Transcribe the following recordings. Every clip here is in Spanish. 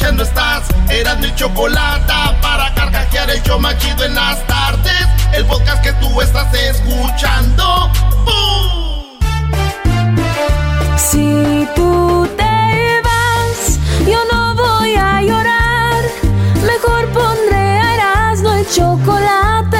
Escuchando estás. Eran mi chocolate para carcajear el show machido en las tardes. El podcast que tú estás escuchando. ¡Bum! Si tú te vas, yo no voy a llorar. Mejor pondré a Erasmo el chocolate,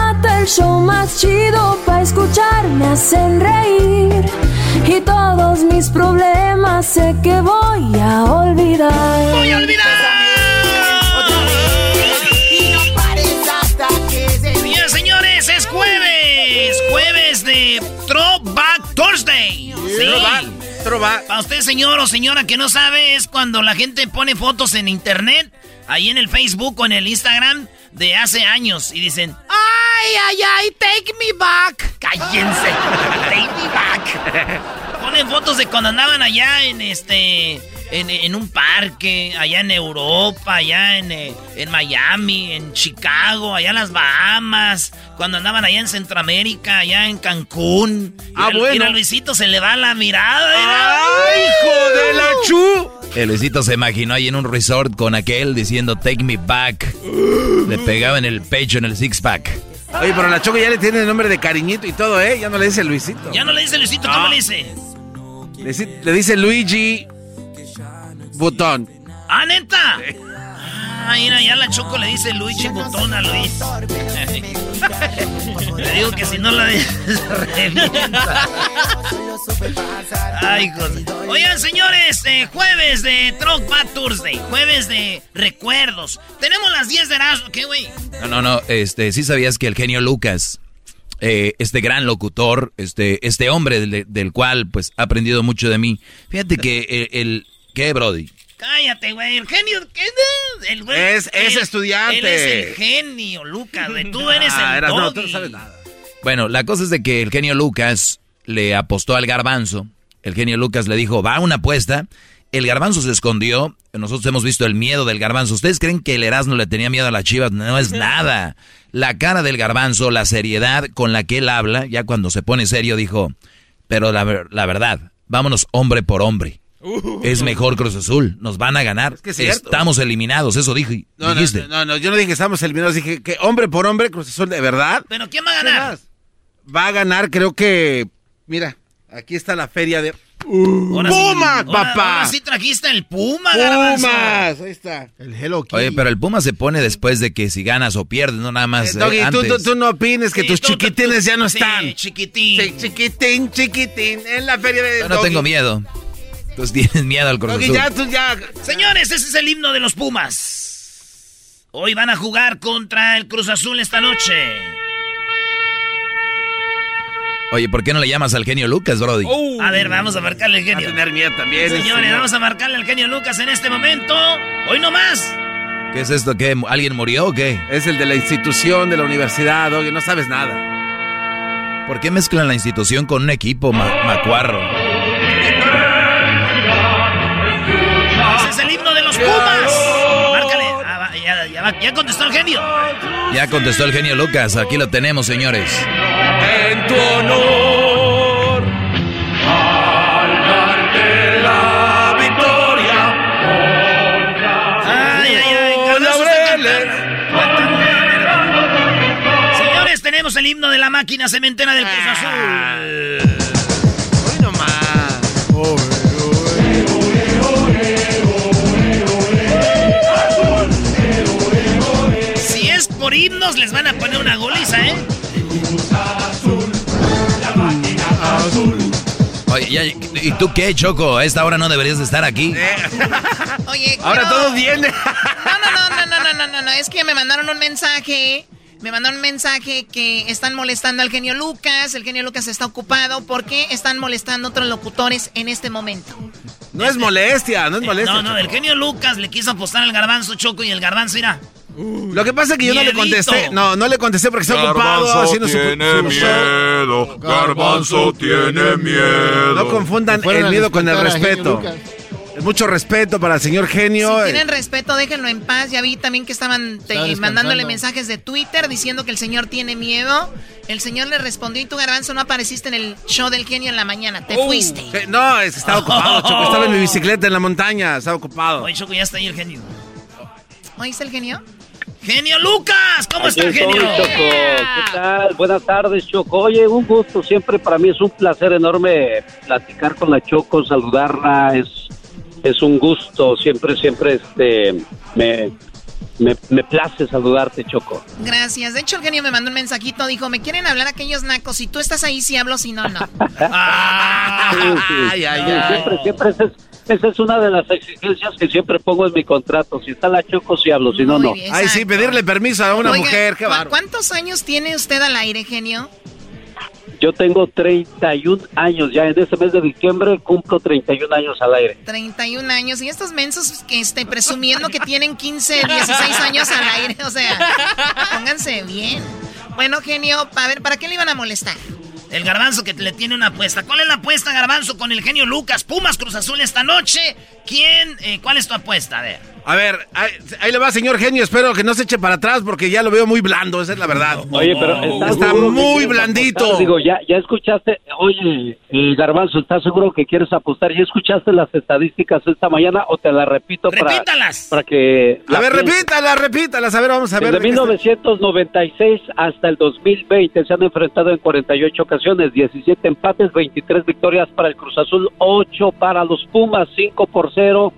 el show más chido para escuchar. Me hacen reír y todos mis problemas sé que voy a olvidar. ¡Voy a Y no pares hasta que se Bien, señores, es jueves. Jueves de Throwback Thursday. Sí. Para usted, señor o señora que no sabe, es cuando la gente pone fotos en internet, ahí en el Facebook o en el Instagram de hace años y dicen, ay, ay, ay, take me back. Cállense, take me back. Ponen fotos de cuando andaban allá en este... En, en un parque, allá en Europa, allá en, eh, en Miami, en Chicago, allá en las Bahamas, cuando andaban allá en Centroamérica, allá en Cancún. Ah, Mira, bueno. mira, Luisito se le va la mirada. mira. ¡Ay, hijo de la chu! El Luisito se imaginó ahí en un resort con aquel diciendo Take me back. Le pegaba en el pecho, en el six pack. Oye, pero la Choco ya le tiene el nombre de cariñito y todo, ¿eh? Ya no le dice Luisito. Ya no le dice Luisito, ¿cómo le dice? Le, dice- le dice Luigi Botón. ¡Ah, neta! Ah, mira, ya la Choco le dice Luigi Botón a Luis. le digo que si no la revienta. Ay, José. Oigan, señores, eh, jueves de Throwback Thursday. Jueves de recuerdos. Tenemos las 10 de Erasmo. ¿Qué, güey? No, no, no. Este, sí sabías que el genio Lucas, eh, este gran locutor, este, este hombre del, del cual, pues, ha aprendido mucho de mí. Fíjate que el, el- ¿qué, Brody? Cállate, güey. El genio. ¿qué? El güey. Es- es estudiante. Él es el genio, Lucas, güey. Tú eres Ah, el eras- no, tú no sabes nada. Bueno, la cosa es de que el genio Lucas le apostó al garbanzo. El genio Lucas le dijo, va a una apuesta. El garbanzo se escondió. Nosotros hemos visto el miedo del garbanzo. ¿Ustedes creen que el Erasmo le tenía miedo a las chivas? No es nada. La cara del garbanzo, la seriedad con la que él habla, ya cuando se pone serio, dijo, pero la verdad, vámonos hombre por hombre. Es mejor Cruz Azul, nos van a ganar. que es cierto. Estamos eliminados, eso dije, No, no, dijiste. no, no, no, yo no dije que estamos eliminados, dije que hombre por hombre, Cruz Azul, ¿de verdad? ¿Pero quién va a ganar? Va a ganar, creo que. Mira, aquí está la feria de. Ahora sí- ¡Pumas, ahora- papá! Ahora sí trajiste el Puma. ¡Pumas! Ahí está. El Hello Kitty. Oye, pero el Puma se pone después de que si ganas o pierdes, no nada más Eh, eh, tú, antes. tú- tú no opines que Sí, tus tú- tú- chiquitines ya no sí, están. chiquitín. Sí, chiquitín, chiquitín, en la feria de. Yo no Doggy. tengo miedo. Tú tienes miedo al Cruz Azul. ya, tú ya. Señores, ese es el himno de los Pumas. Hoy van a jugar contra el Cruz Azul esta noche. Oye, ¿por qué no le llamas al genio Lucas, Brody? A ver, vamos a marcarle el Va a genio. tener miedo también. Señores, este, vamos a marcarle al genio Lucas en este momento. Hoy no más. ¿Qué es esto? ¿Qué? ¿Alguien murió o qué? Es el de la institución, de la universidad, Doggy, no sabes nada. ¿Por qué mezclan la institución con un equipo, ma- macuarro? los Pumas. Márcale. Ah, ya, contestó el genio. Ya contestó el genio Lucas. Aquí lo tenemos, señores. En tu honor. Al darte la victoria. Ay, ay, ay. Señores, tenemos el himno de la máquina cementera del Cruz Azul. Ah. por himnos les van a poner una goliza, ¿eh? Oye, ¿y tú qué, Choco? A esta hora no deberías de estar aquí. Eh. Oye. Ahora todos vienen. no, no, no, no, no, no, no, no. Es que me mandaron un mensaje me mandó un mensaje que están molestando al genio Lucas, el genio Lucas está ocupado, ¿por qué están molestando otros locutores en este momento? No es molestia, no es molestia. No, no, el genio Lucas le quiso apostar al garbanzo Choco y el garbanzo irá. Lo que pasa es que yo no le contesté. No, no le contesté porque está ocupado Garbanzo haciendo su, tiene su miedo, Garbanzo tiene miedo. No confundan el miedo con el respeto. Mucho respeto para el señor genio. Si tienen respeto, déjenlo en paz. Ya vi también que estaban te- mandándole mensajes de Twitter diciendo que el señor tiene miedo. El señor le respondió y tú, Garbanzo, no apareciste en el show del genio en la mañana. Te fuiste. Eh, No, es que estaba ocupado, Choco. Estaba en mi bicicleta en la montaña. Estaba ocupado. Oye, Choco, ya está ahí el genio. ¿Oíste el genio? ¡Genio Lucas! ¿Cómo está, Aquí estoy, genio? Choco. ¿Qué tal? Buenas tardes, Choco. Oye, un gusto. Siempre para mí es un placer enorme platicar con la Choco, saludarla. Es, es un gusto. Siempre, siempre este, me, me, me place saludarte, Choco. Gracias. De hecho, el genio me mandó un mensajito. Dijo, me quieren hablar aquellos nacos. Si tú estás ahí, sí hablo, si no, no. Ay, ay, ay. Siempre, siempre es, esa es una de las exigencias que siempre pongo en mi contrato. Si está la Choco, sí hablo. Si no, no. Ay, sí, pedirle permiso a una Oiga, mujer. Qué ¿cu- bárbaro. ¿Cuántos años tiene usted al aire, genio? Yo tengo 31 años. Ya en este mes de diciembre cumplo 31 años al aire. 31 años. Y estos mensos que esté presumiendo que tienen 15, 16 años al aire. O sea, pónganse bien. Bueno, genio, a ver, ¿para qué le iban a molestar? El garbanzo que le tiene una apuesta. ¿Cuál es la apuesta, garbanzo, con el genio Lucas? Pumas Cruz Azul esta noche. ¿Quién? eh, ¿Cuál es tu apuesta? A ver. A ver, ahí, ahí le va, señor genio. Espero que no se eche para atrás porque ya lo veo muy blando. Esa es la verdad. Oye, pero ¿estás Está muy blandito. apostar? Digo, ya, ya escuchaste, oye, eh, Garbanzo, ¿estás seguro que quieres apostar? ¿Ya escuchaste las estadísticas esta mañana o te las repito para, Repítalas. para que... A la ver, pienses? repítalas, repítalas. A ver, vamos a ver. Desde de qué está- 1996 hasta el 2020 se han enfrentado en 48 ocasiones, 17 empates, 23 victorias para el Cruz Azul, 8 para los Pumas, 5 por 0.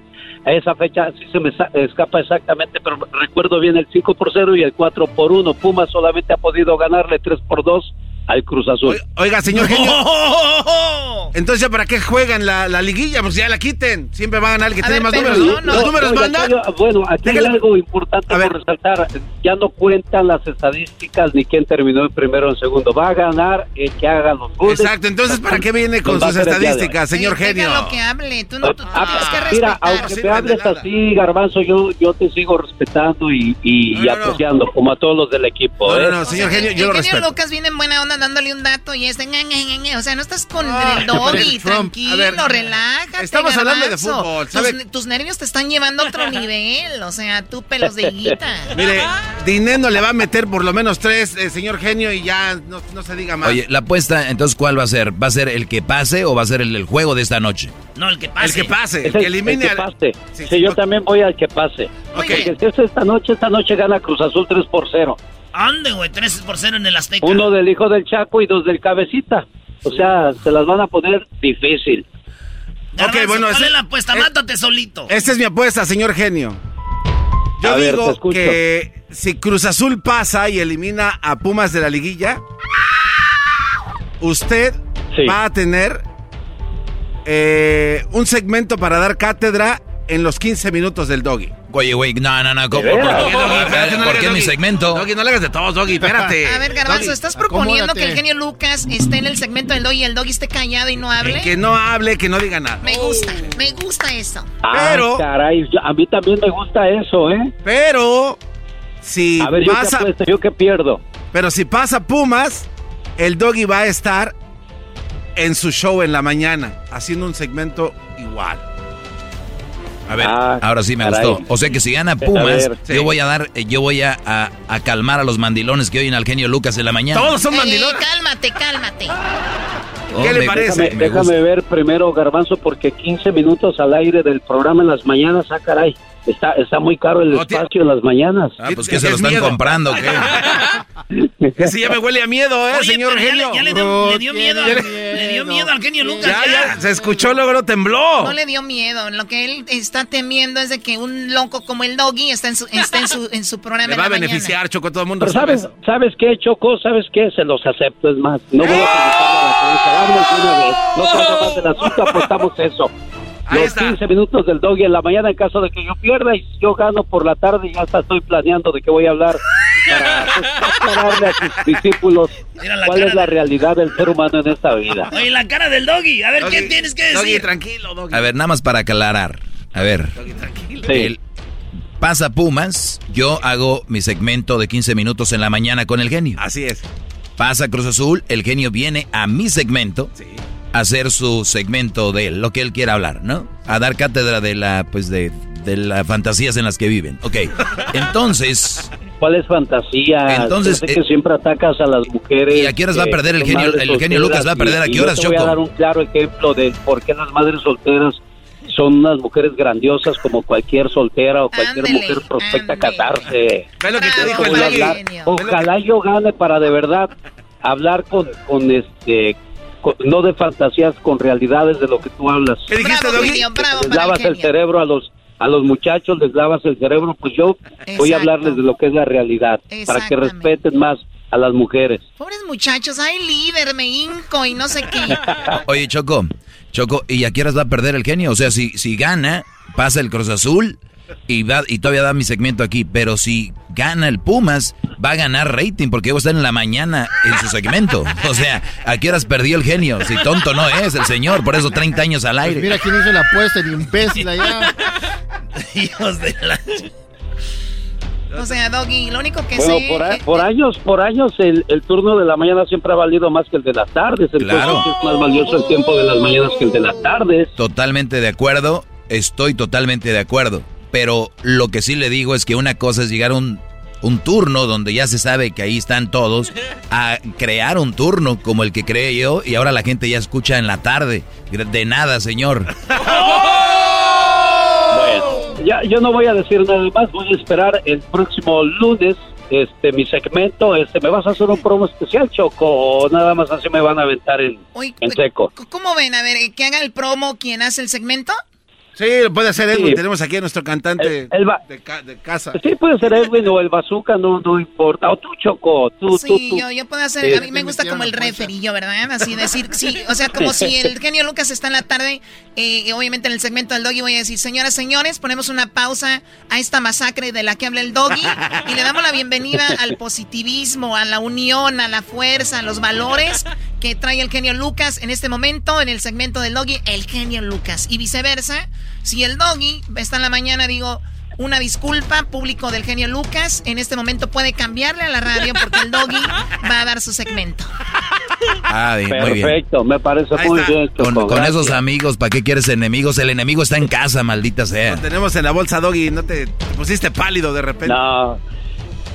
A esa fecha sí se me escapa exactamente, pero recuerdo bien el 5 por 0 y el 4 por 1. Pumas solamente ha podido ganarle 3 por 2 al Cruz Azul. Oiga, Oiga, señor genio. Entonces, ¿ya para qué juegan la, la liguilla? Pues ya la quiten. Siempre va a ganar el que A tiene ver, más números. no, no. Los números Oiga, mandan. aquí hay- bueno, aquí hay algo importante A ver. por resaltar. Ya no cuentan las estadísticas ni quién terminó en primero o en segundo. Va a ganar el que haga los goles. Exacto, entonces ¿para qué viene con sus estadísticas, señor Oye, genio? déjalo que hable. Tú, no, tú, tú Ah, tienes que Mira, respetar. aunque Sí, me no hables así, Garbanzo, yo, yo te sigo respetando y, y, No, y no, no. apoyando, como a todos los del equipo. No, ¿eh? no, no, señor O sea, genio, yo lo el genio respeto. Lucas viene en buena onda dándole un dato y este... O sea, no estás con Ah, el doggy, tranquilo, ver, relájate, estamos hablando de fútbol, Tus, tus nervios te están llevando a otro nivel. O sea, tú pelos de higuita. Mire, Dineno le va a meter por lo menos tres, eh, señor genio, y ya no, no se diga más. Oye, la apuesta, entonces, ¿cuál va a ser? ¿Va a ser el que pase o va a ser el, el juego de esta noche? No, el que pase. el que pase, el que elimine el que al- pase. Sí, Sí, sí, yo no- también voy al que pase. Muy Ok. bien. Porque si es esta noche, esta noche gana Cruz Azul 3 por 0. Ande, güey, 3 por 0 en el Azteca. Uno del hijo del Chaco y dos del Cabecita. O sea, se las van a poner difícil. Garbanzo, Ok, bueno, ¿cuál ese- es la apuesta? eh, Mátate solito. Esta es mi apuesta, señor genio. Yo A digo que si Cruz Azul pasa y elimina a Pumas de la liguilla, usted Sí. va a tener eh, un segmento para dar cátedra en los 15 minutos del doggy. Oye, güey, no, no, no, ¿cómo? ¿De ¿Por Espérate, no ¿Por qué mi segmento? Doggy, no le hagas de todos, Doggy, espérate. A ver, Garbanzo, Doggy, ¿estás proponiendo acomódate. que el genio Lucas esté en el segmento del doggy y el doggy esté callado y no hable? Que no hable, que no diga nada. Me gusta, me gusta eso. Pero- Ah, caray, yo- a mí también me gusta eso, ¿eh? Pero si A ver, yo qué pasa, apuesto, yo qué pierdo. pero si pasa Pumas, el Doggy va a estar en su show en la mañana haciendo un segmento igual. A ver, Ah, ahora sí me caray. gustó. O sea que si gana Pumas, ver, sí. yo voy a dar, yo voy a, a- a calmar a los mandilones que oyen al genio Lucas en la mañana. Todos son Eh, mandilones. cálmate, cálmate. Oh, ¿Qué le parece? Déjame, me déjame ver primero, Garbanzo, porque 15 minutos al aire del programa en las mañanas, ah, caray. Está, está muy caro el espacio en las mañanas. Ah, pues que se lo están comprando, ¿qué? sí, ya me huele a miedo, ¿eh, señor genio? Ya, le, dio, le, dio miedo, le dio miedo al genio Lucas. Ya, ya, se escuchó, luego tembló. No le dio miedo. Lo que él está temiendo es de que un loco como el Doggy está en su, está en su, en su programa. Le va a beneficiar, Choco, todo el mundo Pero sabes, ¿sabes qué, Choco? ¿Sabes qué? Se los acepto, es más. No voy a comentar la una vez. No trata más del asunto, apostamos eso. Ahí los 15 minutos del doggy en la mañana en caso de que yo pierda y si yo gano por la tarde ya hasta estoy planeando de qué voy a hablar para aclararle a sus discípulos cuál es la realidad del ser humano en esta vida. Oye, la cara del doggy, a ver qué tienes que decir. Doggy, tranquilo, doggy. A ver, nada más para aclarar. A ver. Doggy, tranquilo. Sí. pasa Pumas, yo hago mi segmento de 15 minutos en la mañana con el genio. Así es. Pasa Cruz Azul, el genio viene a mi segmento. Sí hacer su segmento de lo que él quiera hablar, ¿no? A dar cátedra de la, pues de, de las fantasías en las que viven. Ok, entonces... ¿Cuál fantasía? Entonces... que eh, siempre atacas a las mujeres. ¿Y a qué horas va a perder el genio? El genio Lucas va a perder a qué horas, Choco? voy a dar un claro ejemplo de por qué las madres solteras son unas mujeres grandiosas como cualquier soltera o cualquier mujer prospecta a casarse. lo que te dijo el Ojalá yo gane para de verdad hablar con, con este no de fantasías con realidades de lo que tú hablas. ¿Qué dijiste, les lavas el, cerebro a los a los muchachos, les lavas el cerebro, pues yo voy a hablarles de lo que es la realidad, para que respeten más a las mujeres. Pobres muchachos, hay líder, me hinco y no sé qué. Oye, Choco, Choco, ¿y a qué horas va a perder el genio? O sea, si, si gana, pasa el Cruz Azul y, va, y todavía da mi segmento aquí, pero si gana el Pumas, va a ganar rating porque va a estar en la mañana en su segmento. O sea, ¿a qué horas perdió el genio? Si tonto no es el señor, por eso 30 años al aire. mira quién hizo la apuesta, el imbécil allá. Hijos de la... O sea, Doggy, lo único que bueno, Por, por, años, por años, el, el, turno de la mañana siempre ha valido más que el de las tardes. claro. es más valioso el tiempo de las mañanas que el de las tardes. Totalmente de acuerdo. Estoy totalmente de acuerdo. Pero lo que sí le digo es que una cosa es llegar a un, un turno donde ya se sabe que ahí están todos, a crear un turno como el que creé yo y ahora la gente ya escucha en la tarde. De nada, señor. Bueno, ya, yo no voy a decir nada más, voy a esperar el próximo lunes este mi segmento, este me vas a hacer un promo especial, Choco, o nada más así me van a aventar en, en seco. ¿Cómo ven? A ver, que haga el promo quien hace el segmento. Sí, puede ser Edwin. Tenemos aquí a nuestro cantante de, casa. Sí, puede ser Edwin o el bazooka, no, no importa. O tú, Choco. Tú, sí, tú, Yo, yo puedo hacer. a mí me gusta como el referillo, ¿verdad? Así decir, sí. O sea, como si el genio Lucas está en la tarde. Eh, obviamente en el segmento del doggy voy a decir, señoras, señores, ponemos una pausa a esta masacre de la que habla el doggy y le damos la bienvenida al positivismo, a la unión, a la fuerza, a los valores que trae el genio Lucas en este momento en el segmento del doggy, el genio Lucas. Y viceversa. Si el doggy está en la mañana, digo, una disculpa, público del genio Lucas. En este momento puede cambiarle a la radio porque el doggy va a dar su segmento. Ah, Perfecto, me parece muy bien. con, esos amigos, ¿para qué quieres enemigos? El enemigo está en casa, maldita sea. Lo tenemos en la bolsa, doggy. No te, te pusiste pálido de repente. No.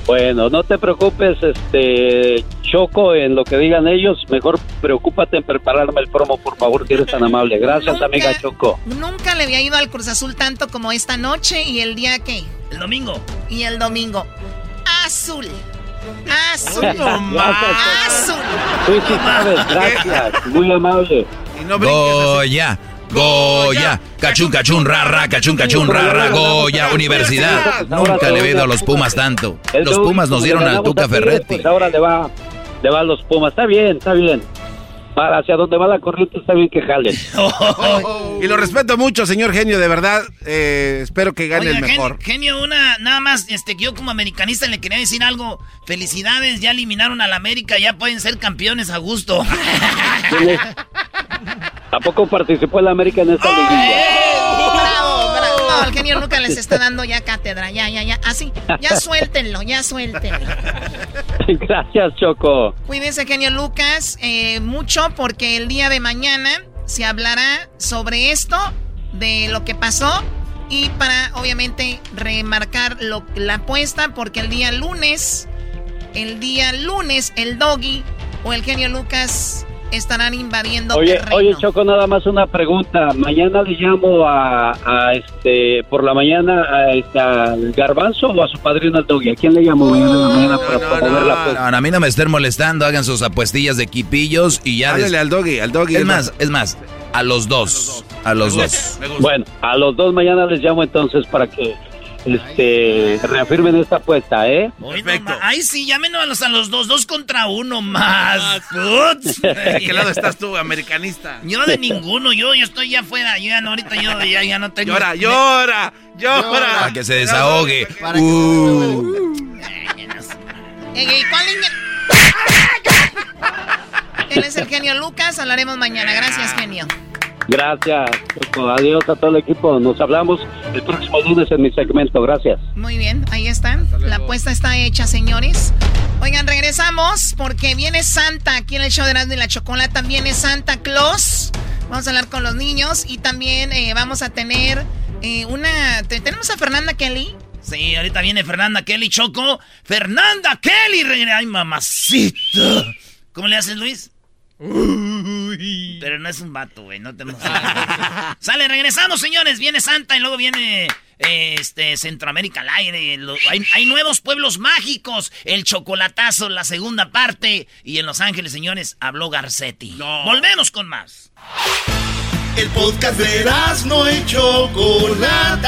Bueno, no te preocupes, este Choco, en lo que digan ellos. Mejor preocúpate en prepararme el promo, por favor, si eres tan amable. Gracias, amiga Choco. Nunca le había ido al Cruz Azul tanto como esta noche y el día que. El domingo. Y el domingo. Azul. Azul. Azul. Sí, sí sabes, gracias. Muy amable. Y no Goya. Goya, cachun cachun rara, cachun cachun rara, Goya, universidad. Nunca le he ido a los Pumas tanto. Los Pumas nos dieron al Tuca Ferretti. Pues ahora le va, le va a los Pumas. Está bien, está bien. Para hacia donde va la corriente está bien que jalen. y lo respeto mucho, señor genio, de verdad. Eh, espero que gane el mejor. Genio, una, nada más, este, yo como americanista le quería decir algo. Felicidades, ya eliminaron al América, ya pueden ser campeones a gusto. ¿A poco participó el América en esta liguilla? ¡Bravo, bravo! No, el genio Lucas les está dando ya cátedra, ya, ya, ya. Así, ya suéltenlo, ya suéltenlo. Gracias, Choco. Cuídense, genio Lucas, eh, mucho porque el día de mañana se hablará sobre esto, de lo que pasó y para, obviamente, remarcar lo, la apuesta porque el día lunes, el día lunes, el doggy o el genio Lucas estarán invadiendo Oye, terreno. oye, Choco, nada más una pregunta. Mañana le llamo a, a este, por la mañana a este, al Garbanzo o a su padrino al Doggy. ¿A quién le llamo mañana la mañana para promover la apuesta? No, a mí no me estén molestando, hagan sus apuestillas de quipillos y ya... Háblale al doggy, al doggy. Es más, es más, a los dos, a los dos. Bueno, a los dos mañana les llamo entonces para que este, reafirmen esta apuesta, ¿eh? Perfecto. Ay, sí, llámenos a los, a los dos, dos contra uno más. Putz. ¿De qué lado estás tú, americanista? Yo de ninguno, yo, yo estoy ya afuera, yo ya no, ahorita yo ya, ya no tengo... Llora, llora, llora. Para que se desahogue. Para que Uh. ¿cuál? Él es el genio Lucas, hablaremos mañana. Gracias, genio. Gracias, Choco. Adiós a todo el equipo. Nos hablamos el próximo lunes en mi segmento. Gracias. Muy bien, ahí está. La apuesta está hecha, señores. Oigan, regresamos porque viene Santa aquí en el show de Erasmo y la Chocolata. Viene Santa Claus. Vamos a hablar con los niños y también eh, vamos a tener eh, una... te- Tenemos a Fernanda Kelly. Sí, ahorita viene Fernanda Kelly Choco. ¡Fernanda Kelly! ¡Ay, mamacita! ¿Cómo le haces, Luis? Pero no es un vato, güey, no te. Sale, regresamos, señores. Viene Santa y luego viene eh, este Centroamérica al aire. Lo- hay, hay nuevos pueblos mágicos. El chocolatazo, la segunda parte. Y en Los Ángeles, señores, habló Garcetti. Volvemos con más. El podcast de no y Chocolata.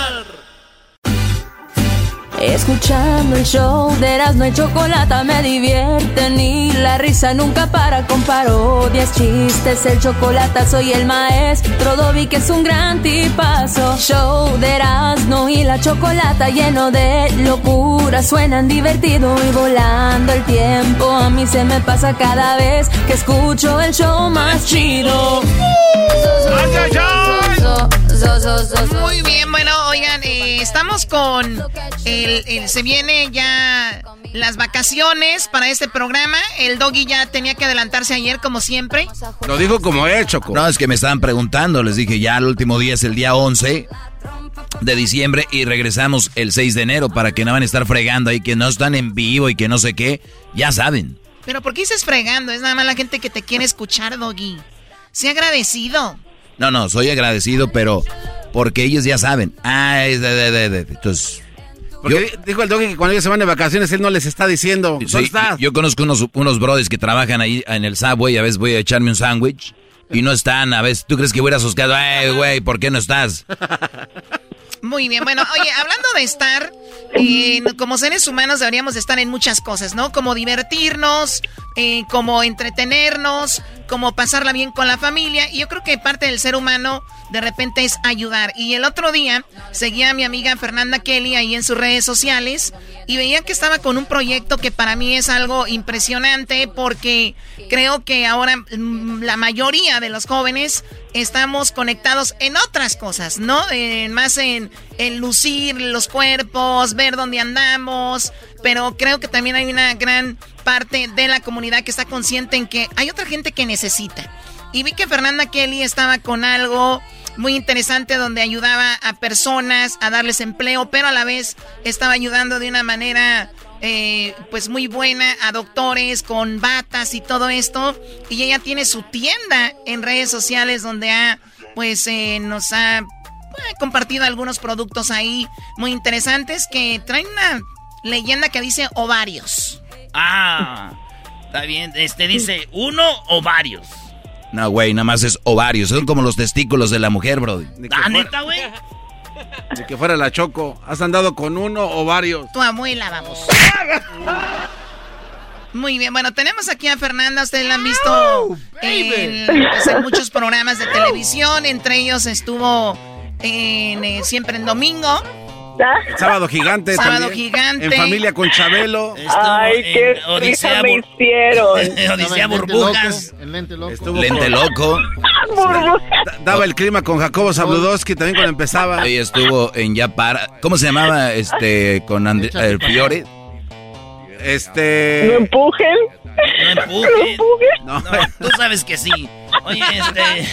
Escuchando el show de Erasmo y Chocolata me divierten y la risa nunca para con parodias, chistes, el chocolate soy el maestro Dobby que es un gran tipazo. Show de Erasmo y la Chocolata lleno de locura, suenan divertido y volando el tiempo. A mí se me pasa cada vez que escucho el show más chido. Muy bien, bueno, oigan, eh, estamos con el, el- se viene ya las vacaciones para este programa. El doggy ya tenía que adelantarse ayer como siempre. Lo dijo como Choco. No, es que me estaban preguntando, les dije, ya el último día es el día 11 de diciembre y regresamos el 6 de enero para que no van a estar fregando ahí, que no están en vivo y que no sé qué, ya saben. Pero ¿por qué dices fregando? Es nada más la gente que te quiere escuchar, doggy. Sea agradecido. No, no, soy agradecido, pero porque ellos ya saben. Ah, es de, de, de, de. Entonces, Porque dijo el doggy que cuando ellos se van de vacaciones, él no les está diciendo. ¿Dónde sí, estás? yo conozco unos, unos brothers que trabajan ahí en el subway, a veces voy a echarme un sándwich y no están, a veces, ¿tú crees que voy a ir a sus casas? Ay, güey, ¿por qué no estás? Muy bien, bueno, oye, hablando de estar, eh, como seres humanos deberíamos de estar en muchas cosas, ¿no? Como divertirnos, eh, como entretenernos, como pasarla bien con la familia. Y yo creo que parte del ser humano de repente es ayudar. Y el otro día seguía a mi amiga Fernanda Kelly ahí en sus redes sociales y veía que estaba con un proyecto que para mí es algo impresionante porque creo que ahora mm, la mayoría de los jóvenes estamos conectados en otras cosas, ¿no? Más en, en lucir los cuerpos, ver dónde andamos, pero creo que también hay una gran parte de la comunidad que está consciente en que hay otra gente que necesita. Y vi que Fernanda Kelly estaba con algo muy interesante donde ayudaba a personas a darles empleo, pero a la vez estaba ayudando de una manera eh, pues muy buena a doctores con batas y todo esto. Y ella tiene su tienda en redes sociales donde ha pues eh, nos ha eh, compartido algunos productos ahí muy interesantes que traen una leyenda que dice ovarios. Ah, está bien. Este dice uno o varios. No, güey, nada más es ovarios, son como los testículos de la mujer, bro. Ah, neta, güey. De que fuera la Choco. ¿Has andado con uno o varios? Tu abuela, vamos. Muy bien, bueno, tenemos aquí a Fernanda, ustedes la han visto en, pues, en muchos programas de televisión, entre ellos estuvo en, eh, siempre en domingo. El sábado gigante Sábado también. gigante. En familia con Chabelo. Ay, qué Odisea me hicieron. Odisea Burbujas. loco, El lente loco. Estuvo Lente con- loco. Da- Daba el clima con Jacobo Zabludowski también cuando empezaba. Ella estuvo en Ya Para. ¿Cómo se llamaba? Este, con And el Fiore. Este. No empujen. No No empuje. empujen. No, No, tú sabes que sí. Oye, este.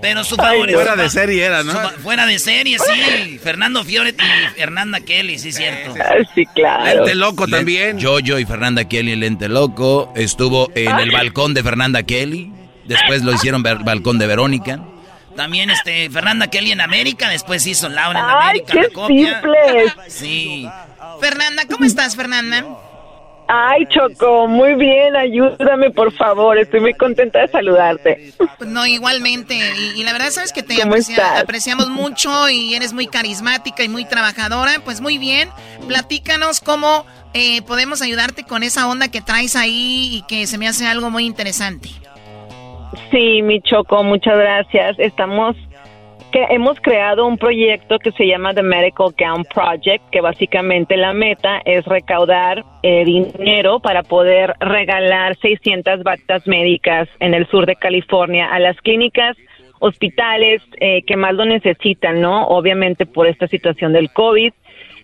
Pero su favorito. Fuera de serie era, ¿no? Fuera de serie, sí. Fernando Fioret y Fernanda Kelly, sí, cierto. Sí, claro. Lente loco también. Jojo y Fernanda Kelly, el lente loco. Estuvo en el balcón de Fernanda Kelly. Después lo hicieron ver- balcón de Verónica. También este Fernanda Kelly en América, después hizo Laura en Ay, América, qué la copia. simples. Sí. Fernanda, ¿cómo estás, Fernanda? Ay, Choco, muy bien, ayúdame, por favor. Estoy muy contenta de saludarte. Pues no, igualmente. Y, y la verdad, sabes que te apreciamos mucho y eres muy carismática y muy trabajadora. Pues muy bien. Platícanos cómo eh, podemos ayudarte con esa onda que traes ahí y que se me hace algo muy interesante. Sí, mi Choco, muchas gracias. Estamos que hemos creado un proyecto que se llama The Medical Gown Project, que básicamente la meta es recaudar eh, dinero para poder regalar 600 batas médicas en el sur de California a las clínicas, hospitales eh, que más lo necesitan, ¿no? Obviamente por esta situación del COVID.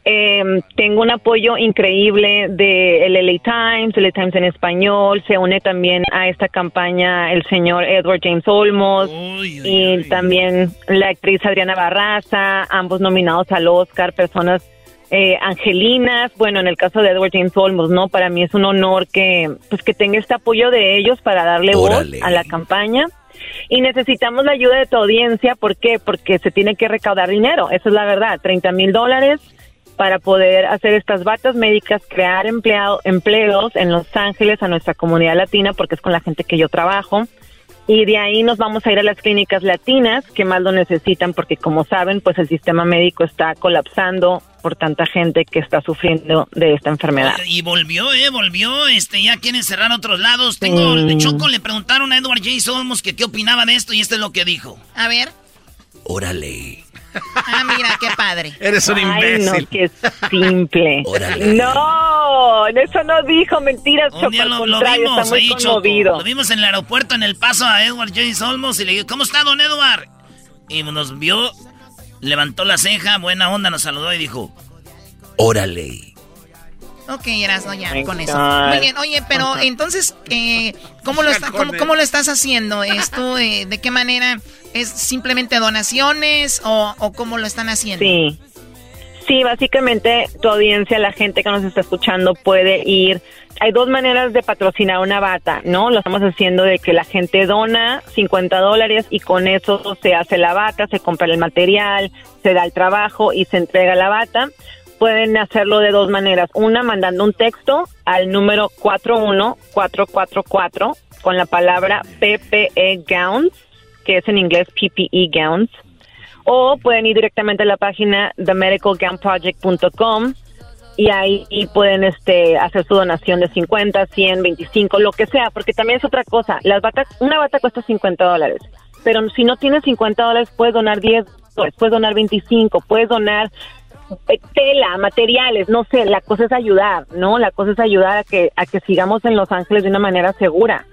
Eh, tengo un apoyo increíble de el LA Times, LA Times en español. Se une también a esta campaña el señor Edward James Olmos y también la actriz Adriana Barraza, ambos nominados al Oscar, personas eh, angelinas. Bueno, en el caso de Edward James Olmos, ¿no? Para mí es un honor que, pues, que tenga este apoyo de ellos para darle Órale. voz a la campaña. Y necesitamos la ayuda de tu audiencia. ¿Por qué? Porque se tiene que recaudar dinero. Esa es la verdad. 30 mil dólares para poder hacer estas batas médicas, crear empleado, empleos en Los Ángeles a nuestra comunidad latina, porque es con la gente que yo trabajo. Y de ahí nos vamos a ir a las clínicas latinas que más lo necesitan, porque como saben, pues el sistema médico está colapsando por tanta gente que está sufriendo de esta enfermedad. Y volvió, eh, volvió, este, ya quieren cerrar otros lados. Tengo, Sí. de Choco le preguntaron a Edward J. Olmos que qué opinaba de esto y esto es lo que dijo. A ver. Órale. Ah, mira, qué padre. Eres un Ay, imbécil. no, qué simple. Órale. No, eso no dijo mentiras, Un día lo, lo vimos está muy ahí, Choco. Lo vimos en el aeropuerto en El Paso a Edward J. Olmos y le digo, ¿cómo está, don Edward? Y nos vio, levantó la ceja, buena onda, nos saludó y dijo, Órale. Ok, Erasno, ya, My con eso. God. Muy bien, oye, pero entonces, eh, ¿cómo, lo está- cómo, cómo lo estás haciendo? ¿Esto, eh, ¿De qué manera? ¿Es simplemente donaciones o, cómo lo están haciendo? Sí. Sí, básicamente tu audiencia, la gente que nos está escuchando puede ir. Hay dos maneras de patrocinar una bata, ¿no? Lo estamos haciendo de que la gente dona 50 dólares y con eso se hace la bata, se compra el material, se da el trabajo y se entrega la bata. Pueden hacerlo de dos maneras. Una, mandando un texto al número 41444 con la palabra PPE Gowns, que es en inglés PPE Gowns o pueden ir directamente a la página themedicalgownproject.com y ahí pueden este hacer su donación de 50, 100, 25, lo que sea, porque también es otra cosa. Las batas, una bata cuesta 50 dólares, pero si no tienes 50 dólares puedes donar 10, dólares, puedes donar 25, puedes donar eh, tela, materiales, no sé, la cosa es ayudar, ¿no? La cosa es ayudar a que a que sigamos en Los Ángeles de una manera segura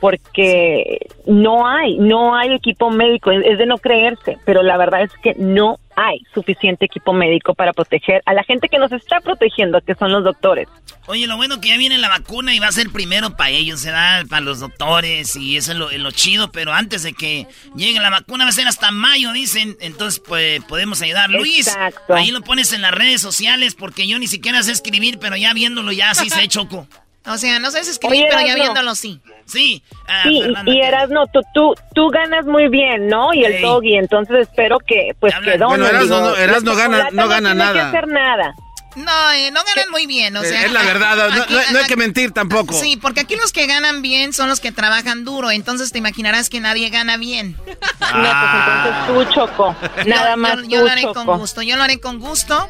porque no hay, no hay equipo médico, es de no creerse, pero la verdad es que no hay suficiente equipo médico para proteger a la gente que nos está protegiendo, que son los doctores. Oye, lo bueno que ya viene la vacuna y va a ser primero para ellos, se da para los doctores y eso es lo, es lo chido, pero antes de que llegue la vacuna va a ser hasta mayo, dicen, entonces pues podemos ayudar. Luis, Exacto. ahí lo pones en las redes sociales porque yo ni siquiera sé escribir, pero ya viéndolo ya así se choco. O sea, no sabes escribir, Oye, pero ya viéndolo sí. Sí, ah, Sí, Fernanda, y. Erasno, tú, tú, tú ganas muy bien, ¿no? Y el doggy, entonces espero que, pues, que donen. Bueno, Erasno digo, no- Erasno gana- no gana tiene nada. que hacer nada. No, eh, no ganan muy bien, o sea. es la verdad, no, aquí- no- no hay que mentir tampoco. Sí, porque aquí los que ganan bien son los que trabajan duro, entonces te imaginarás que nadie gana bien. No, pues entonces tú, Choco. Nada más yo, yo tú, lo haré con gusto, yo lo haré con gusto.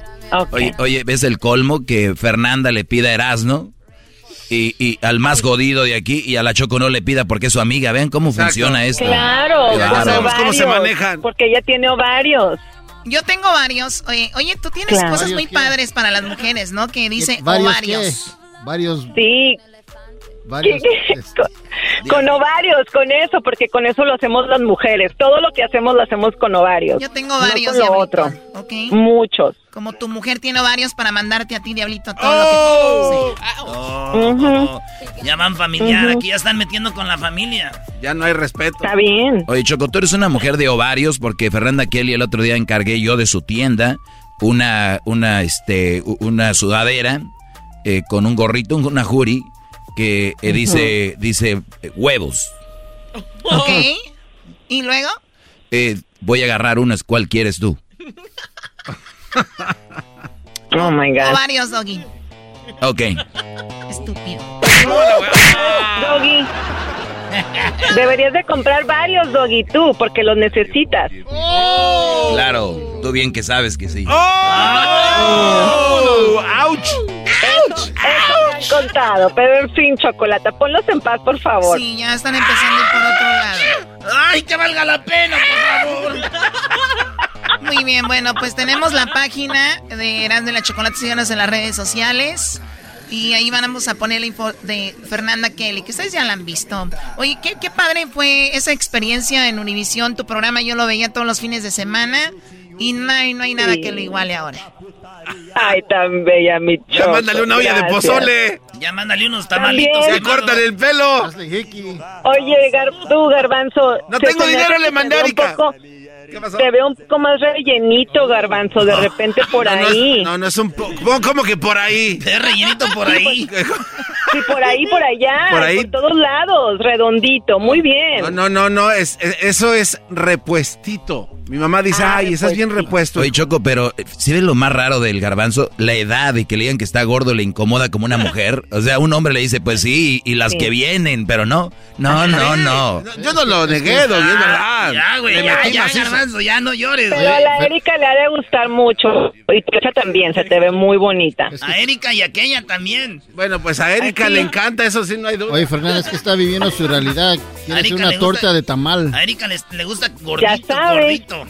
Oye, oye, ¿ves el colmo que Fernanda le pida a Erasno? Y, y al más jodido de aquí y a la Choco no le pida porque es su amiga. Vean cómo Exacto. funciona esto. Claro, Qué Ya sabemos cómo se manejan. Porque ella tiene ovarios. Yo tengo varios. Oye, oye tú tienes Claro. cosas muy padres para las mujeres, ¿no? Que dice ¿Varios ovarios. qué? Varios, Sí, varios. este, con, con ovarios, con eso, porque con eso lo hacemos las mujeres. Todo lo que hacemos lo hacemos con ovarios. Yo tengo no varios, con lo Diablito, otro. ¿ok? Muchos. Como tu mujer tiene ovarios para mandarte a ti, Diablito, todo lo que... Sí. Oh, Ujú. oh, ya van familiar, aquí ya están metiendo con la familia. Ya no hay respeto. Está bien. Oye, Choco, tú eres una mujer de ovarios porque Fernanda Kelly el otro día encargué yo de su tienda una, una, este, una sudadera eh, con un gorrito, una jury que eh, dice, dice eh, huevos. Ok. ¿Y luego? voy a agarrar unas. ¿Cuál quieres tú? Oh my God. Ovarios, Doggy. Ok. Estúpido. Doggy. Deberías de comprar varios, Doggy, tú, porque los necesitas. Claro, tú bien que sabes que sí. ¡Oh! ¡Auch! Eso me han contado, pero en fin, Chocolata, ponlos en paz, por favor. Sí, ya están empezando por otro lado. ¡Ay, que valga la pena, por favor! Muy bien, bueno, pues tenemos la página de Erasmo de la Chocolate, síganos en las redes sociales. Y ahí vamos a poner la info de Fernanda Kelly, que ustedes ya la han visto. Oye, qué, qué padre fue esa experiencia en Univisión, tu programa. Yo lo veía todos los fines de semana y no hay, no hay nada Sí. que lo iguale ahora. Ay, tan bella, mi Ya Choco. mándale una olla de pozole. Ya mándale unos tamalitos. Ya hermano. córtale el pelo. Oye, Gar- tú, Garbanzo. No tengo dinero, le que mandé a ¿Qué pasó? Te veo un poco más rellenito, Garbanzo, de repente por No, no, ahí. No, no es un poco. ¿Cómo, que por ahí? Te rellenito por ahí. Sí, por ahí, por allá. Por ahí. Por todos lados, redondito. Muy bien. No, no, no, no, es, es- eso es repuestito. Mi mamá dice, Ah, ay, estás bien repuesto. Oye, Choco, pero eh, si ves lo más raro del garbanzo, la edad de que le digan que está gordo le incomoda como una mujer. O sea, un hombre le dice, pues sí, y las Sí. que vienen, pero no. No, no, no. Yo no lo negué, es verdad. Ya, güey, ya, ya, macizo. Garbanzo, ya no llores, Pero güey. a la Erika le ha de gustar mucho. Y hija también, se te ve muy bonita. A Erika y a aquella también. Bueno, pues a Erika Aquí. le encanta, eso sí, no hay duda. Oye, Fernanda, es que está viviendo su realidad. Quiere hacer una le torta gusta- de tamal. A Erika les- le gusta gordito, sabes. gordito.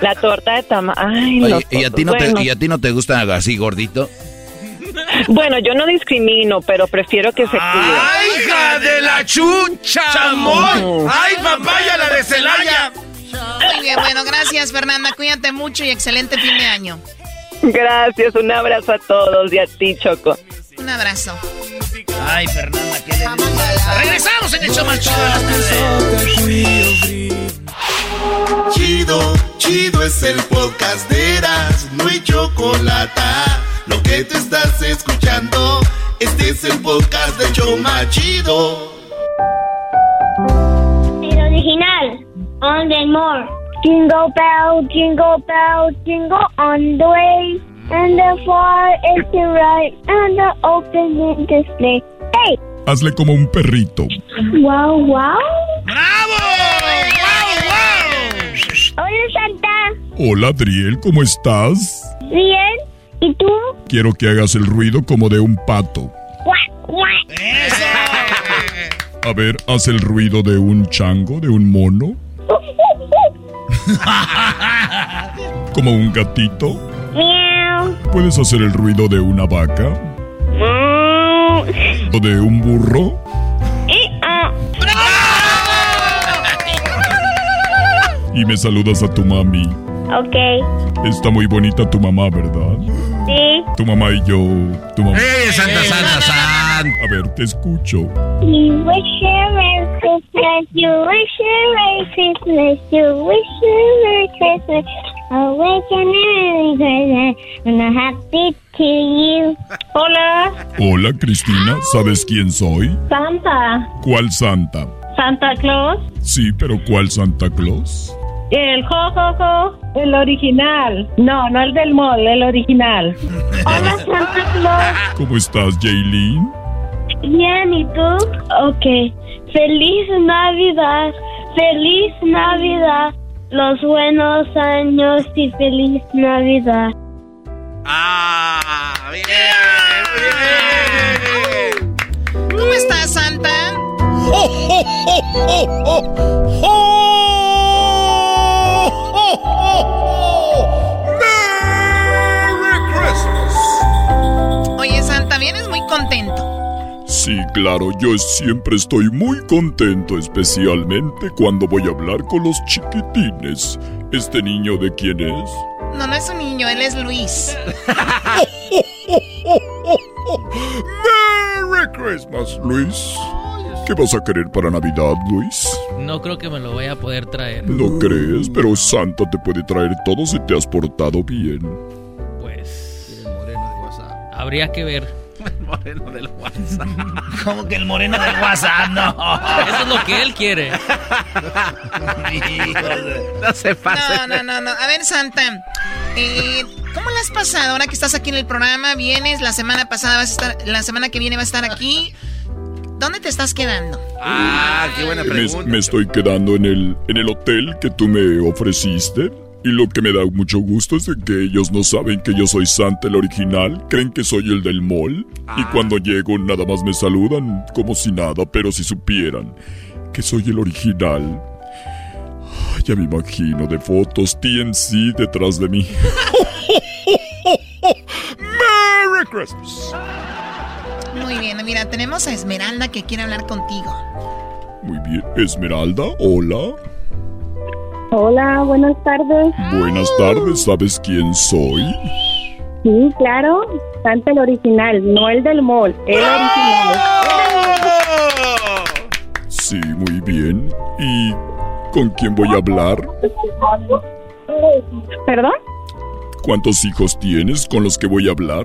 La torta de tama. Ay, Oye, ¿y a ti no bueno. te, y a ti no te gusta así gordito? Bueno, yo no discrimino, pero prefiero que se cuide. ¡Ay, hija de la chucha! Chamón. ¡Ay, papaya, la de Celaya! Muy bien, bueno, gracias Fernanda, cuídate mucho y excelente fin de año. Gracias, un abrazo a todos y a ti, Choco. Un abrazo. Ay, Fernanda, qué deliciosa. Regresamos en el show más chido de las tardes. Chido, chido es el podcast de Eras, no hay chocolate. Lo que te estás escuchando, este es el podcast de Choma Chido. El original, on the more. Jingle bell, jingle bell, jingle on the way. And the far is the right, and the open display. Hey! Hazle como un perrito. Wow, wow. ¡Bravo! ¡Wow, wow! Hola, Santa. Hola, Adriel, ¿cómo estás? Bien. ¿Y tú? Quiero que hagas el ruido como de un pato. ¡Eso! A ver, haz el ruido de un chango, de un mono, como un gatito. Miau. ¿Puedes hacer el ruido de una vaca? ¿O de un burro? Y, ah. Y me saludas a tu mami. Ok. Está muy bonita tu mamá, ¿verdad? Sí. Tu mamá y yo. Tu mamá. ¡Eh, Santa, Santa, Santa! A ver, te escucho. You wish you a Merry Christmas. You wish you a Merry Christmas. You wish you a Merry Christmas. I wish you a Merry Christmas. And a happy to you. Hola. Hola, Cristina. ¿Sabes quién soy? Santa. ¿Cuál Santa? Santa Claus. Sí, pero ¿cuál Santa Claus? El jojojo. El original. No, no el del mall, el original. Hola, Santa Claus. ¿Cómo estás, Jaylene? Bien, ¿y tú? Ok. Feliz Navidad. Feliz Navidad. Los buenos años y feliz Navidad. ¡Ah! ¡Bien! bien. ¿Cómo estás, Santa? Oye, Santa, vienes muy contento. Sí, claro, yo siempre estoy muy contento, especialmente cuando voy a hablar con los chiquitines. ¿Este niño de quién es? No, no es un niño, él es Luis. ¡Merry Christmas, Luis! ¿Qué vas a querer para Navidad, Luis? No creo que me lo vaya a poder traer. ¿No crees? Pero Santa te puede traer todo si te has portado bien. Pues... Habría que ver. El moreno del WhatsApp. ¿Cómo que el moreno del WhatsApp? No. Eso es lo que él quiere. no se pase. No, no, no, no. A ver, Santa. Eh, ¿Cómo le has pasado ahora que estás aquí en el programa? Vienes, la semana pasada vas a estar, la semana que viene vas a estar aquí. ¿Dónde te estás quedando? Ah, qué buena Me, pregunta. me estoy quedando en el, en el hotel que tú me ofreciste. Y lo que me da mucho gusto es de que ellos no saben que yo soy Santa el original. Creen que soy el del mall. Y cuando llego nada más me saludan como si nada. Pero si supieran que soy el original. Ya me imagino de fotos TNC detrás de mí. ¡Merry Christmas! Muy bien, mira, tenemos a Esmeralda que quiere hablar contigo. Muy bien. Esmeralda, hola. Hola, buenas tardes. Buenas tardes, ¿sabes quién soy? Sí, claro. Santa el original, no el del mall, el original. Sí, muy bien. ¿Y con quién voy a hablar? ¿Perdón? ¿Cuántos hijos tienes con los que voy a hablar?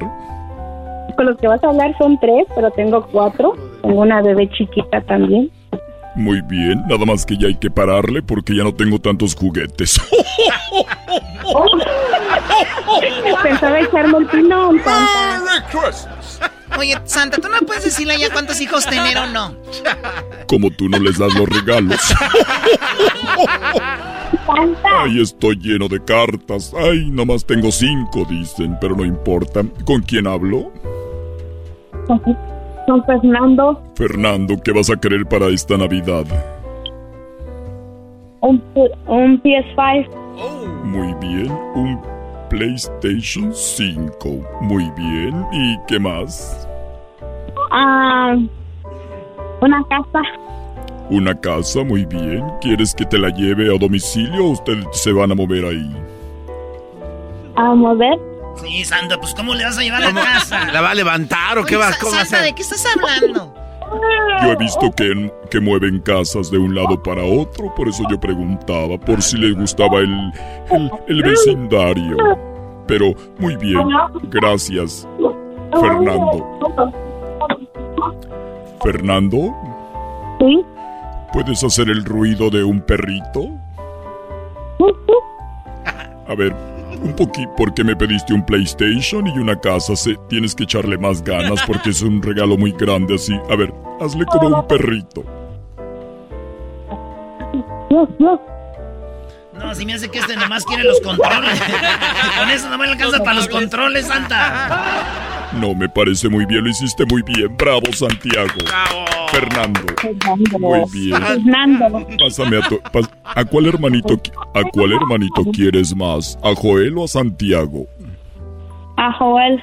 Con los que vas a hablar son tres, pero tengo cuatro. Tengo una bebé chiquita también. Muy bien, nada más que ya hay que pararle porque ya no tengo tantos juguetes. Pensaba echarme el pilón, Santa. Oye, Santa, ¿tú no puedes decirle ya cuántos hijos tener o no? Como tú no les das los regalos. Ay, estoy lleno de cartas. Ay, nomás tengo cinco, dicen, pero no importa. ¿Con quién hablo? Con Fernando, Fernando, ¿qué vas a querer para esta Navidad? un, un PS5. Muy bien, un PlayStation 5. Muy bien, ¿y qué más? Ah, una casa. Una casa, muy bien. ¿Quieres que te la lleve a domicilio o ustedes se van a mover ahí? A mover. Sí, Santa, pues ¿cómo le vas a llevar a la casa? ¿La va a levantar o qué Oye, va, Sa- cómo va a hacer? ¿de qué estás hablando? Yo he visto que, que mueven casas de un lado para otro, por eso yo preguntaba por si les gustaba el, el, el vecindario. Pero muy bien, gracias, Fernando. Fernando, Sí. ¿puedes hacer el ruido de un perrito? A ver, un poquito, porque me pediste un PlayStation y una casa, se, tienes que echarle más ganas porque es un regalo muy grande así. A ver, hazle como un perrito. No, si me hace que este nomás quiere los controles. Con eso no me alcanza para los controles, Santa. No, me parece muy bien, lo hiciste muy bien. Bravo, Santiago. Fernando. Muy bien. Fernando. Pásame a tu... pas- ¿A cuál hermanito, a cuál hermanito quieres más? ¿A Joel o a Santiago? A Joel.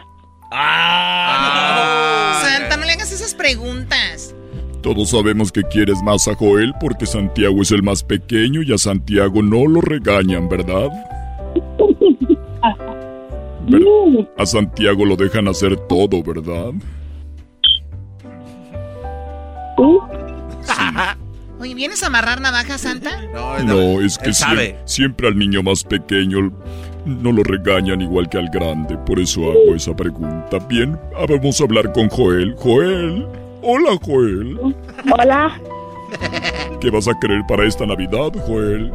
Santa, no le hagas esas preguntas. Todos sabemos que quieres más a Joel porque Santiago es el más pequeño y a Santiago no lo regañan, ¿verdad? Ver- a Santiago lo dejan hacer todo, ¿verdad? Oye, ¿vienes a amarrar navaja, Santa? No, es que él sabe. siem- siempre al niño más pequeño no lo regañan igual que al grande, por eso hago esa pregunta. Bien, ah, vamos a hablar con Joel. Joel, hola Joel. Hola. ¿Qué vas a querer para esta Navidad, Joel?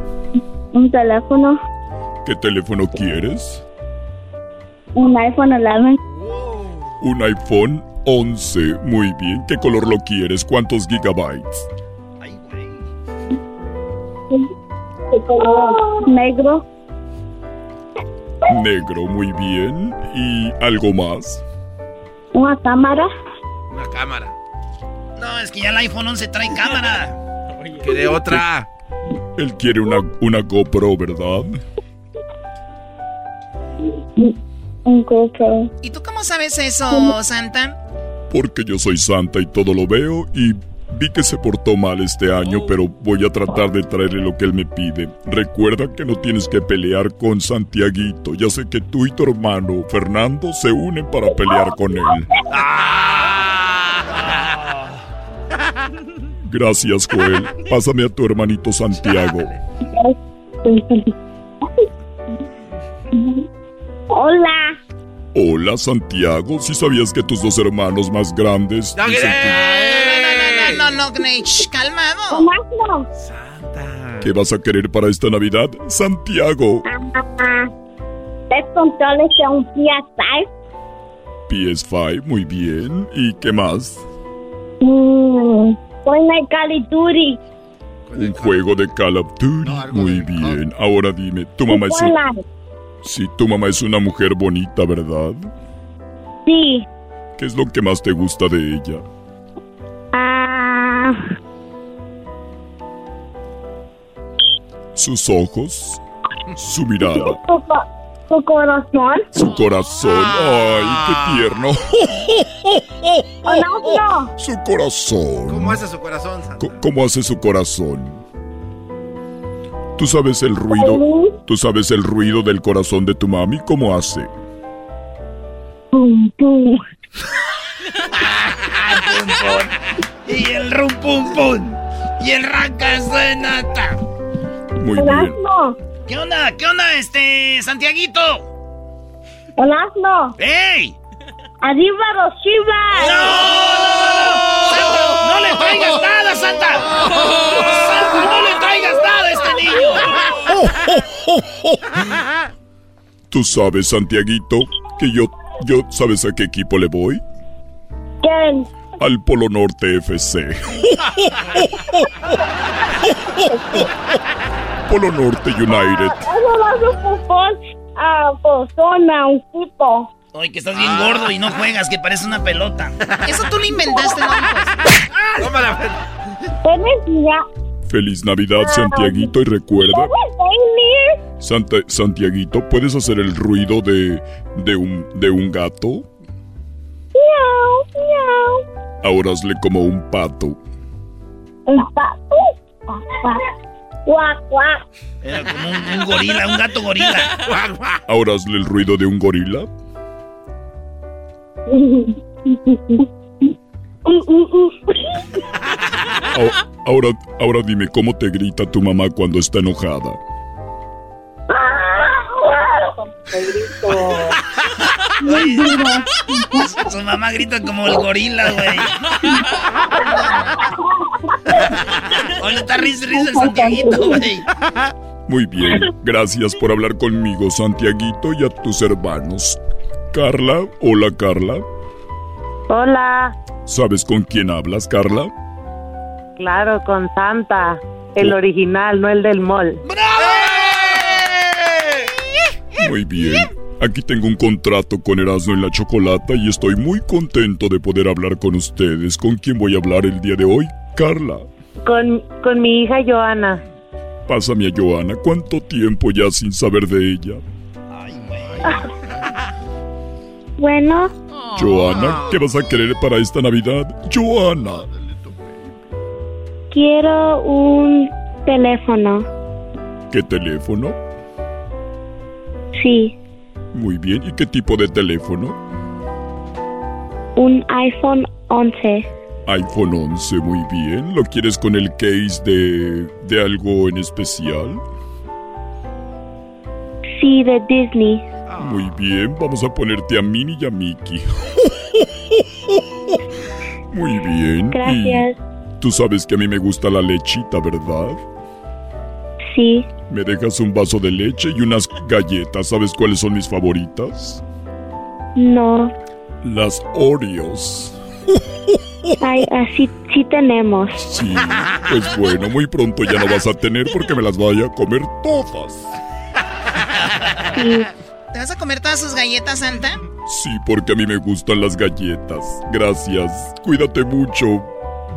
Un teléfono. ¿Qué teléfono quieres? Un iPhone 11. Un iPhone 11. Muy bien. ¿Qué color lo quieres? ¿Cuántos gigabytes? De color negro. Negro, muy bien. ¿Y algo más? Una cámara. Una cámara. No, es que ya el iPhone 11 trae cámara. ¿Quiere otra? Él quiere una, una GoPro, ¿verdad? Un GoPro. ¿Y tú cómo sabes eso, Santa? Porque yo soy santa y todo lo veo y vi que se portó mal este año, pero voy a tratar de traerle lo que él me pide. Recuerda que no tienes que pelear con Santiaguito. Ya sé que tú y tu hermano Fernando se unen para pelear con él. Gracias, Joel. Pásame a tu hermanito Santiago. Hola. Hola, Santiago. ¿Sí sabías que tus dos hermanos más grandes... No, dicen que- no, no, no, no, Gnech, calmado. Tomáslo. ¿Qué vas a querer para esta Navidad? Santiago. Ah, ¿Te controles de un PS5? PS5, muy bien. ¿Y qué más? Mmm. Fortnite Call of Duty. Un juego de Call of Duty. Muy bien. Ahora dime, tu mamá es... Sí, tu mamá es una mujer bonita, ¿verdad? Sí. ¿Qué es lo que más te gusta de ella? Ah. Sus ojos, su mirada, Su, co- su corazón. su corazón. ¡Ay, qué tierno! Hola, Su corazón. ¿Cómo hace su corazón? Co- ¿Cómo hace su corazón? ¿Tú sabes el ruido? ¿Tú sabes el ruido del corazón de tu mami? ¿Cómo hace? Pum, pum. Y el rum pum pum. Y el ranca nata. Muy bien. ¿Qué onda? ¿Qué onda, este, Santiaguito? Hola, ¡Ey! Arriba los chivas. ¡Santa, no le traigas nada, Santa! ¡Santa, no le traigas nada a este niño! ¿Tú sabes, Santiaguito, que yo, yo, ¿sabes a qué equipo le voy? ¿Quién? Al Polo Norte FC. Polo Norte United. Eso va a ser fútbol a persona, un tipo. Oye, que estás bien gordo y no juegas, que parece una pelota. Eso tú lo inventaste, ¿no? ¿Tienes ya? Feliz Navidad, Santiaguito, y recuerda, ¿Tienes Santa, Santiaguito, ¿puedes hacer el ruido de, de, un, de un gato? Miau, miau. Ahora hazle como un pato. Un pato. Guac, guac. Era como un, un gorila, un gato gorila. Ahora hazle el ruido de un gorila. Ahora, ahora, dime cómo te grita tu mamá cuando está enojada. Su mamá grita como el gorila, güey. Oye, está risa, risa el Santiaguito, güey. Muy bien, gracias por hablar conmigo, Santiaguito, y a tus hermanos. Carla, hola Carla. Hola, ¿Sabes con quién hablas, Carla? claro, con Santa, el original, no el del mall. Muy bien. Aquí tengo un contrato con Erasmo en la Chocolata y estoy muy contento de poder hablar con ustedes. ¿Con quién voy a hablar el día de hoy? Carla. Con, con mi hija Joana. Pásame a Joana. ¿Cuánto tiempo ya sin saber de ella? Bueno, Joana, ¿qué vas a querer para esta Navidad? Joana. quiero un teléfono. ¿Qué teléfono? Sí, Muy bien. ¿Y qué tipo de teléfono? un iPhone 11. iPhone 11, muy bien. ¿Lo quieres con el case de, de algo en especial? Sí, de Disney. Muy bien, vamos a ponerte a Minnie y a Mickey. Muy bien. Gracias. Y tú sabes que a mí me gusta la lechita, ¿verdad? Sí, Me dejas un vaso de leche y unas galletas. ¿Sabes cuáles son mis favoritas? no. Las Oreos. Ay, así sí tenemos. Sí, pues bueno, muy pronto ya no vas a tener porque me las vaya a comer todas. Sí. ¿Te vas a comer todas sus galletas, Santa? Sí, porque a mí me gustan las galletas. Gracias. Cuídate mucho,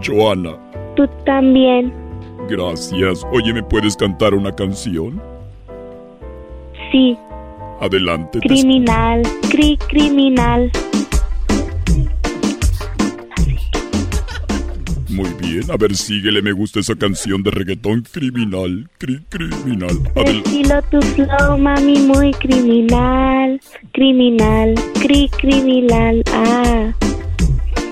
Joana. Tú también. Gracias. Oye, ¿me puedes cantar una canción? Sí. Adelante. te Criminal, cri criminal. Muy bien, a ver, síguele, me gusta esa canción de reggaetón criminal, cri criminal. Adel- Estilo tu flow, mami, muy criminal. Criminal, cri criminal. Ah.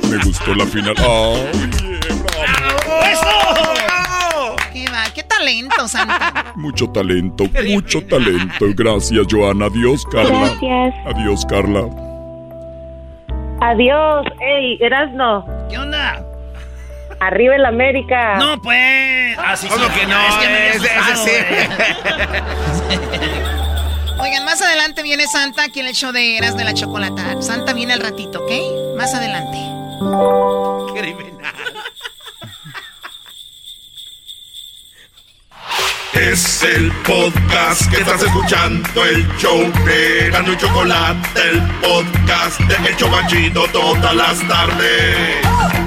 me gustó la final. ¡Ah! bien, bravo! ¿Qué va? ¿Qué talento, Santa? Mucho talento, mucho talento. Gracias, Joana. Adiós, Carla. Gracias. Adiós, Carla. Adiós. Ey, Erasno. ¿Qué onda? Arriba el América. No, pues. Así ¿Cómo que no? Es que me asustado, güey. Oigan, más adelante viene Santa aquí en el show de Eras de la Chocolata. Santa viene al ratito, ¿ok? Más adelante. Es el podcast que estás escuchando, el show de Gano y Chocolate, el podcast de El Chobachito todas las tardes.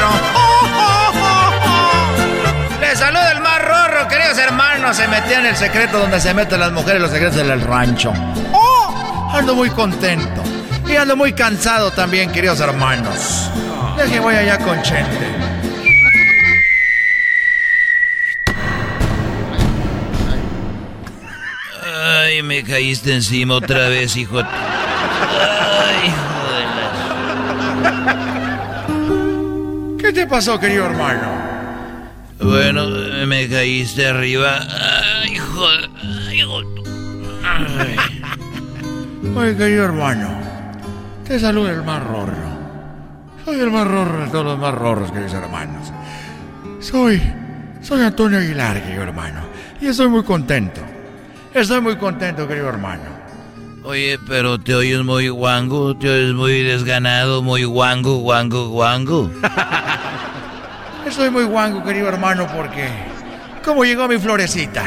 Hermanos. Se metió en el secreto donde se meten las mujeres, los secretos del rancho. ¡Oh! Ando muy contento. Y ando muy cansado también, queridos hermanos. Deje voy allá con Chente. Ay, me caíste encima otra vez, hijo. Ay, hijo de la... ¿Qué te pasó, querido hermano? Bueno, me caíste arriba. Ay, hijo de... Ay, hijo de- Ay. Oye, querido hermano, te saluda el más rorro. Soy el más rorro de todos los más rorros, queridos hermanos. Soy, soy Antonio Aguilar, querido hermano. Y estoy muy contento. Estoy muy contento, querido hermano. Oye, pero te oyes muy guango, te oyes muy desganado, muy guango, guango, guango. Estoy muy guango, querido hermano, porque... ¿Cómo llegó mi florecita?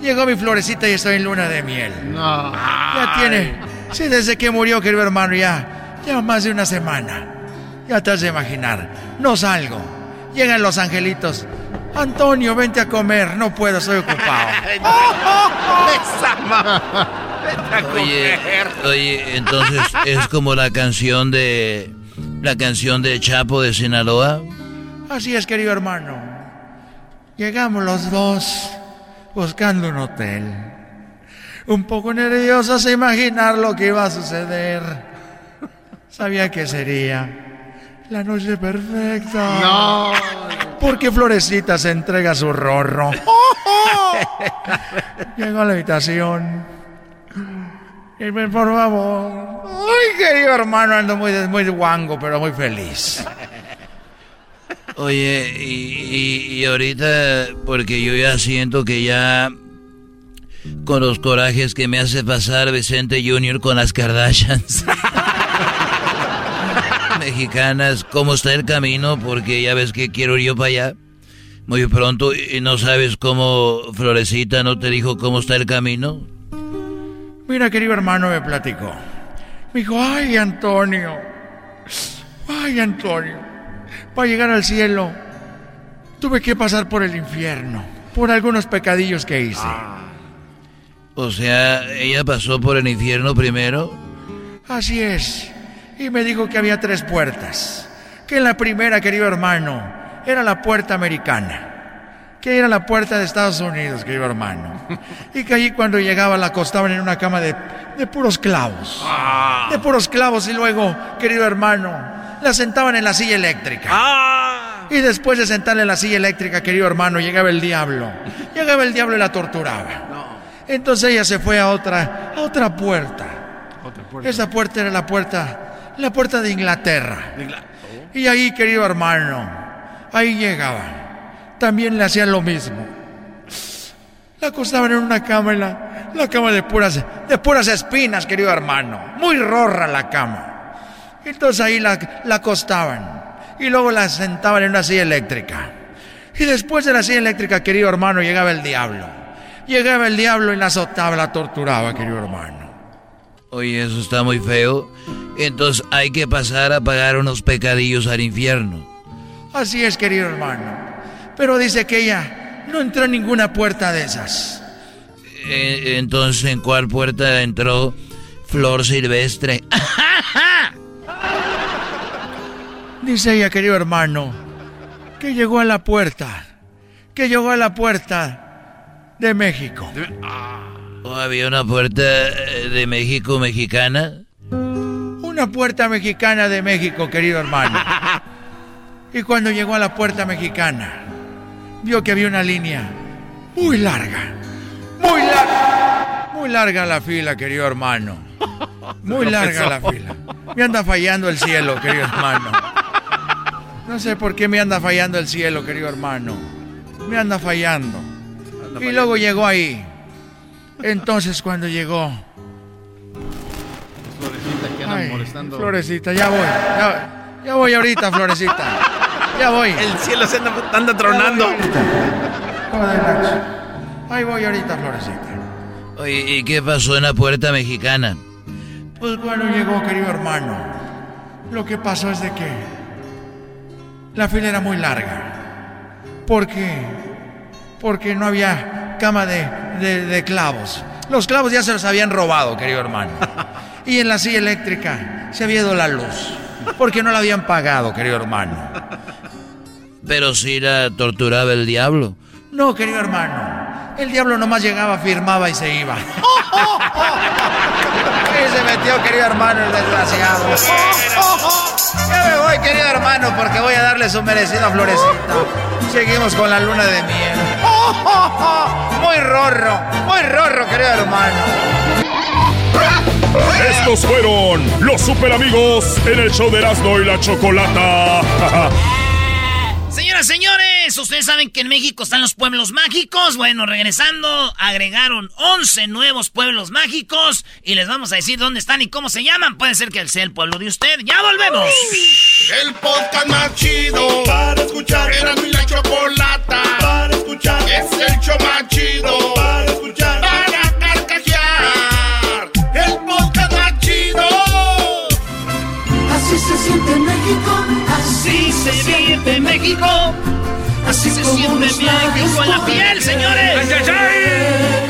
Llegó mi florecita y estoy en luna de miel. Ya tiene... Sí, desde que murió, querido hermano, ya... Ya más de una semana. Ya te has de imaginar. No salgo. Llegan los angelitos. Antonio, vente a comer. No puedo, estoy ocupado. Oye, oye, entonces es como la canción de la canción de Chapo de Sinaloa. Así es, querido hermano. Llegamos los dos buscando un hotel. Un poco nerviosos a imaginar lo que iba a suceder. Sabía que sería la noche perfecta. No. Porque Florecita se entrega su rorro. Llego a la habitación. Y me, por favor. Ay, querido hermano, ando muy, muy guango, pero muy feliz. Oye, y, ahorita, porque yo ya siento que ya con los corajes que me hace pasar Vicente Junior con las Kardashians. Mexicanas, ¿cómo está el camino? Porque ya ves que quiero ir yo para allá. Muy pronto, y no sabes cómo Florecita no te dijo cómo está el camino. Mira, querido hermano, me platicó. Me dijo, ay, Antonio. Ay, Antonio. Para llegar al cielo, tuve que pasar por el infierno. Por algunos pecadillos que hice. O sea, ella pasó por el infierno primero. Así es. Y me dijo que había tres puertas. Que la primera, querido hermano, era la puerta americana. Que era la puerta de Estados Unidos, querido hermano. Y que allí cuando llegaba la acostaban en una cama de, de puros clavos. De puros clavos y luego, querido hermano, la sentaban en la silla eléctrica. Y después de sentarle en la silla eléctrica, querido hermano, llegaba el diablo. Llegaba el diablo y la torturaba. Entonces ella se fue a otra, a otra puerta. Esa puerta era la puerta, la puerta de Inglaterra. Y ahí, querido hermano, ahí llegaba. También le hacían lo mismo. La acostaban en una cama, en la, la cama de puras, de puras espinas, querido hermano. Muy rorra la cama. Entonces ahí la, la acostaban. Y luego la sentaban en una silla eléctrica. Y después de la silla eléctrica, querido hermano, llegaba el diablo. Llegaba el diablo y la azotaba, la torturaba, querido hermano. Oye, eso está muy feo. Entonces hay que pasar a pagar unos pecadillos al infierno. Así es, querido hermano. Pero dice que ella no entró en ninguna puerta de esas. eh, entonces, ¿en cuál puerta entró Flor Silvestre? Dice ella, querido hermano, que llegó a la puerta, que llegó a la puerta de México. ¿O había una puerta eh, de México mexicana? Una puerta mexicana de México, querido hermano. Y cuando llegó a la puerta mexicana, vio que había una línea muy larga, muy larga, muy larga la fila, querido hermano. Muy larga la fila. Me anda fallando el cielo, querido hermano. No sé por qué me anda fallando el cielo, querido hermano. Me anda fallando. Y luego llegó ahí. Entonces cuando llegó... Florecita que anda Ay, molestando. Florecita, ya voy. Ya, ya voy ahorita, Florecita. Ya voy. El cielo se anda, anda tronando. Ahí voy ahorita, Florecita. Oye, ¿y qué pasó en la puerta mexicana? Pues cuando llegó, querido hermano, lo que pasó es de que la fila era muy larga. ¿Por qué? Porque no había cama de, de- de clavos. Los clavos ya se los habían robado, querido hermano. Y en la silla eléctrica se había ido la luz. Porque no la habían pagado, querido hermano. Pero si la torturaba el diablo. No, querido hermano. El diablo nomás llegaba, firmaba y se iba. Y se metió, querido hermano, el desgraciado. Ya me voy, querido hermano, porque voy a darle su merecida florecita. Seguimos con la luna de miel. Muy rorro, muy rorro, querido hermano. Estos fueron los super amigos en el show de Erasmo y la Chocolata. Señoras, señores, ustedes saben que en México están los pueblos mágicos. Bueno, regresando, agregaron 11 nuevos pueblos mágicos y les vamos a decir dónde están y cómo se llaman. Puede ser que sea el pueblo de usted. ¡Ya volvemos! El podcast más chido para escuchar. Era mi la chocolata para escuchar. Es el show más chido para escuchar. Para carcajear. El podcast más chido. Así se siente México, así se siente México. Así se siente México en la piel, señores.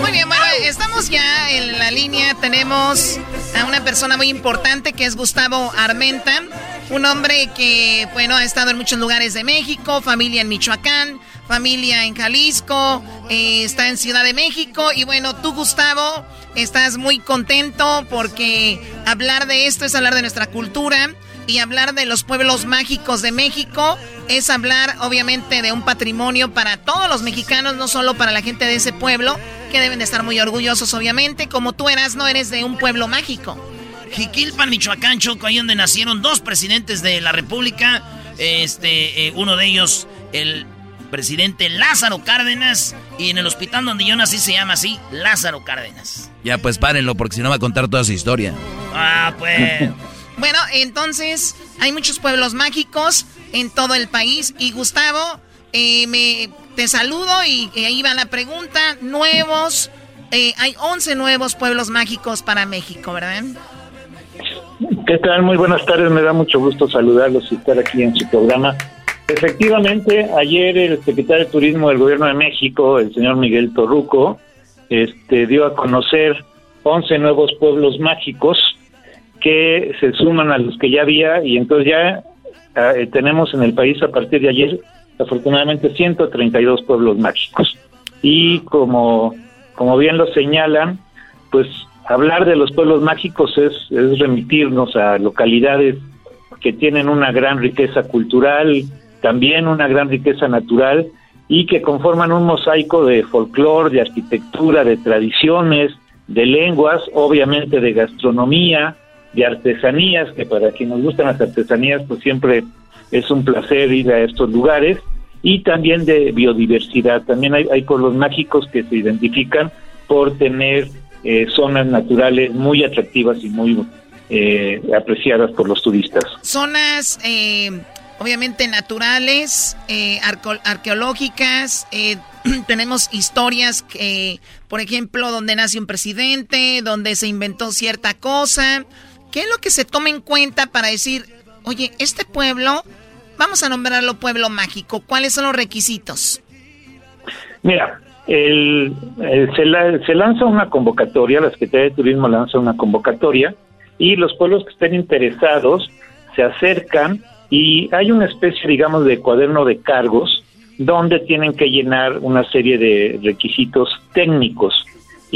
Muy bien, bueno, estamos ya en la línea. Tenemos a una persona muy importante que es Gustavo Armenta. Un hombre que, bueno, ha estado en muchos lugares de México, familia en Michoacán, familia en Jalisco, eh, está en Ciudad de México. Y bueno, tú, Gustavo, estás muy contento porque hablar de esto es hablar de nuestra cultura y hablar de los pueblos mágicos de México es hablar obviamente de un patrimonio para todos los mexicanos, no solo para la gente de ese pueblo, que deben de estar muy orgullosos obviamente, como tú eras, no eres de un pueblo mágico. Jiquilpan, Michoacán, Choco, ahí donde nacieron dos presidentes de la República. Este, eh, uno de ellos, el presidente Lázaro Cárdenas, y en el hospital donde yo nací se llama así, Lázaro Cárdenas. Ya, pues párenlo, porque si no va a contar toda su historia. Ah, pues. Bueno, entonces hay muchos pueblos mágicos en todo el país y Gustavo, eh, me, te saludo y, ahí va la pregunta, nuevos, eh, hay 11 nuevos pueblos mágicos para México, ¿verdad? ¿Qué tal? Muy buenas tardes, me da mucho gusto saludarlos y estar aquí en su programa. Efectivamente, ayer el secretario de Turismo del Gobierno de México, el señor Miguel Torruco, este, dio a conocer 11 nuevos pueblos mágicos que se suman a los que ya había y entonces ya eh, tenemos en el país a partir de ayer afortunadamente 132 pueblos mágicos. Y como, como bien lo señalan, pues hablar de los pueblos mágicos es, es remitirnos a localidades que tienen una gran riqueza cultural, también una gran riqueza natural y que conforman un mosaico de folclore, de arquitectura, de tradiciones, de lenguas, obviamente de gastronomía, de artesanías, que para quienes nos gustan las artesanías, pues siempre es un placer ir a estos lugares, y también de biodiversidad. También hay, hay pueblos mágicos que se identifican por tener eh, zonas naturales muy atractivas y muy eh, apreciadas por los turistas. Zonas, eh, obviamente, naturales, eh, arqueológicas. eh, tenemos historias, que, por ejemplo, donde nace un presidente, donde se inventó cierta cosa. ¿Qué es lo que se toma en cuenta para decir, oye, este pueblo, vamos a nombrarlo pueblo mágico? ¿Cuáles son los requisitos? Mira, el, se, la- se lanza una convocatoria, la Secretaría de Turismo lanza una convocatoria y los pueblos que estén interesados se acercan y hay una especie, digamos, de cuaderno de cargos donde tienen que llenar una serie de requisitos técnicos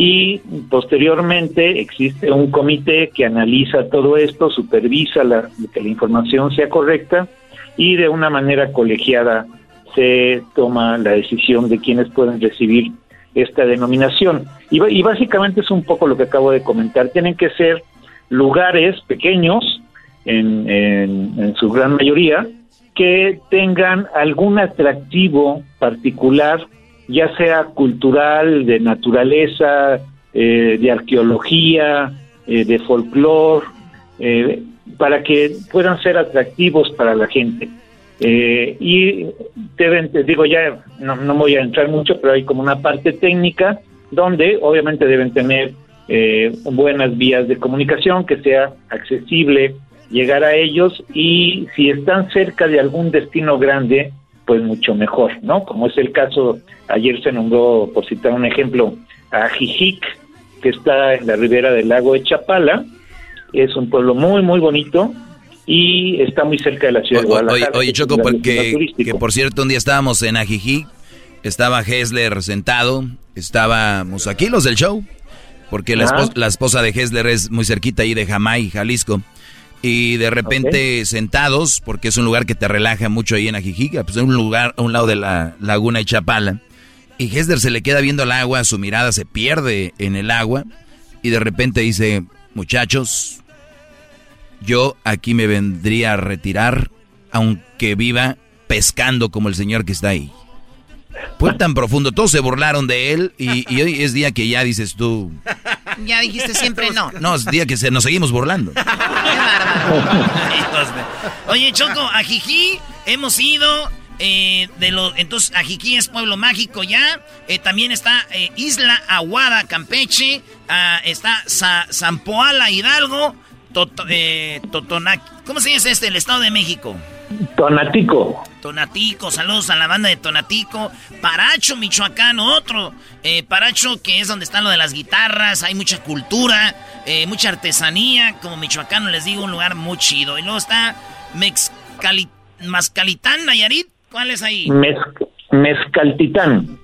y posteriormente existe un comité que analiza todo esto, supervisa la, que la información sea correcta y de una manera colegiada se toma la decisión de quiénes pueden recibir esta denominación. Y, básicamente es un poco lo que acabo de comentar. Tienen que ser lugares pequeños, en- en su gran mayoría, que tengan algún atractivo particular, ya sea cultural, de naturaleza, eh, de arqueología, eh, de folclore, eh, para que puedan ser atractivos para la gente. Y deben, te digo ya, no, no voy a entrar mucho, pero hay como una parte técnica donde obviamente deben tener eh, buenas vías de comunicación, que sea accesible llegar a ellos y si están cerca de algún destino grande, pues mucho mejor, ¿no? Como es el caso, ayer se nombró, por citar un ejemplo, a Jijic, que está en la ribera del lago de Chapala, es un pueblo muy, muy bonito y está muy cerca de la ciudad de Oye, Guadalajara. oye, Choco, porque que por cierto un día estábamos en Ajijic, estaba Hessler sentado, estábamos aquí los del show, porque la, Ajá. espos- la esposa de Hessler es muy cerquita ahí de Jamay, Jalisco. Y de repente sentados, porque es un lugar que te relaja mucho ahí en Ajijic, pues es un lugar a un lado de la laguna de Chapala. Y Hessler se le queda viendo el agua, su mirada se pierde en el agua, y de repente dice, muchachos, yo aquí me vendría a retirar, aunque viva pescando como el señor que está ahí. Fue tan profundo, todos se burlaron de él y, y hoy es día que ya dices tú, Ya dijiste siempre no. no, es día que se, nos seguimos burlando. Oye, Choco, a Jijí hemos ido. eh, de los, entonces, Ajiquí es pueblo mágico ya. Eh, también está eh, Isla Aguada, Campeche. ah, está Sa- Zampoala, Hidalgo. Toto- eh, Totonac. ¿Cómo se llama este? El Estado de México. Tonatico. Tonatico, saludos a la banda de Tonatico. Paracho, Michoacán, otro. Eh, Paracho, que es donde están lo de las guitarras, hay mucha cultura, eh, mucha artesanía. Como michoacano les digo, un lugar muy chido. Y luego está Mexcali, Mascalitán, Nayarit. ¿Cuál es ahí? Mez- Mezcaltitán.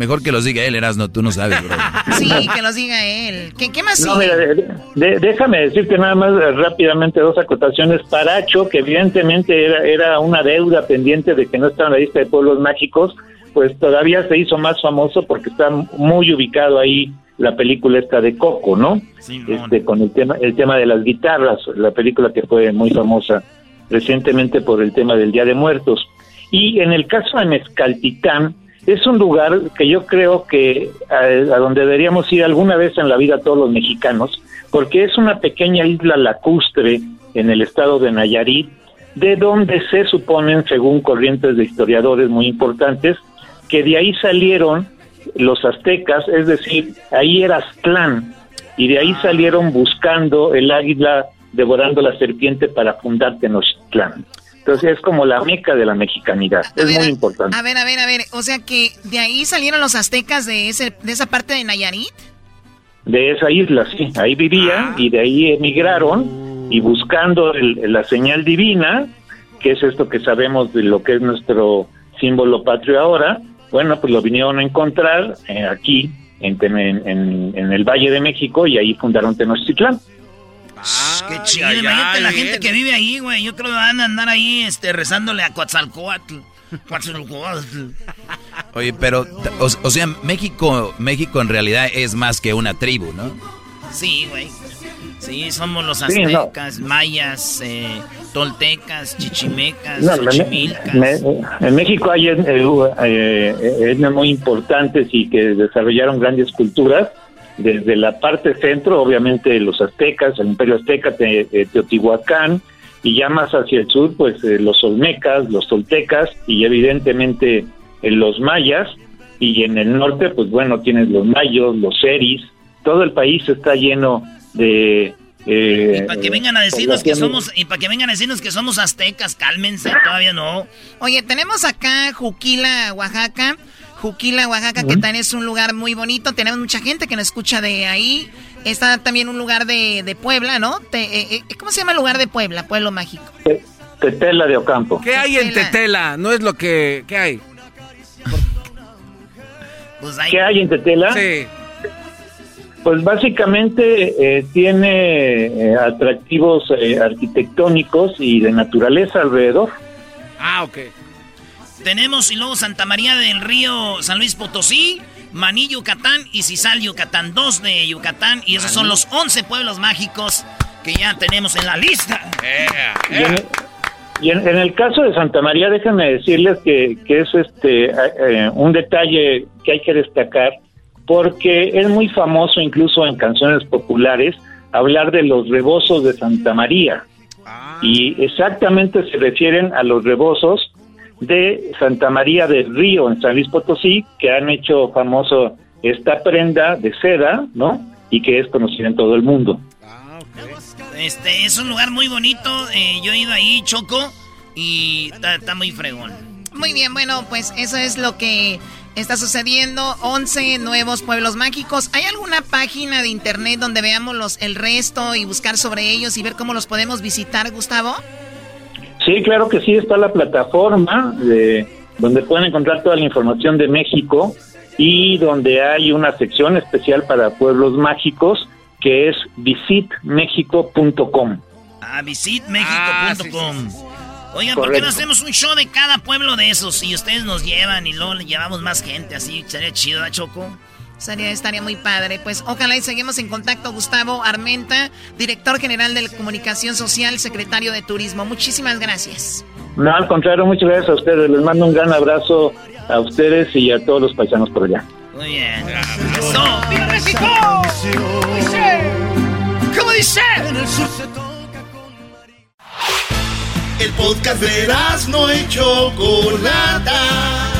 Mejor que los diga él, Erasno, tú no sabes, bro. Sí, que los diga él. ¿Qué, qué más No, mira, de- de- déjame decirte nada más eh, rápidamente dos acotaciones. Paracho, que evidentemente era, era una deuda pendiente de que no estaba en la lista de pueblos mágicos, pues todavía se hizo más famoso porque está muy ubicado ahí la película esta de Coco, ¿no? Este, con el tema, el tema de las guitarras, la película que fue muy famosa recientemente por el tema del Día de Muertos. Y en el caso de Mezcaltitán, es un lugar que yo creo que a, donde deberíamos ir alguna vez en la vida todos los mexicanos, porque es una pequeña isla lacustre en el estado de Nayarit, de donde se suponen, según corrientes de historiadores muy importantes, que de ahí salieron los aztecas, es decir, ahí era Aztlán, y de ahí salieron buscando el águila devorando la serpiente para fundar Tenochtitlán. Entonces es como la meca de la mexicanidad, es muy importante. A ver, a ver, a ver. O sea que de ahí salieron los aztecas de, ese, de esa parte de Nayarit. de esa isla, sí, ahí vivían y de ahí emigraron y buscando el- la señal divina, que es esto que sabemos de lo que es nuestro símbolo patrio ahora, bueno, pues lo vinieron a encontrar eh, aquí en, en- en el Valle de México y ahí fundaron Tenochtitlán. Qué chido. Imagínate la gente que vive ahí, güey. Yo creo que van a andar ahí este, rezándole a Coatzalcoatl. Coatzalcoatl. Oye, pero, o, o sea, México, México en realidad es más que una tribu, ¿no? Sí, güey. Sí, somos los Sí, no. aztecas, mayas, eh, toltecas, chichimecas, No, me- xochimilcas. me- en México hay eh, eh, etnias muy importantes y que desarrollaron grandes culturas. Desde la parte centro, obviamente los aztecas, el imperio azteca, Te- eh, Teotihuacán, y ya más hacia el sur, pues eh, los olmecas, los toltecas y evidentemente eh, los mayas. Y en el norte, pues bueno, tienes los mayos, los seris. Todo el país está lleno de... eh, Para que vengan a decirnos que somos, y para que vengan a decirnos que somos aztecas, cálmense, todavía no. Oye, tenemos acá Juquila, Oaxaca. Juquila, Oaxaca, que también es un lugar muy bonito. Tenemos mucha gente que nos escucha de ahí. Está también un lugar de, de Puebla, ¿no? Te- eh, eh, ¿Cómo se llama el lugar de Puebla? Pueblo mágico. Tetela de Ocampo. ¿Qué hay en Tetela? No es lo que... ¿Qué hay? Pues ¿Qué hay en Tetela? Sí. Pues básicamente eh, tiene eh, atractivos eh, arquitectónicos y de naturaleza alrededor. Ah, ok. Tenemos y luego Santa María del Río, San Luis Potosí, Maní, Yucatán y Cisal, Yucatán. Dos de Yucatán y esos son los 11 pueblos mágicos que ya tenemos en la lista. Y, en, y en- en el caso de Santa María, déjenme decirles que, que es este eh, eh, un detalle que hay que destacar, porque es muy famoso incluso en canciones populares hablar de los rebozos de Santa María. Y exactamente se refieren a los rebozos de Santa María del Río en San Luis Potosí, que han hecho famoso esta prenda de seda, ¿no? Y que es conocida en todo el mundo. Este es un lugar muy bonito. eh, yo he ido ahí, Choco, y está está muy fregón. Muy bien, bueno, pues eso es lo que está sucediendo. 11 nuevos pueblos mágicos. ¿Hay alguna página de internet donde veamos los, el resto y buscar sobre ellos y ver cómo los podemos visitar, Gustavo? Sí, claro que sí, está la plataforma de, donde pueden encontrar toda la información de México y donde hay una sección especial para pueblos mágicos que es visitmexico.com. A visitmexico.com. Oigan, ¿por qué Correcto. no hacemos un show de cada pueblo de esos? Y ustedes nos llevan y luego le llevamos más gente, así sería chido, ¿verdad, Choco? Estaría, estaría muy padre. Pues ojalá y seguimos en contacto. Gustavo Armenta, director general de Comunicación Social, secretario de Turismo. Muchísimas gracias. No, al contrario, muchas gracias a ustedes. Les mando un gran abrazo a ustedes y a todos los paisanos por allá. Muy bien. ¡Eso! ¡Viva México! Dice, ¿Cómo dice? El podcast de no y Chocolata.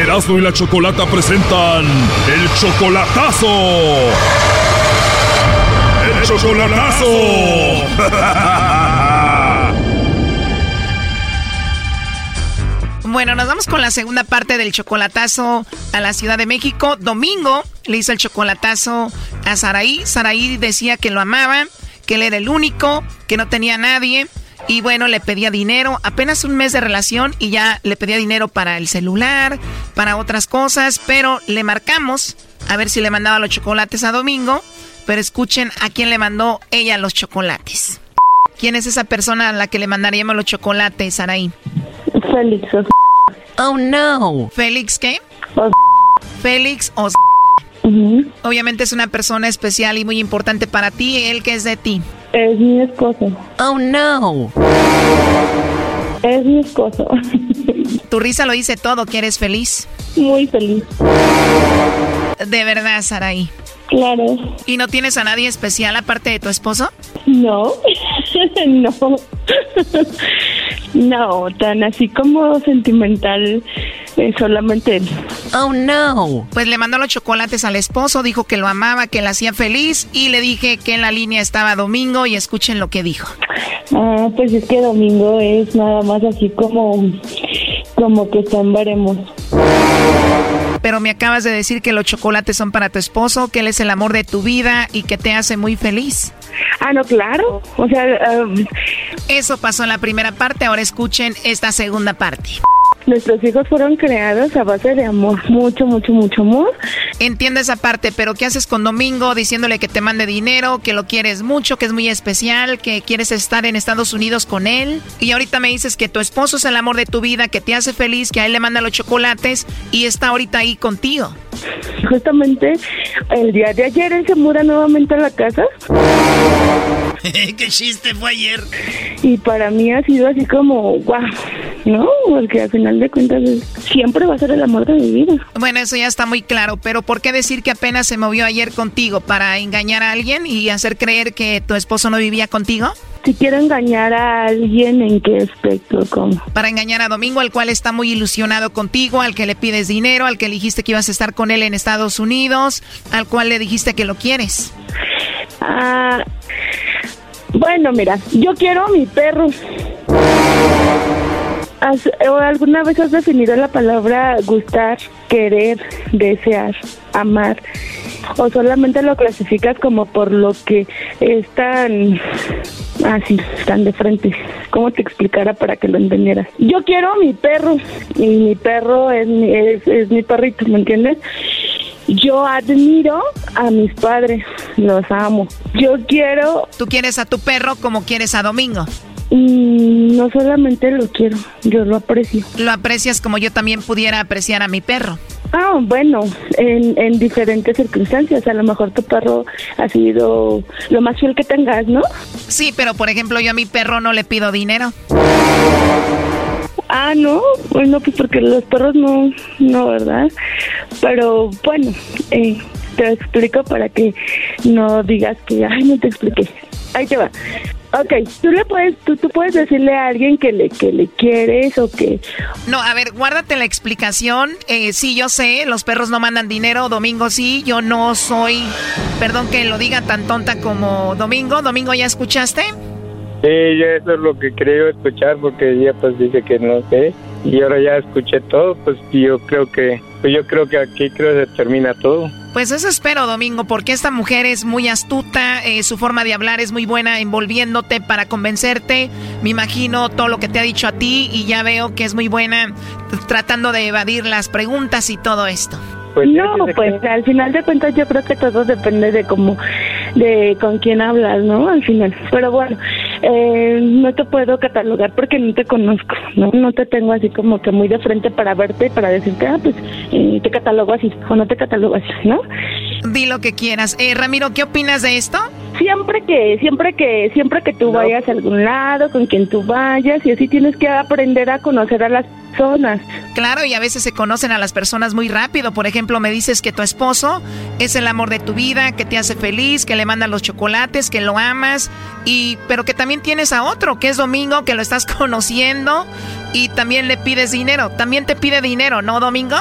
Erasmo y la Chocolata presentan el chocolatazo. ¡El chocolatazo! Bueno, nos vamos con la segunda parte del chocolatazo a la Ciudad de México. Domingo le hizo el chocolatazo a Saraí. Saraí decía que lo amaba, que él era el único, que no tenía nadie. Y bueno, le pedía dinero, apenas un mes de relación y ya le pedía dinero para el celular, para otras cosas, pero le marcamos a ver si le mandaba los chocolates a Domingo, pero escuchen a quién le mandó ella los chocolates. ¿Quién es esa persona a la que le mandaríamos los chocolates, Saraí? Félix. Oh no. ¿Félix qué? Félix Obviamente es una persona especial y muy importante para ti. ¿Él que es de ti? Es mi esposo. Oh no. Es mi esposo. Tu risa lo dice todo, que eres feliz. Muy feliz. De verdad, Saraí. Claro. ¿Y no tienes a nadie especial aparte de tu esposo? No. no. no, tan así como sentimental, eh, solamente él. Oh no. Pues le mandó los chocolates al esposo, dijo que lo amaba, que le hacía feliz y le dije que en la línea estaba Domingo y escuchen lo que dijo. Ah, pues es que domingo es nada más así como, como que veremos. Pero me acabas de decir que los chocolates son para tu esposo, que él es el amor de tu vida y que te hace muy feliz. Ah, no, claro. O sea, um, eso pasó en la primera parte, ahora escuchen esta segunda parte. Nuestros hijos fueron creados a base de amor, mucho, mucho, mucho amor. Entiendo esa parte, pero ¿qué haces con Domingo diciéndole que te mande dinero, que lo quieres mucho, que es muy especial, que quieres estar en Estados Unidos con él? Y ahorita me dices que tu esposo es el amor de tu vida, que te hace feliz, que a él le manda los chocolates y está ahorita ahí contigo. Justamente el día de ayer él se muda nuevamente a la casa. ¿Qué chiste fue ayer? Y para mí ha sido así como, wow, ¿no? Porque al final de cuentas siempre va a ser el amor de mi vida. Bueno, eso ya está muy claro, pero ¿por qué decir que apenas se movió ayer contigo? ¿Para engañar a alguien y hacer creer que tu esposo no vivía contigo? Si quiero engañar a alguien, ¿en qué aspecto? ¿Cómo? Para engañar a Domingo, al cual está muy ilusionado contigo, al que le pides dinero, al que le dijiste que ibas a estar con él en Estados Unidos, al cual le dijiste que lo quieres. Ah, bueno, mira, yo quiero a mi perro. ¿Has- o ¿Alguna vez has definido la palabra gustar, querer, desear, amar? ¿O solamente lo clasificas como por lo que es tan así, tan de frente? ¿Cómo te explicara para que lo entendieras? Yo quiero a mi perro y mi perro es mi, es, es mi perrito, ¿me entiendes? Yo admiro a mis padres, los amo. Yo quiero... Tú quieres a tu perro como quieres a Domingo. Mm, no solamente lo quiero, yo lo aprecio. Lo aprecias como yo también pudiera apreciar a mi perro. Ah, bueno, en, en diferentes circunstancias. A lo mejor tu perro ha sido lo más fiel que tengas, ¿no? Sí, pero por ejemplo yo a mi perro no le pido dinero. Ah, no, bueno, pues porque los perros no, no, ¿verdad? Pero bueno, eh, te explico para que no digas que, ay, no te expliqué. Ahí te va. Ok, tú le puedes, tú, tú puedes decirle a alguien que le, que le quieres o que, No, a ver, guárdate la explicación. Eh, sí, yo sé, los perros no mandan dinero. Domingo sí, yo no soy, perdón que lo diga tan tonta como Domingo. Domingo, ¿ya escuchaste? Sí, yo eso es lo que quería escuchar porque ella pues dice que no sé y ahora ya escuché todo, pues yo creo que pues yo creo que aquí creo que se termina todo. Pues eso espero, Domingo, porque esta mujer es muy astuta, eh, su forma de hablar es muy buena, envolviéndote para convencerte. Me imagino todo lo que te ha dicho a ti y ya veo que es muy buena tratando de evadir las preguntas y todo esto. no, pues al final de cuentas yo creo que todo depende de cómo, de con quién hablas, ¿no? Al final. Pero bueno, eh, no te puedo catalogar porque no te conozco, ¿no? No te tengo así como que muy de frente para verte y para decirte, ah, pues eh, te catalogo así o no te catalogo así, ¿no? Di lo que quieras. Eh, Ramiro, ¿qué opinas de esto? Siempre que, siempre que, siempre que tú vayas a algún lado, con quien tú vayas, y así tienes que aprender a conocer a las personas. Claro, y a veces se conocen a las personas muy rápido. Por ejemplo, me dices que tu esposo es el amor de tu vida, que te hace feliz, que le mandan los chocolates, que lo amas, y pero que también tienes a otro, que es Domingo, que lo estás conociendo y también le pides dinero. También te pide dinero, ¿no, Domingo?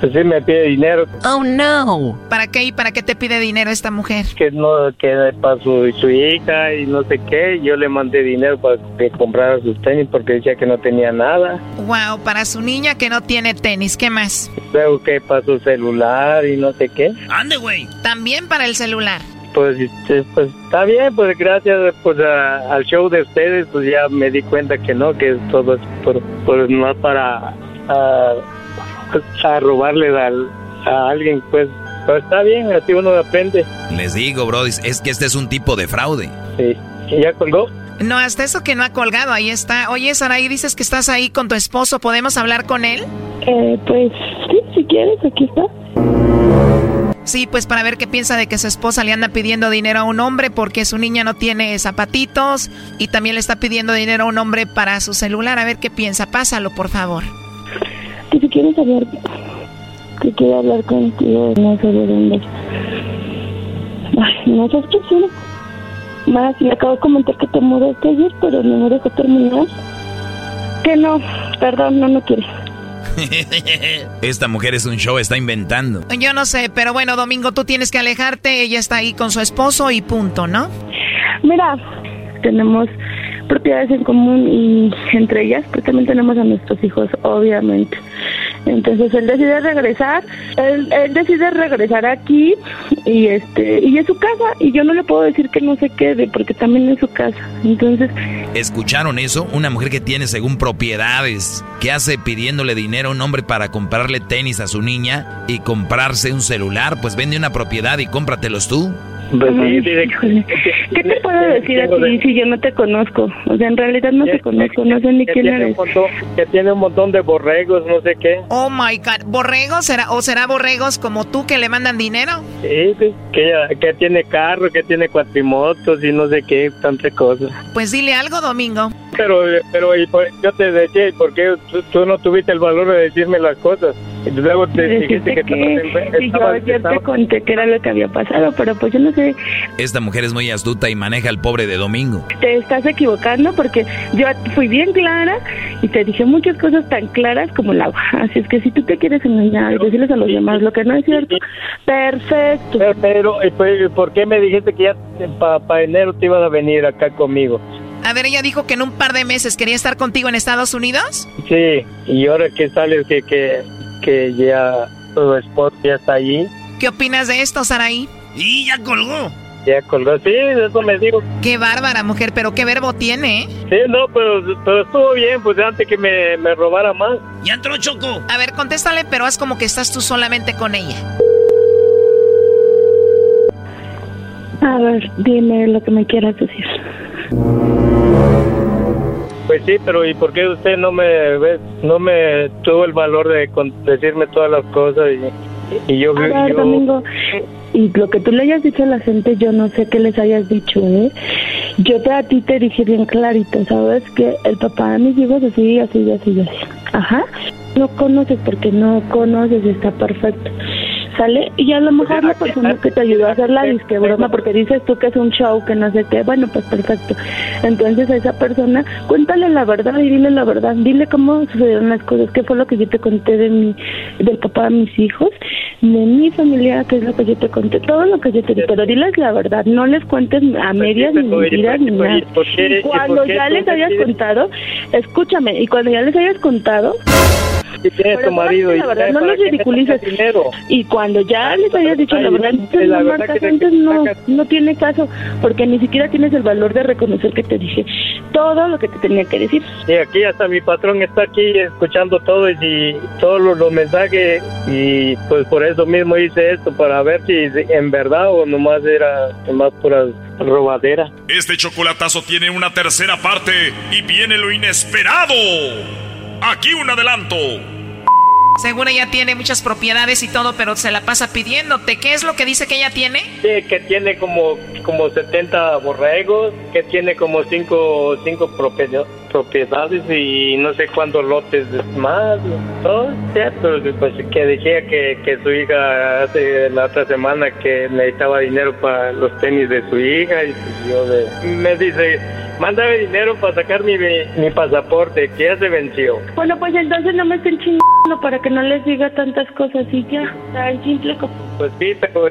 Pues sí me pide dinero. Oh no. ¿Para qué y para qué te pide dinero esta mujer? Que no que para su, su hija y no sé qué, yo le mandé dinero para que comprara sus tenis porque decía que no tenía nada. Wow, para su niña que no tiene tenis, ¿qué más? Luego que para su celular y no sé qué. Ande, güey. También para el celular. Pues, este, pues está bien, pues gracias pues a- al show de ustedes, pues ya me di cuenta que no, que todo es por, por no para a, a robarle al- a alguien, pues, pues está bien, así uno aprende. Les digo, bro, es es que este es un tipo de fraude. Sí. ¿Y ya colgó? No, hasta eso que no ha colgado, ahí está. Oye, Saraí, dices que estás ahí con tu esposo, ¿podemos hablar con él? Eh, pues sí, si quieres, aquí está. Sí, pues para ver qué piensa de que su esposa le anda pidiendo dinero a un hombre porque su niña no tiene zapatitos y también le está pidiendo dinero a un hombre para su celular. A ver qué piensa. Pásalo, por favor. Que si quieres hablar, que quiero hablar contigo, no sé de dónde. Ay, no sé qué. Más, le acabo de comentar que te mudaste ayer, pero no me dejó terminar. Que no, perdón, no, no quieres. Esta mujer es un show, está inventando. Yo no sé, pero bueno, Domingo, tú tienes que alejarte. Ella está ahí con su esposo y punto, ¿no? Mira, tenemos propiedades en común y entre ellas pues también tenemos a nuestros hijos, obviamente. Entonces él decide regresar, él, él decide regresar aquí y este y es su casa y yo no le puedo decir que no se quede porque también es su casa. Entonces ¿Escucharon eso? Una mujer que tiene según propiedades, que hace pidiéndole dinero a un hombre para comprarle tenis a su niña y comprarse un celular, pues vende una propiedad y cómpratelos tú. Pues sí, híjole, ¿Qué te puedo decir a ti si yo no te conozco? O sea, en realidad no te conozco, no sé ni que quién tiene eres. un montón, que tiene un montón de borregos, no sé qué. Oh my God. ¿Borregos? ¿Será, ¿O será borregos como tú que le mandan dinero? Sí, sí, que, que tiene carro, que tiene cuatrimotos y no sé qué, tantas cosas. Pues dile algo, Domingo. Pero, pero y por- yo te decía, ¿y por qué tú, tú no tuviste el valor de decirme las cosas? Luego te dijiste que, que, y yo ayer te conté que era lo que había pasado, pero pues yo no sé, Esta mujer es muy astuta y maneja al pobre de Domingo. te estás equivocando porque yo fui bien clara y te dije muchas cosas tan claras como el agua. Así es que si tú te quieres engañar y decirles a los demás lo que no es cierto, perfecto. Pero, pero, ¿y pues, ¿por qué me dijiste que ya para enero te ibas a venir acá conmigo? A ver, ella dijo que en un par de meses quería estar contigo en Estados Unidos. Sí, y ahora que sales que, que, que ya tu esposo ya está allí, ¿Qué opinas de esto, Saraí? Y ya colgó. ya colgó. Sí, eso me digo. Qué bárbara mujer, pero qué verbo tiene, ¿eh? Sí, no, pero, pero estuvo bien, pues antes que me, me robara más. Ya entró Choco. A ver, contéstale, pero haz como que estás tú solamente con ella. A ver, dime lo que me quieras decir. Pues sí, pero ¿y por qué usted no me ve- no me tuvo el valor de con- decirme todas las cosas y, y yo, A ver, yo Domingo, y lo que tú le hayas dicho a la gente, yo no sé qué les hayas dicho, ¿eh? Yo te, a ti te dije bien clarito, ¿sabes? Que el papá de mis hijos así, así, así, así. Ajá. No conoces porque no conoces y está perfecto. ¿Sale? Y a lo mejor la persona que te ayudó a hacer la disque broma, porque dices tú que es un show, que no sé qué, bueno, pues perfecto. Entonces a esa persona, cuéntale la verdad y dile la verdad. Dile cómo sucedieron las cosas, qué fue lo que yo te conté de mi, del papá de mis hijos, de mi familia, qué es lo que yo te conté, todo lo que yo te dije. Pero diles la verdad, no les cuentes a medias ni pero, ¿y mentiras ni nada. y cuando ya les hayas contado, escúchame, y cuando ya les hayas contado, tienes pero tu marido la verdad, ¿sabes no los qué ridiculices. Y cuando ya les hayas dicho la verdad, no, entonces la no verdad marcas antes, no, no tiene caso, porque ni siquiera tienes el valor de reconocer que te dije todo lo que te tenía que decir. Y aquí hasta mi patrón está aquí escuchando todo y, todos los, los mensajes y pues por eso mismo hice esto para ver si en verdad o nomás era nomás pura robadera. Este chocolatazo tiene una tercera parte y viene lo inesperado. Aquí un adelanto. Seguro ella tiene muchas propiedades y todo, pero se la pasa pidiéndote. ¿Qué es lo que dice que ella tiene? Sí, que tiene como, como 70 borregos, que tiene como 5 cinco, propiedad- propiedades y no sé cuántos lotes más. Todo cierto, pues que decía que, que su hija hace la otra semana que necesitaba dinero para los tenis de su hija y pues yo de- me dice, mándame dinero para sacar mi, mi pasaporte que ya se venció. Bueno, pues entonces no me estén chingando para que no les diga tantas cosas y ya, tan simple como... Pues sí, pero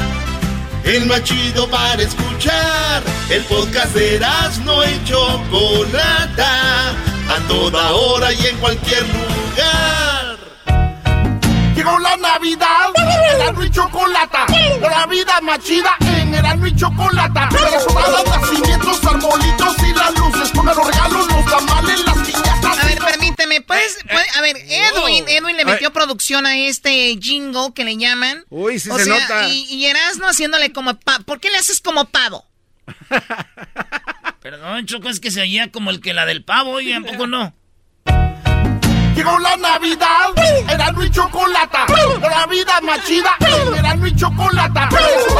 El más chido para escuchar. El podcast de Erasmo y Chocolata. A toda hora y en cualquier lugar. Llegó la Navidad, Erasmo y Chocolata. La vida más chida en Erasmo y Chocolata. Las nacimientos, arbolitos y las luces. Con los regalos, los tamales, las ver, permíteme, ¿puedes, puede- a ver, Edwin, Edwin le metió producción a este jingle que le llaman. Uy, sí o se sea, nota. Y, y Erasmo haciéndole como pa- ¿Por qué le haces como pavo? Perdón, Choco, es que se oía como el que la del pavo, y tampoco no. Llegó la Navidad, Erasmo y Chocolata. La vida más chida Erasmo y Chocolata. Las y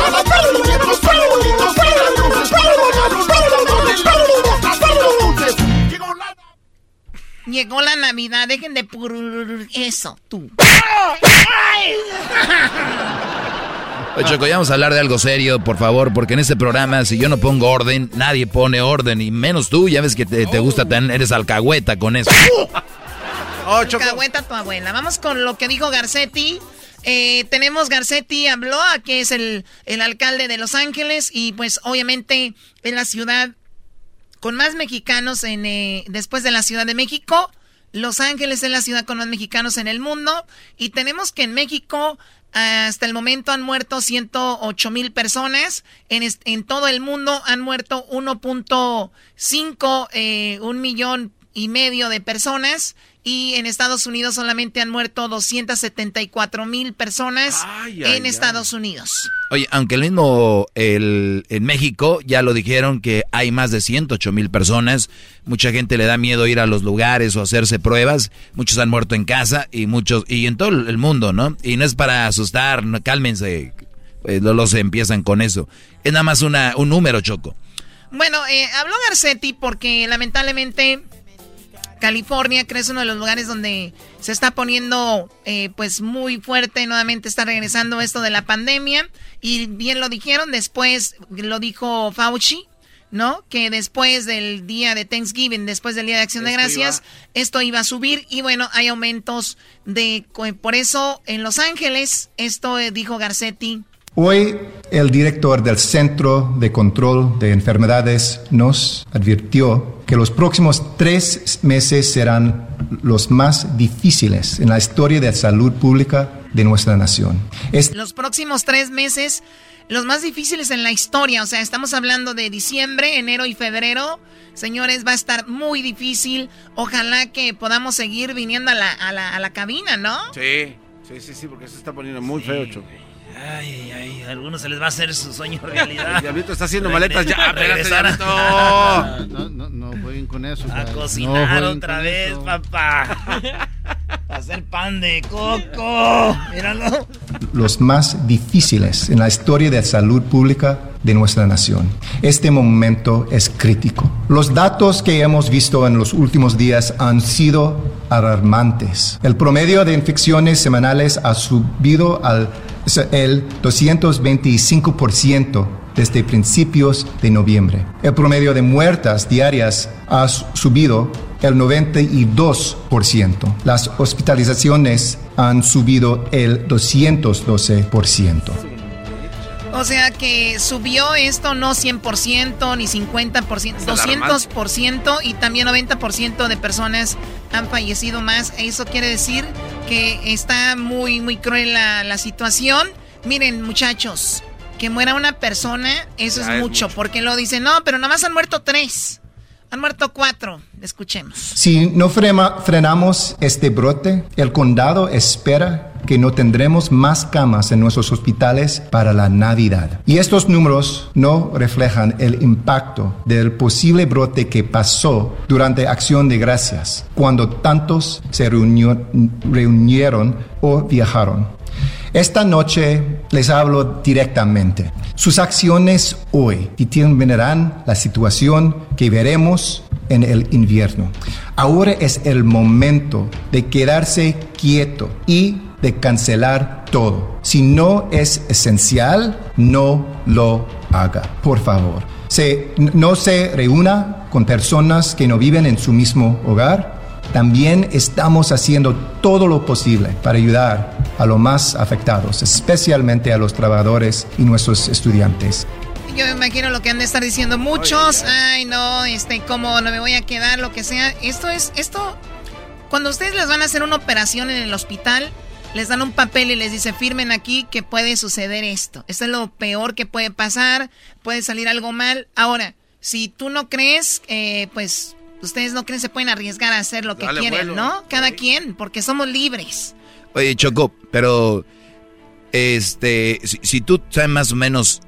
las regalos, Llegó la Navidad, dejen de pur... Eso, tú. Oye, Choco, ya vamos a hablar de algo serio, por favor, porque en este programa, si yo no pongo orden, nadie pone orden, y menos tú, ya ves que te, te gusta tan, eres alcahueta con eso. Cahueta tu abuela. Vamos con lo que dijo Garcetti. Eh, tenemos Garcetti habló, que es el, el alcalde de Los Ángeles, y pues obviamente es la ciudad con más mexicanos en, eh, después de la Ciudad de México. Los Ángeles es la ciudad con más mexicanos en el mundo. Y tenemos que en México Hasta el momento han muerto 108 mil personas. En, en, todo el mundo han muerto 1.5, eh, un millón y medio de personas y en Estados Unidos solamente han muerto 274 mil personas en Estados Unidos. Oye, aunque el mismo el, en México ya lo dijeron que hay más de 108 mil personas, mucha gente le da miedo ir a los lugares o hacerse pruebas, muchos han muerto en casa y muchos y en todo el mundo, ¿no? Y no es para asustar, no, cálmense, pues, no los empiezan con eso. Es nada más una, un número, Choco. Bueno, eh, habló Garcetti porque lamentablemente California, que es uno de los lugares donde se está poniendo eh, pues muy fuerte, nuevamente está regresando esto de la pandemia. Y bien lo dijeron, después lo dijo Fauci, ¿no? Que después del día de Thanksgiving, después del día de Acción de Gracias, esto iba a subir y bueno, hay aumentos de... Por eso en Los Ángeles, esto eh, dijo Garcetti, Hoy el director del Centro de Control de Enfermedades nos advirtió que los próximos tres meses serán los más difíciles en la historia de salud pública de nuestra nación. Los próximos tres meses, los más difíciles en la historia, o sea, estamos hablando de diciembre, enero y febrero. Señores, va a estar muy difícil. Ojalá que podamos seguir viniendo a la, a la, a la cabina, ¿no? Sí, sí, sí, sí, porque se está poniendo muy feo, Choco. Ay, ay, a algunos se les va a hacer su sueño realidad. El diablito está haciendo maletas ya. Espérate, No, no, no jueguen con eso. A cocinar otra vez, papá. A hacer pan de coco. Míralo. Los más difíciles en la historia de salud pública de nuestra nación. Este momento es crítico. Los datos que hemos visto en los últimos días han sido alarmantes. El promedio de infecciones semanales ha subido al el 225% desde principios de noviembre. El promedio de muertas diarias ha subido el 92%. Las hospitalizaciones han subido el 212%. O sea que subió esto no 100% ni 50%, 200% y también 90% de personas han fallecido más. Eso quiere decir que está muy, muy cruel la, situación. Miren, muchachos, que muera una persona, eso es, mucho, porque lo dicen, no, pero nada más han muerto tres. Han muerto cuatro. Escuchemos. Si no frenamos este brote, el condado espera que no tendremos más camas en nuestros hospitales para la Navidad. Y estos números no reflejan el impacto del posible brote que pasó durante Acción de Gracias, cuando tantos se reunieron o viajaron. Esta noche les hablo directamente. Sus acciones hoy determinarán la situación que veremos en el invierno. Ahora es el momento de quedarse quieto y de cancelar todo. Si no es esencial, no lo haga, por favor. Se, no se reúna con personas que no viven en su mismo hogar. También estamos haciendo todo lo posible para ayudar a los más afectados, especialmente a los trabajadores y nuestros estudiantes. Yo me imagino lo que han de estar diciendo muchos. Ay, no, este, cómo no me voy a quedar, lo que sea. Esto es, esto, cuando ustedes les van a hacer una operación en el hospital, les dan un papel y les dice firmen aquí que puede suceder esto. Esto es lo peor que puede pasar, puede salir algo mal. Ahora, si tú no crees, eh, pues ustedes no creen se pueden arriesgar a hacer lo que quieren, ¿no? Cada quien, porque somos libres. Oye, Choco, pero este, si, si, tú sabes más o menos,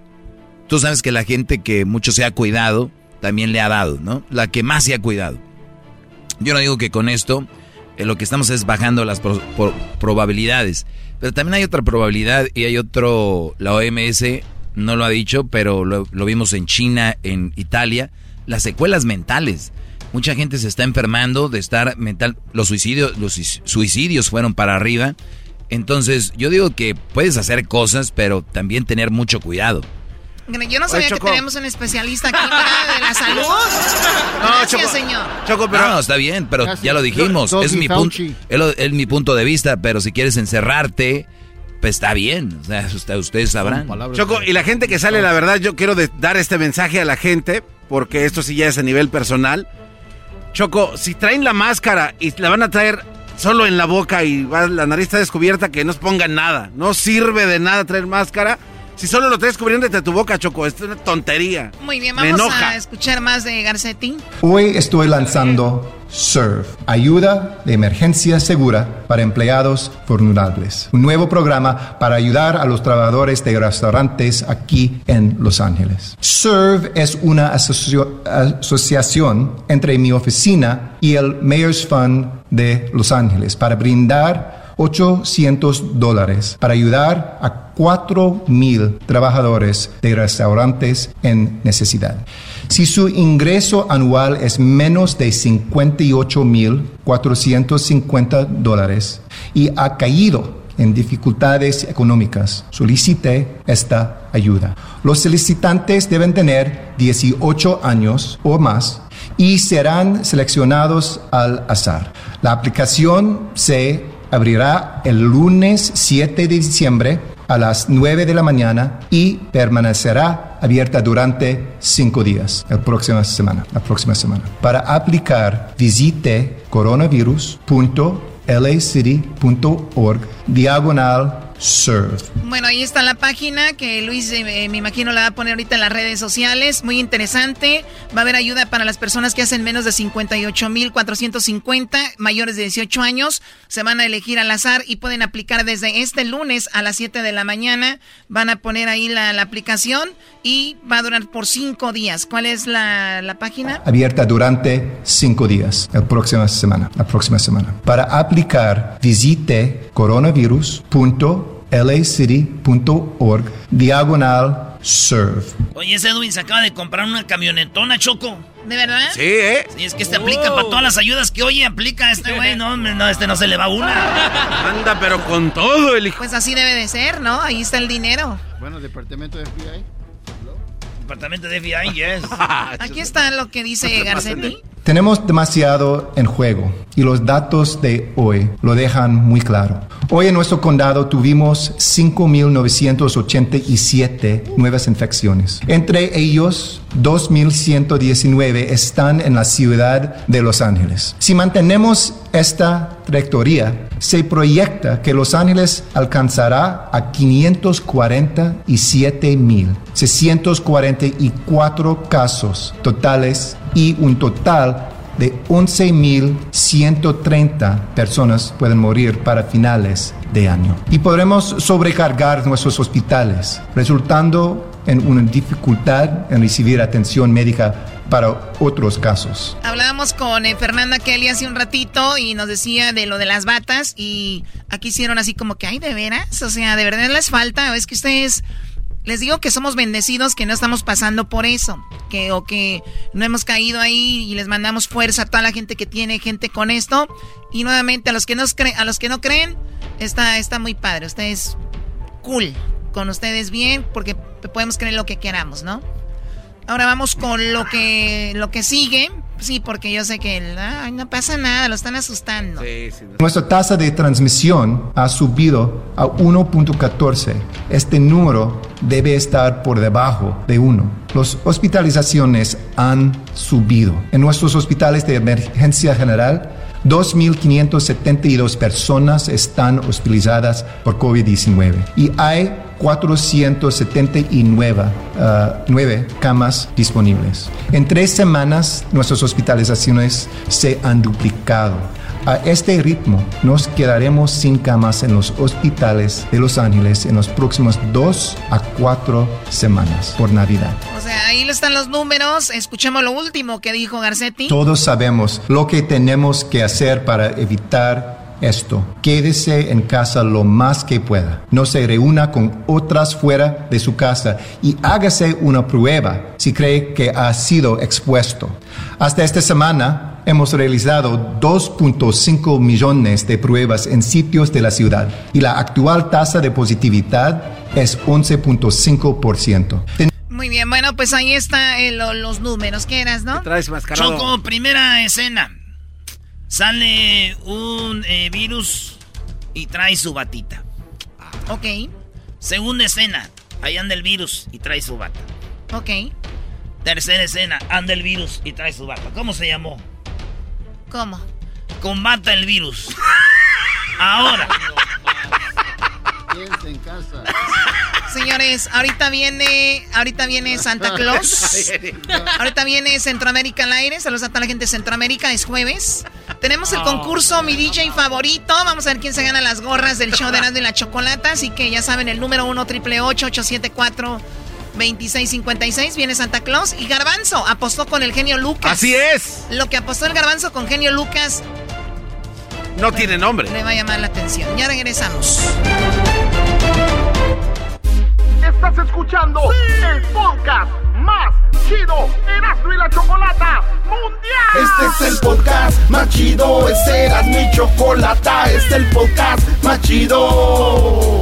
tú sabes que la gente que mucho se ha cuidado, también le ha dado, ¿no? La que más se ha cuidado. Yo no digo que con esto eh, lo que estamos es bajando las probabilidades. Pero también hay otra probabilidad y hay otro, la OMS no lo ha dicho, pero lo, vimos en China, en Italia, las secuelas mentales. Mucha gente se está enfermando de estar mental. Los suicidios, los suicidios fueron para arriba. Entonces, yo digo que puedes hacer cosas, pero también tener mucho cuidado. Yo no sabía que tenemos un especialista aquí para de la salud. No, Gracias, señor. Choco, pero... No, está bien, pero ya lo dijimos. es, mi punto, es, mi punto de vista, pero si quieres encerrarte, pues está bien. O sea, ustedes sabrán. Choco, y la gente que sale, la verdad, yo quiero dar este mensaje a la gente, porque esto sí ya es a nivel personal. Choco, si traen la máscara y la van a traer solo en la boca y va- la nariz está descubierta, que no se pongan nada. No sirve de nada traer máscara. Si solo lo traes cubriendo desde tu boca, Choco, es una tontería. Muy bien, Me vamos enoja. a escuchar más de Garcetti. Hoy estoy lanzando SERVE, Ayuda de Emergencia Segura para Empleados Vulnerables, un nuevo programa para ayudar a los trabajadores de restaurantes aquí en Los Ángeles. SERVE es una asocio- asociación entre mi oficina y el Mayor's Fund de Los Ángeles para brindar 800 dólares para ayudar a 4 mil trabajadores de restaurantes en necesidad. Si su ingreso anual es menos de 58 mil 450 dólares y ha caído en dificultades económicas, solicite esta ayuda. Los solicitantes deben tener 18 años o más y serán seleccionados al azar. La aplicación se abrirá el lunes 7 de diciembre a las 9 de la mañana y permanecerá abierta durante cinco días, la próxima semana, la próxima semana. Para aplicar, visite coronavirus.lacity.org diagonal serve. Bueno, ahí está la página que Luis eh, me imagino la va a poner ahorita en las redes sociales. Muy interesante. Va a haber ayuda para las personas que hacen menos de 58.450, mayores de 18 años. Se van a elegir al azar y pueden aplicar desde este lunes a las 7 de la mañana. Van a poner ahí la, la aplicación y va a durar por cinco días. ¿Cuál es la, la página? abierta durante cinco días, la próxima semana, la próxima semana. Para aplicar, visite coronavirus.lacity.org diagonal serve. Oye, ese Edwin se acaba de comprar una camionetona, Choco. ¿De verdad? Sí, ¿eh? Sí, es que este aplica para todas las ayudas que oye aplica este güey. No, este no se le va una. Anda, pero con todo el hijo. Pues así debe de ser, ¿no? Ahí está el dinero. Bueno, departamento de FBI. Departamento de FBI, yes. Aquí está lo que dice Garcetti. Tenemos demasiado en juego y los datos de hoy lo dejan muy claro. Hoy en nuestro condado tuvimos 5.987 nuevas infecciones. Entre ellos, 2.119 están en la ciudad de Los Ángeles. Si mantenemos esta trayectoria, se proyecta que Los Ángeles alcanzará a 547.644 casos totales y un total de 11.130 personas pueden morir para finales de año. Y podremos sobrecargar nuestros hospitales, resultando en una dificultad en recibir atención médica para otros casos. Hablábamos con eh, Fernanda Kelly hace un ratito y nos decía de lo de las batas y aquí hicieron así como que, ay, ¿de veras? O sea, ¿de verdad les falta? ¿O es que ustedes... Les digo que somos bendecidos, que no estamos pasando por eso, que o que no hemos caído ahí y les mandamos fuerza a toda la gente que tiene gente con esto. Y nuevamente a los que no creen, a los que no creen, está, está muy padre. Ustedes cool, con ustedes bien, porque podemos creer lo que queramos, ¿no? Ahora vamos con lo que lo que sigue. Sí, porque yo sé que el- ay, no pasa nada, lo están asustando. Nuestra tasa de transmisión ha subido a 1.14. Este número debe estar por debajo de 1. Las hospitalizaciones han subido. En nuestros hospitales de emergencia general, 2.572 personas están hospitalizadas por COVID-19 y hay 479 ah, nueve camas disponibles. En tres semanas nuestras hospitalizaciones se han duplicado. A este ritmo nos quedaremos sin camas en los hospitales de Los Ángeles en los próximos dos a cuatro semanas por Navidad. O sea, ahí están los números. Escuchemos lo último que dijo Garcetti. Todos sabemos lo que tenemos que hacer para evitar esto. Quédese en casa lo más que pueda. No se reúna con otras fuera de su casa y hágase una prueba si cree que ha sido expuesto. Hasta esta semana hemos realizado 2.5 millones de pruebas en sitios de la ciudad y la actual tasa de positividad es 11.5%. Muy bien, bueno, pues ahí está eh, lo- los números. ¿Qué eras, no? Traes mascarado. Choco, primera escena. Sale un eh, virus y trae su batita. Ok, Segunda escena. Ahí anda el virus y trae su bata. ok. Tercera escena. Anda el virus y trae su bata. ¿Cómo se llamó? ¿Cómo? Combata el virus. Ahora. En casa. Señores, ahorita viene, ahorita viene Santa Claus. ahorita viene Centroamérica al aire. Saludos a toda la gente de Centroamérica. Es jueves. Tenemos el concurso Mi DJ favorito. Vamos a ver quién se gana las gorras del show de Erasmo y la Chocolata. Así que ya saben, el número 1 triple 874 2656 viene Santa Claus y Garbanzo apostó con el genio Lucas. Así es. Lo que apostó el Garbanzo con genio Lucas No tiene nombre. le va a llamar la atención. Ya regresamos. Estás escuchando el podcast más chido Erasmo y la Chocolata Mundial. Este es el podcast más chido, este era mi chocolata, este es el podcast más chido.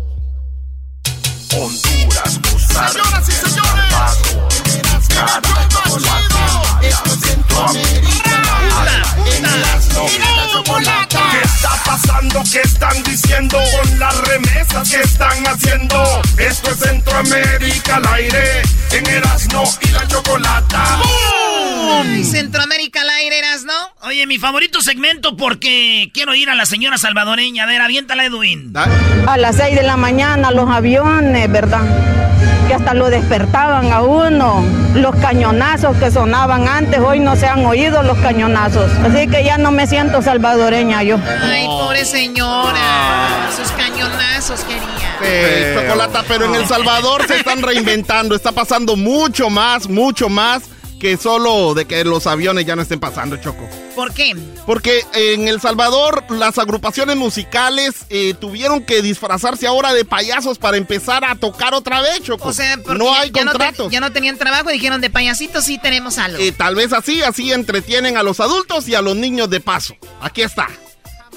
Honduras, Costa Señoras y señores. Es Centroamérica. En Erasmo y la Chocolata. ¿Qué está pasando? ¿Qué están diciendo con las remesas que están haciendo? Esto es Centroamérica al aire. En Erasmo y la Chocolata. Ay, Centroamérica al aire, ¿no? Oye, mi favorito segmento porque quiero ir a la señora salvadoreña. A ver, aviéntala, Edwin. A las 6 de la mañana los aviones, ¿verdad? Que hasta lo despertaban a uno. Los cañonazos que sonaban antes, hoy no se han oído los cañonazos. Así que ya no me siento salvadoreña yo. Ay, pobre señora. Sus cañonazos quería. Sí, chocolata, pero en El Salvador se están reinventando. Está pasando mucho más, mucho más que solo de que los aviones ya no estén pasando, Choco. ¿Por qué? Porque en El Salvador las agrupaciones musicales eh, tuvieron que disfrazarse ahora de payasos para empezar a tocar otra vez, Choco. O sea, porque no hay ya no te- contratos. ya no tenían trabajo y dijeron de payasitos sí tenemos algo. Eh, tal vez así, así entretienen a los adultos y a los niños de paso. Aquí está.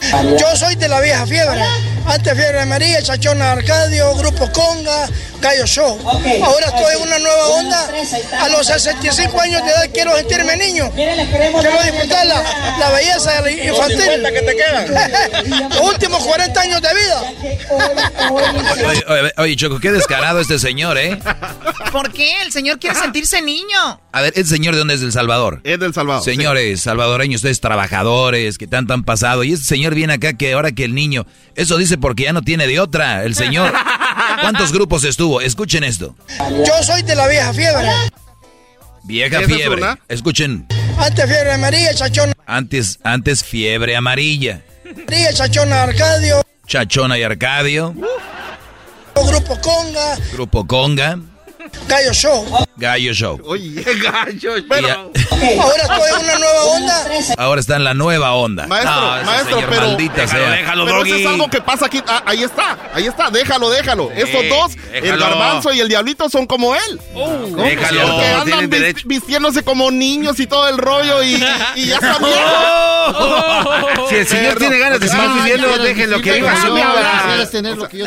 Yo soy de la vieja fiebre. Antes Fiebre de María, Chachona Arcadio, Grupo Conga, Gallo Show. Ahora estoy en una nueva onda. A los 65 años de edad quiero sentirme niño. Quiero disfrutar la, la belleza infantil. que te quedan. Los últimos 40 años de vida. Oye, oye, oye, Choco, qué descarado este señor, ¿eh? ¿Por qué? El señor quiere sentirse niño. A ver, ¿el señor de dónde es del Salvador? Es del Salvador. Señores salvadoreños, ustedes trabajadores, que tanto han pasado. Y este señor viene acá que ahora que el niño. Eso dice porque ya no tiene de otra. El señor. ¿Cuántos grupos estuvo? Escuchen esto. Yo soy de la vieja fiebre. Vieja ¿Esa es fiebre. Escuchen. Antes Fiebre María, Chachona Antes, antes fiebre amarilla. Chachona Arcadio, Chachona y Arcadio. Grupo Conga, Grupo Conga. Gallo Show. Gallo Show. Oye, gallo. Y Ahora estoy en una nueva onda. Ahora está en la nueva onda. Maestro, No, maestro, señor, pero. maldita sea. pero eso es algo que pasa aquí. Ah, ahí está, ahí está, déjalo, déjalo. Estos dos, el déjalo. garbanzo y el diablito, son como él. ¿no? déjalo, Porque andan tienen vis- derecho. vistiéndose como niños y todo el rollo y, y ya está bien. Si el señor tiene ganas de seguir viviendo, déjenlo que viva su vida.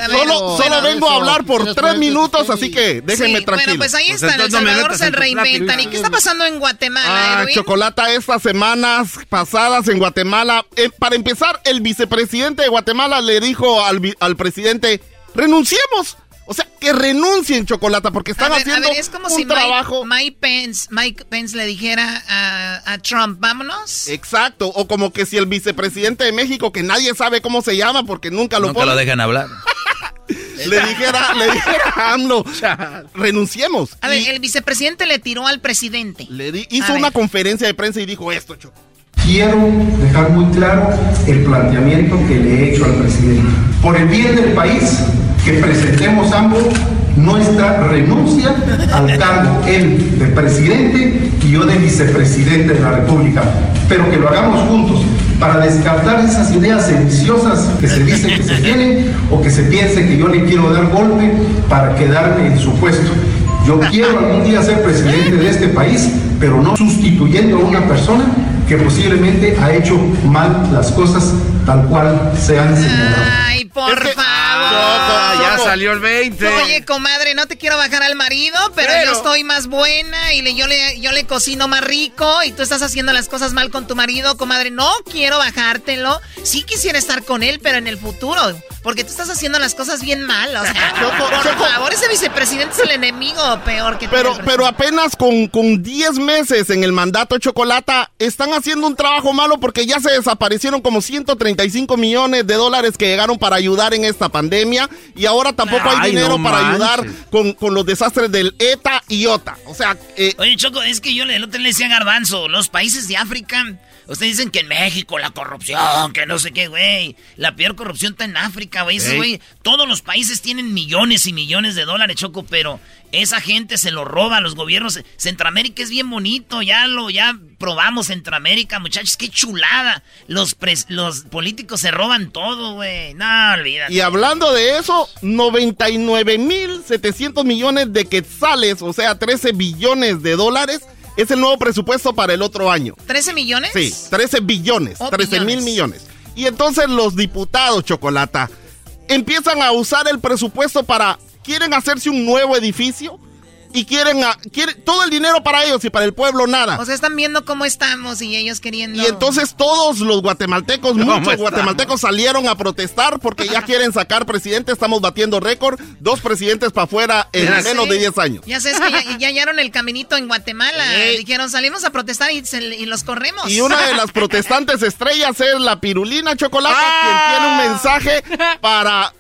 Solo, solo vengo a hablar por tres minutos, así que déjenme Sí, tranquilo. Bueno, pues ahí está, en El Salvador se reinventan. ¿Y qué está pasando en Guatemala, Ah, Edwin? Chocolata, estas semanas pasadas en Guatemala, eh, para empezar, el vicepresidente de Guatemala le dijo al, vi- al presidente, renunciemos. O sea, que renuncien, Chocolata, porque están a ver, haciendo a ver, es como un si trabajo... Mike, Mike Pence, Mike Pence le dijera a, a Trump, vámonos. Exacto, o como que si el vicepresidente de México, que nadie sabe cómo se llama porque nunca lo Nunca pone, lo dejan hablar. le dijera, le dijera a AMLO, renunciemos. A ver, Y el vicepresidente le tiró al presidente. le di- hizo una conferencia de prensa y dijo esto, Choco. Quiero dejar muy claro el planteamiento que le he hecho al presidente. Por el bien del país, que presentemos ambos nuestra renuncia al cargo, él de presidente y yo de vicepresidente de la República, pero que lo hagamos juntos para descartar esas ideas sediciosas que se dicen que se tienen o que se piense que yo le quiero dar golpe para quedarme en su puesto. Yo quiero algún día ser presidente de este país, pero no sustituyendo a una persona que posiblemente ha hecho mal las cosas tal cual se han señalado. Ay, por favor. Ah, ya salió el 20. Oye, comadre, no te quiero bajar al marido, pero, yo estoy más buena y le, yo, le, yo le cocino más rico y tú estás haciendo las cosas mal con tu marido, comadre. No quiero bajártelo. Sí quisiera estar con él, pero en el futuro. Porque tú estás haciendo las cosas bien mal. O sea, por favor, ese vicepresidente es el enemigo peor que Pero, pero apenas con, con 10 meses en el mandato Chocolata, están haciendo un trabajo malo porque ya se desaparecieron como 135 millones de dólares que llegaron para ayudar en esta pandemia y ahora tampoco hay dinero para ayudar con, con, los desastres del ETA y OTA. O sea, eh, Oye, Choco, es que yo el otro le decía Garbanzo, los países de África Ustedes dicen que en México la corrupción, que no sé qué, güey. La peor corrupción está en África, güey. güey. Todos los países tienen millones y millones de dólares, Choco, pero esa gente se lo roba a los gobiernos. Centroamérica es bien bonito, ya lo, ya probamos Centroamérica, muchachos, qué chulada. Los, los políticos se roban todo, güey. No, olvídate. Y hablando de eso, 99 mil 700 millones de quetzales, o sea, 13 billones de dólares es el nuevo presupuesto para el otro año. ¿13 millones? Sí, 13 billones, 13 mil millones. Y entonces los diputados, Chocolata, empiezan a usar el presupuesto para, quieren hacerse un nuevo edificio y quieren, a, quieren todo el dinero para ellos y para el pueblo nada. O sea, están viendo cómo estamos y ellos queriendo. Y entonces todos los guatemaltecos, muchos guatemaltecos salieron a protestar porque ya quieren sacar presidente. Estamos batiendo récord, dos presidentes para afuera en menos de 10 años. Ya sé, es que ya, hallaron el caminito en Guatemala. Dijeron, salimos a protestar y, y, los corremos. Y una de las protestantes estrellas es la Pirulina Chocolate, quien tiene un mensaje para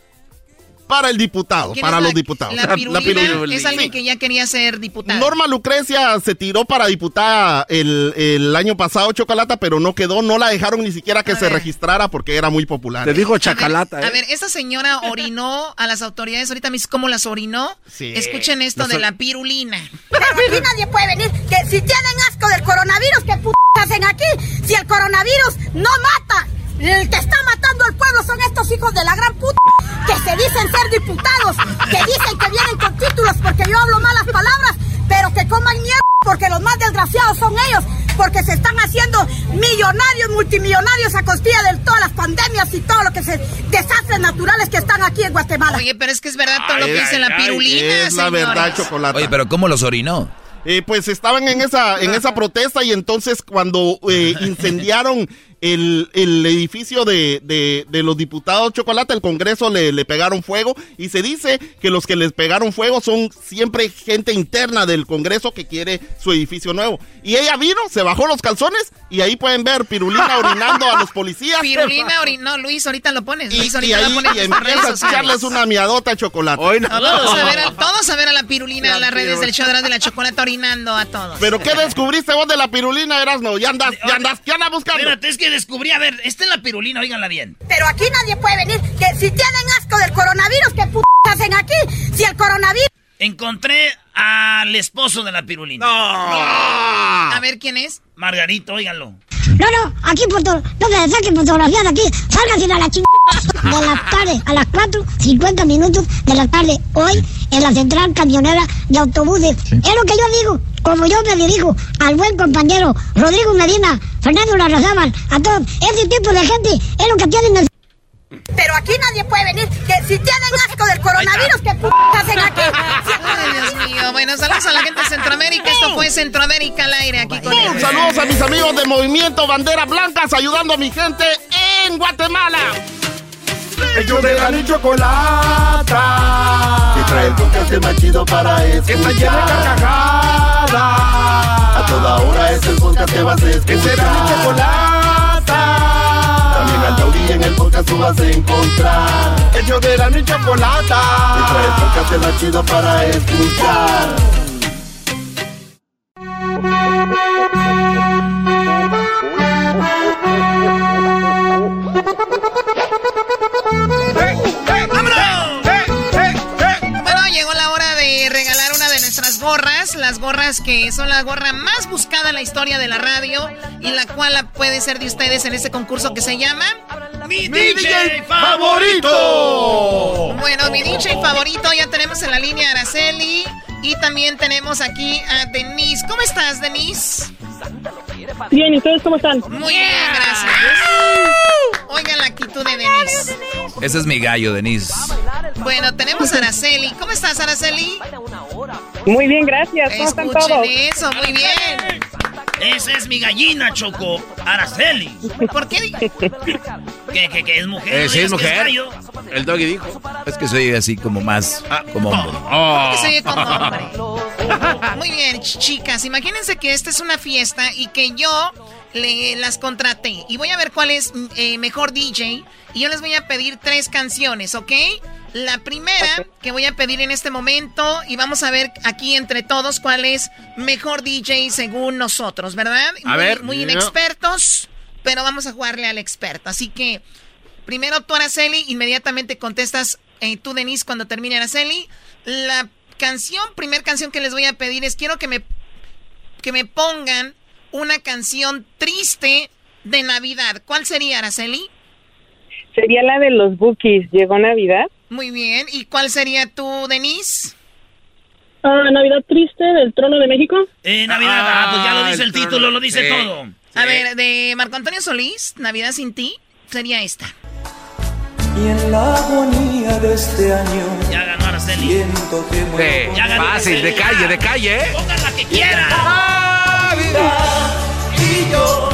para el diputado, para los diputados. La pirulina, es alguien que ya quería ser diputado. Norma Lucrecia se tiró para diputada el, año pasado, Chocolata, pero no quedó, no la dejaron ni siquiera que se registrara porque era muy popular. Te dijo Chacalata. A ver, a ver, esta señora orinó a las autoridades, ahorita me cómo las orinó. Sí. Escuchen esto de la pirulina. Pero aquí nadie puede venir, que si tienen asco del coronavirus, ¿qué p hacen aquí? Si el coronavirus no mata, el que está matando al pueblo son estos hijos de la gran puta que se dicen ser diputados, que dicen que vienen con títulos porque yo hablo malas palabras, pero que coman mierda porque los más desgraciados son ellos, porque se están haciendo millonarios, multimillonarios a costilla de todas las pandemias y todo lo que se desastres naturales que están aquí en Guatemala. Oye, pero es que es verdad todo lo que dice la pirulina. Es la verdad, chocolate. Oye, pero ¿cómo los orinó? Eh, pues estaban en esa, en esa protesta y entonces cuando eh, incendiaron el, el edificio de, de, los diputados Chocolate, el Congreso le, le, pegaron fuego y se dice que los que les pegaron fuego son siempre gente interna del Congreso que quiere su edificio nuevo. Y ella vino, se bajó los calzones y ahí pueden ver Pirulina orinando a los policías. Pirulina orinó, Luis, ahorita lo pones. Y, Luis, ahorita ahí, lo y empieza a echarles una miadota de chocolate. Todos, a ver a, todos a ver a la Pirulina en las redes del show de la chocolate orinando a todos. ¿Pero qué descubriste vos de la Pirulina, Erasmo? Ya andas, ya andas, ya andas buscando. Espérate, es que descubrí, a ver, esta es la pirulina, oíganla bien. Pero aquí nadie puede venir, que si tienen asco del coronavirus, ¿qué p hacen aquí? Si el coronavirus... Encontré al esposo de la pirulina. No. A ver, ¿quién es? Margarito, óiganlo. No, no, aquí foto, no me saquen fotografías de aquí. Salgan a la chingada de la tarde, a las 4.50 minutos de la tarde, hoy en la central camionera de autobuses. Es lo que yo digo, como yo me dirijo al buen compañero Rodrigo Medina, Fernando Larrazábal, a todos. Ese tipo de gente es lo que tienen el... Pero aquí nadie puede venir. Que si tienen asco del coronavirus, ¿qué p hacen aquí? Ay, Dios mío. Bueno, saludos a la gente de Centroamérica. Esto fue Centroamérica al aire aquí con ellos. Saludos a mis amigos de Movimiento Banderas Blancas ayudando a mi gente en Guatemala. Ellos de la ni chocolata. Que trae el podcast más chido para escuchar. Que está llena de carcajadas. A toda hora es el podcast que vas a escuchar. Que será mi chocolata en el podcast tú vas a encontrar. El yo de la ni chocolata. Y trae el podcast más chido para escuchar. Las gorras que son la gorra más buscada en la historia de la radio y la cual puede ser de ustedes en este concurso que se llama Mi, DJ, favorito. Bueno, mi DJ favorito ya tenemos en la línea Araceli y también tenemos aquí a Denise. ¿Cómo estás, Denise? Bien, ¿y ustedes cómo están? Muy bien, gracias. Tú de Denise. Ese es mi gallo, Denise. Bueno, tenemos a Araceli. ¿Cómo estás, Araceli? Muy bien, gracias. ¿Cómo están todos? eso, muy bien. Esa es mi gallina, Choco. Araceli. ¿Por qué? ¿Qué, qué, qué es mujer? Eh, sí, es ¿No que mujer. gallo? El doggy dijo. Es que soy así como más, como hombre. Oh. Que como hombre. Muy bien, ch- chicas. Imagínense que esta es una fiesta y que yo le, las contraté. Y voy a ver cuál es eh, mejor DJ. Y yo les voy a pedir tres canciones, ¿ok? La primera que voy a pedir en este momento y vamos a ver aquí entre todos cuál es mejor DJ según nosotros, ¿verdad? A muy, ver. Muy inexpertos, pero vamos a jugarle al experto. Así que primero tú, Araceli, inmediatamente contestas eh, tú, Denise, cuando termine Araceli. La canción, primer canción que les voy a pedir es quiero que me, que me pongan una canción triste de Navidad. ¿Cuál sería, Araceli? Sería la de los Bookies. ¿Llegó Navidad? Muy bien. ¿Y cuál sería tú, Denise? Ah, Navidad Triste del Trono de México. Eh, Navidad, ah, pues ya lo dice el, el trono. título, lo dice Sí. todo. A ver, de Marco Antonio Solís, Navidad sin ti, sería esta. Y en la agonía de este año Ya ganó Araceli. siento que muero. Ya ganó Fácil, Araceli, de calle, de calle, ¿eh? Pongan la que quieran. Yo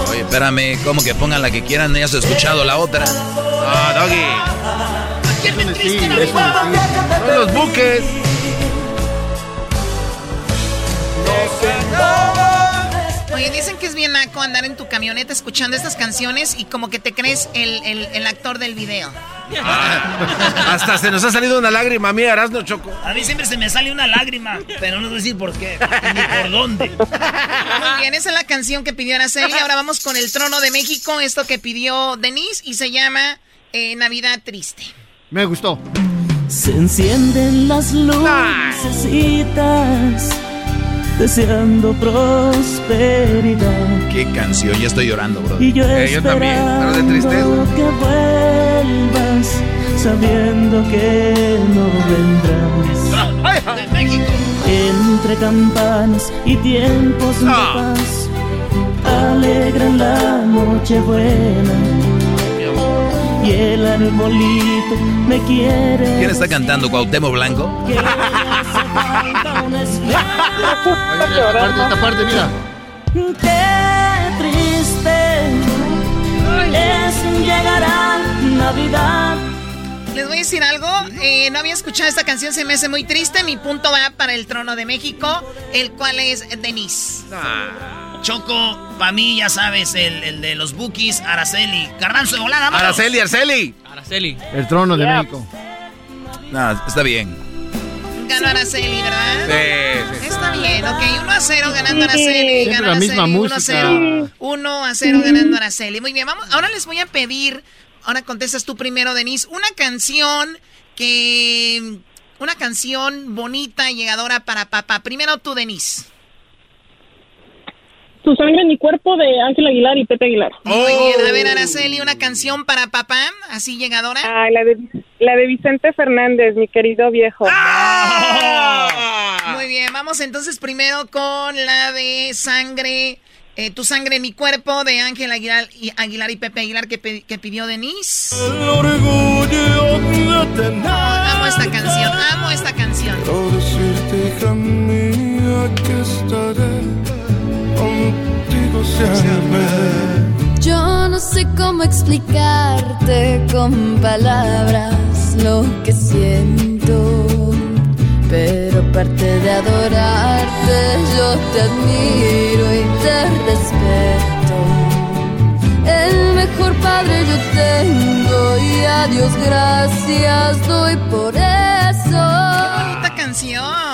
Oye, espérame, como que pongan la que quieran, no hayas escuchado la otra. Ah, doggy. ¿Quién me triste Sí? Son los buques. Oye, dicen que es bien naco andar en tu camioneta escuchando estas canciones y como que te crees el, el- el actor del video. Hasta se nos ha salido una lágrima a mí, Erasno Choco. A mí siempre se me sale una lágrima, pero no sé decir por qué, ni por dónde. Muy bien, esa es la canción que pidió Araceli. Ahora vamos con el trono de México, esto que pidió Denise y se llama eh, Navidad Triste. Me gustó. Se encienden las lucecitas deseando prosperidad. Qué canción, ya estoy llorando, bro. Y yo Eh, yo también, pero de tristeza. que vuelvas sabiendo que no vendrás. De México. Entre campanas y tiempos de Ah. paz alegran la noche buena. Y el arbolito me quiere. ¿Quién está cantando? ¿Cuauhtémoc Blanco? Que hace falta un espejo. Oye, esta parte, esta parte, mira. Qué triste es llegar a Navidad. Les voy a decir algo, eh, no había escuchado esta canción, se me hace muy triste. Mi punto va para el trono de México, el cual es Denise. Choco, para mí, ya sabes, el, el de los bookies, Araceli. Garbanzo de volada, vámonos. Araceli, Araceli. Araceli. El trono de México. No, está bien. Ganó Araceli, ¿verdad? Sí, sí. Está bien, ok. 1 a 0 ganando Araceli. Ganó la Araceli. misma 1 a música. 0. 1 a 0 ganando Araceli. Muy bien, vamos. Ahora les voy a pedir, ahora contestas tú primero, Denise, una canción que. Una canción bonita, llegadora para papá. Primero tú, Denise. Tu sangre en mi cuerpo de Ángel Aguilar y Pepe Aguilar. Muy bien, a ver, Araceli, una canción para papá, así llegadora. Ah, la de, la de Vicente Fernández, mi querido viejo. Muy bien, vamos entonces primero con la de sangre, eh, tu sangre en mi cuerpo de Ángel Aguilar y, Aguilar y Pepe Aguilar que, pe- que pidió Denise. El orgullo de tener. Amo esta canción, amo esta canción. Quiero decirte, hija mía, que estaré siempre. Yo no sé cómo explicarte con palabras lo que siento, pero aparte de adorarte, yo te admiro y te respeto. El mejor padre yo tengo y a Dios gracias doy por eso. Bonita canción.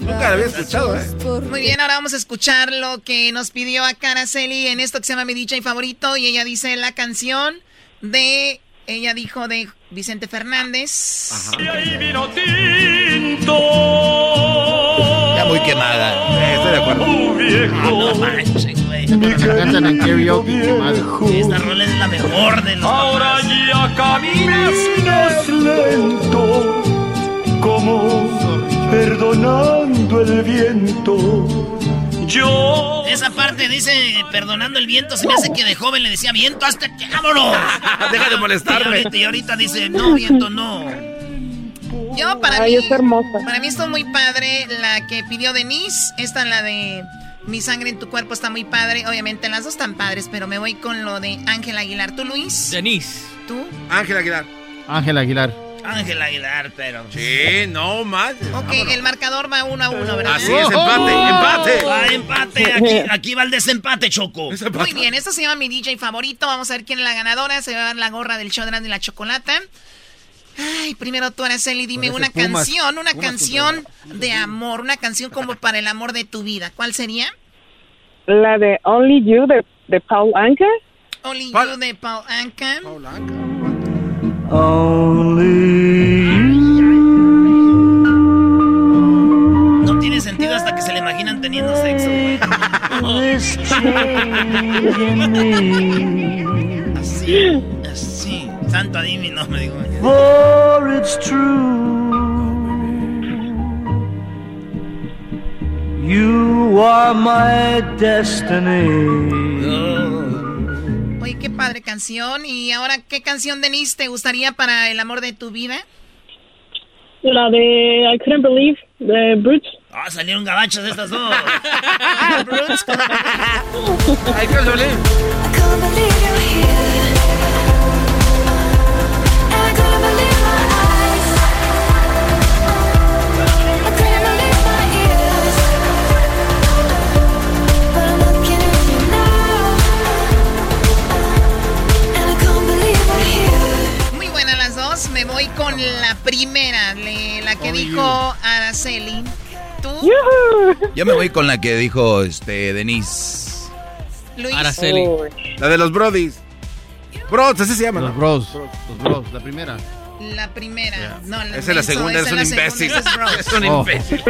Nunca la había escuchado, ¿eh? Muy bien, ahora vamos a escuchar lo que nos pidió acá Araceli en esto que se llama Mi DJ Favorito y ella dice la canción de, ella dijo de Vicente Fernández. Ya muy quemada. estoy de acuerdo. Ah, no manches, güey. Cantan en karaoke quemada. Esta rola es la mejor de los Ahora papás. ya caminas lento, como perdonando el viento. Yo. Esa parte dice, perdonando el viento, se me hace que de joven le decía, viento, hasta que vámonos. Deja de molestarme. Y ahorita, dice, no, viento, no. Yo, para mí. Para mí esto muy padre. La que pidió Denise, esta la de Mi sangre en tu cuerpo está muy padre. Obviamente las dos están padres, pero me voy con lo de Ángel Aguilar. ¿Tú, Luis? Denise. ¿Tú? Ángel Aguilar. Ángel Aguilar. Ángel Aguilar, pero. Sí, no más. Ok, el marcador va uno a uno, ¿verdad? Así es, empate, empate. Va empate. Aquí, aquí va el desempate, Choco. Muy bien, esto se llama mi DJ favorito. Vamos a ver quién es la ganadora. Se va a dar la gorra del show de la chocolata. Ay, primero tú, Araceli, dime una canción, una canción de amor, una canción como para el amor de tu vida. ¿Cuál sería? La de Only You de, de Paul Anka. Only You de Paul Anka. Paul Anka. No tiene sentido hasta que se le imaginan teniendo sexo, Así, así. Santo adivino, me digo. For it's true. You are my destiny. Oye, qué padre canción. ¿Y ahora qué canción, Denise, te gustaría para el amor de tu vida? La de I Couldn't Believe, de Brutes. Ah, salieron gabachos estas dos. Brutes. I Couldn't Believe. I couldn't believe you're here. Me voy con la primera, la que dijo Araceli. ¿Tú? Yo me voy con la que dijo este Denise. Luis. Araceli. La de los Brodis. Bros, así se llama. Los Bros. Los Bros, la primera. La primera. No, la Esa es la segunda, es un imbécil. Es un imbécil.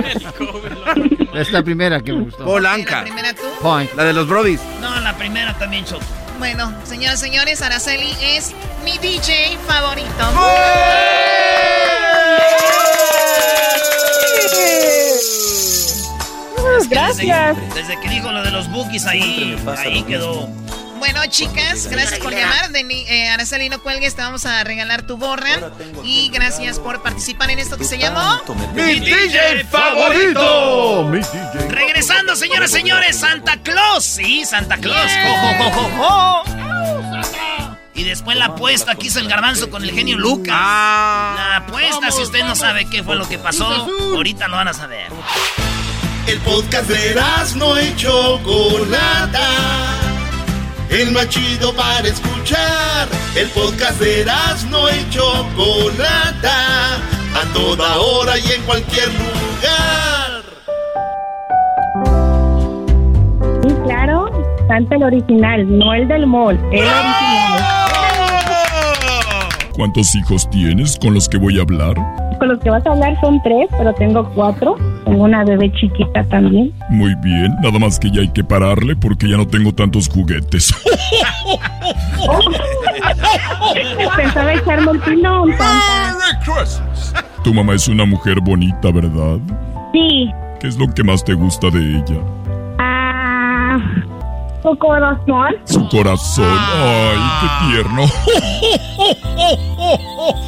Es la primera que me gustó. Polanca. ¿La primera tú? Point. La de los Brodis. No, la primera también, Choco. Bueno, señoras y señores, Araceli es mi DJ favorito. Gracias. Desde, desde que dijo lo de los bookies ahí, ahí quedó. Bueno, chicas, gracias por llamar. Deni- eh, Araceli, no cuelgues, te vamos a regalar tu gorra. Y gracias por participar en esto que se llamó... ¡Mi DJ favorito! Mi DJ. Regresando, señoras y señores, Santa Claus. Sí, Santa Claus. Jo, jo, jo, jo, jo. Y después la apuesta que hizo el garbanzo con el genio Lucas. la apuesta, si usted no sabe qué fue lo que pasó, ahorita lo van a saber. El podcast de no y Chocolata. El más chido para escuchar. El podcast de no y Chocolata. A toda hora y en cualquier lugar. Sí, claro, Santa el original, no el del mall, el original. ¿Cuántos hijos tienes con los que voy a hablar? Con los que vas a hablar son tres, pero tengo cuatro. Tengo una bebé chiquita también. Muy bien, nada más que ya hay que pararle porque ya no tengo tantos juguetes. Pensaba echarme pilón, Santa. Tu mamá es una mujer bonita, ¿verdad? Sí. ¿Qué es lo que más te gusta de ella? Ah, su corazón. Su corazón. Ay, qué tierno.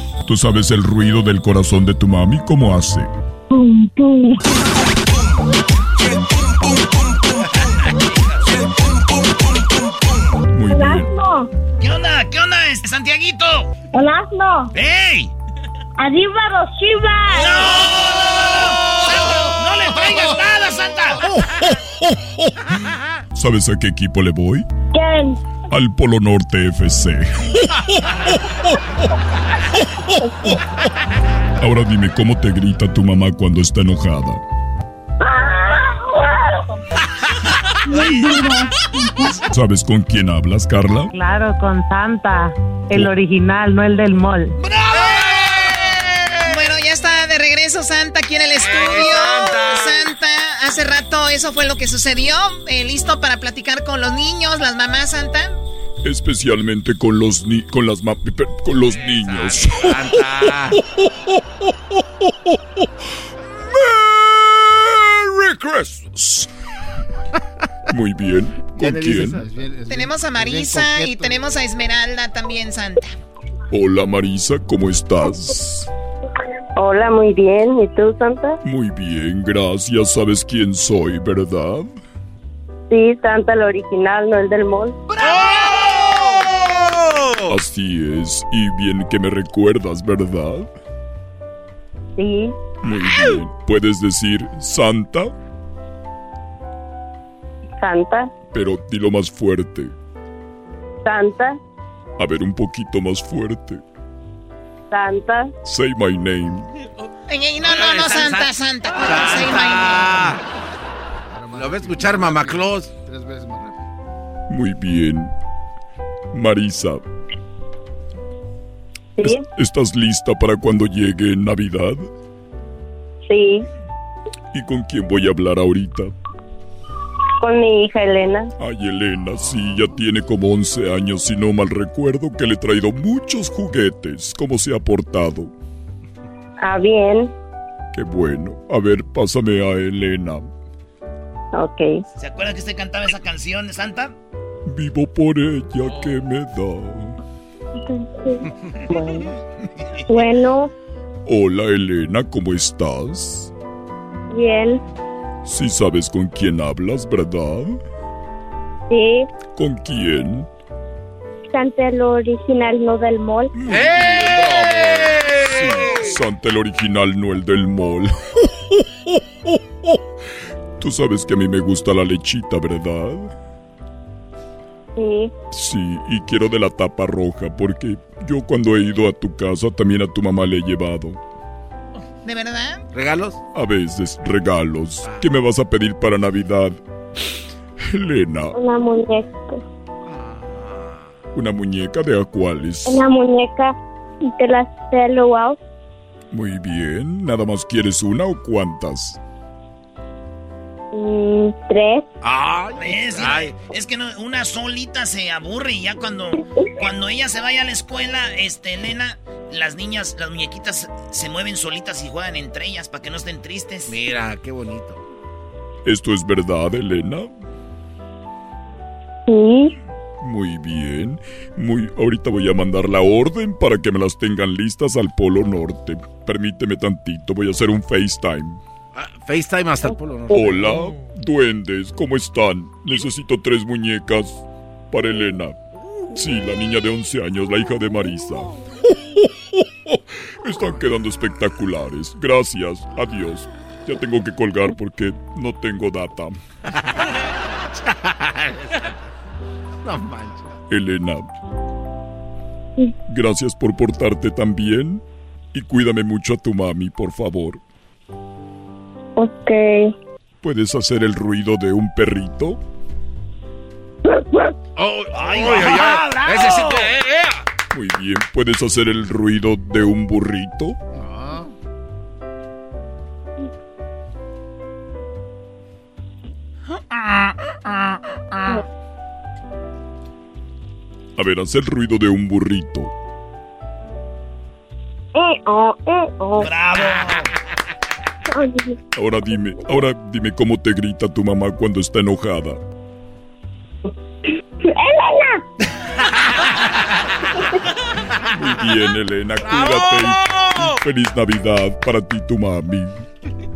¿Tú sabes el ruido del corazón de tu mami? ¿Cómo hace? Pum, pum. Muy bien. ¿Qué onda? ¿Qué onda, este Santiaguito? Holasno. ¡Ey! Arriba los chivas. ¡No! ¡No le traigas nada, Santa! ¿Sabes a qué equipo le voy? ¿Quién? Al Polo Norte FC. Ahora dime cómo te grita tu mamá cuando está enojada. ¿Sabes con quién hablas, Carla? Claro, con Santa, el original, no el del mall. Bueno, ya está de regreso Santa aquí en el estudio. Santa. Hace rato eso fue lo que sucedió. Eh, ¿Listo para platicar con los niños, las mamás, Santa? Especialmente con los ni con las ma- con los niños. Merry Christmas. Muy bien. ¿Con quién? tenemos a Marisa y tenemos a Esmeralda también, Santa. Hola Marisa, ¿cómo estás? Hola, muy bien. ¿Y tú, Santa? Muy bien, gracias. ¿Sabes quién soy, verdad? Sí, Santa, el original, no el del mall. Así es. Y bien que me recuerdas, ¿verdad? Sí. Muy bien. ¿Puedes decir Santa? Santa. Pero dilo más fuerte. Santa. A ver, un poquito más fuerte. Santa. Say my name. no, no, no, Santa, Santa. Say my name. Lo va a escuchar Mamá Claus. Tres veces más rápido. Muy bien. Marisa. ¿Sí? ¿Estás lista para cuando llegue Navidad? Sí. ¿Y con quién voy a hablar ahorita? Con mi hija Elena. Ay, Elena, sí, ya tiene como 11 años, si no mal recuerdo, que le he traído muchos juguetes. ¿Cómo se ha portado? Ah, bien. Qué bueno. A ver, pásame a Elena. Ok. ¿Se acuerda que usted cantaba esa canción de Santa? Vivo por ella que me da. Bueno. bueno, Hola, Elena, ¿cómo estás? bien. Sí sabes con quién hablas, ¿verdad? Sí. ¿Con quién? Santa, el original, no del mall. Sí, Santa el original, no el del mall. Tú sabes que a mí me gusta la lechita, ¿verdad? Sí. Sí, y quiero de la tapa roja porque yo cuando he ido a tu casa también a tu mamá le he llevado. ¿De verdad? ¿Regalos? A veces, regalos. ¿Qué me vas a pedir para Navidad? Elena, Una muñeca. ¿una muñeca de a cuáles? Una muñeca de las Wow. Muy bien, ¿nada más quieres una o cuántas? Mm, tres. ¿Ves? Es que no- una solita se aburre y ya cuando, cuando ella se vaya a la escuela, este, Elena, las niñas, las muñequitas se mueven solitas y juegan entre ellas para que no estén tristes. Mira, qué bonito. ¿Esto es verdad, Elena? Sí. Muy bien. Muy ahorita voy a mandar la orden para que me las tengan listas al Polo Norte. Permíteme tantito, voy a hacer un FaceTime. FaceTime hasta el polo. Norte. Hola, duendes, ¿cómo están? Necesito tres muñecas para Elena. Sí, la niña de 11 años, la hija de Marisa. Están quedando espectaculares. Gracias, adiós. Ya tengo que colgar porque no tengo data. No manches. Elena, gracias por portarte tan bien y cuídame mucho a tu mami, por favor. Ok. ¿Puedes hacer el ruido de un perrito? Oh, ¡Ay, ay, ay, ah, ay. bravo! Ese sí que- Muy bien, ¿puedes hacer el ruido de un burrito? A ver, haz el ruido de un burrito. Eh, oh, eh, oh. ¡Bravo! Ahora dime, ahora dime cómo te grita tu mamá cuando está enojada. ¡Elena! Muy bien, Elena, cuídate feliz Navidad para ti y tu mami.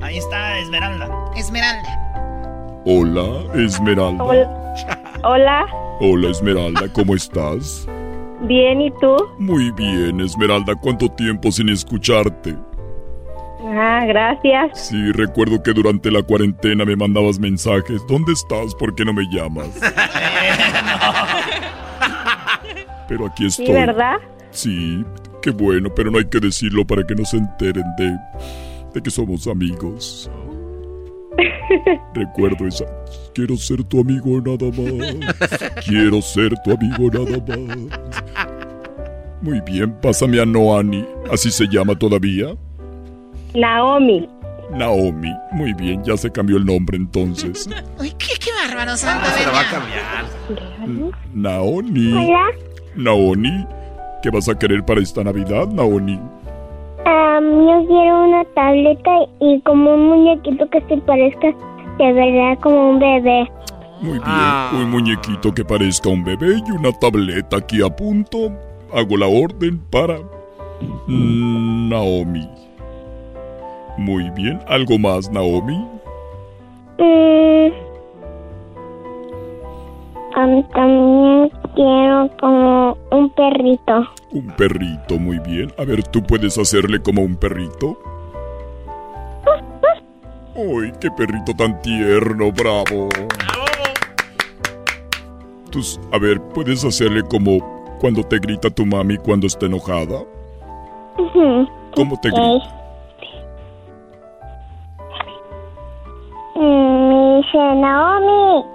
Ahí está Esmeralda. Esmeralda. Hola, Esmeralda. Hola. Hola. Hola, Esmeralda, ¿cómo estás? Bien, ¿y tú? Muy bien, Esmeralda, ¿cuánto tiempo sin escucharte? Ah, gracias. Sí, recuerdo que durante la cuarentena me mandabas mensajes. ¿Dónde estás? ¿Por qué no me llamas? Pero aquí Sí, estoy. ¿verdad? Sí, qué bueno, pero no hay que decirlo para que no se enteren de, de que somos amigos. Recuerdo esa. Quiero ser tu amigo nada más. Quiero ser tu amigo nada más. Muy bien, pásame a Noani. ¿Así se llama todavía? Naomi. Naomi. Muy bien, ya se cambió el nombre entonces. Uy, qué, qué bárbaro, Santa. Se lo va a cambiar. Naoni. Hola. Naoni. ¿Qué vas a querer para esta Navidad, Naoni? Am, yo quiero una tableta y como un muñequito que se parezca de verdad como un bebé. Muy bien, un muñequito que parezca un bebé y una tableta aquí a punto. Hago la orden para Naomi. Muy bien, ¿algo más, Naomi? Mm, también quiero como un perrito. Un perrito, muy bien. A ver, ¿tú puedes hacerle como un perrito? ¡Ay, qué perrito tan tierno! ¡Bravo! Tus, a ver, ¿puedes hacerle como cuando te grita tu mami cuando está enojada? ¿Cómo te grita? Me dice Naomi.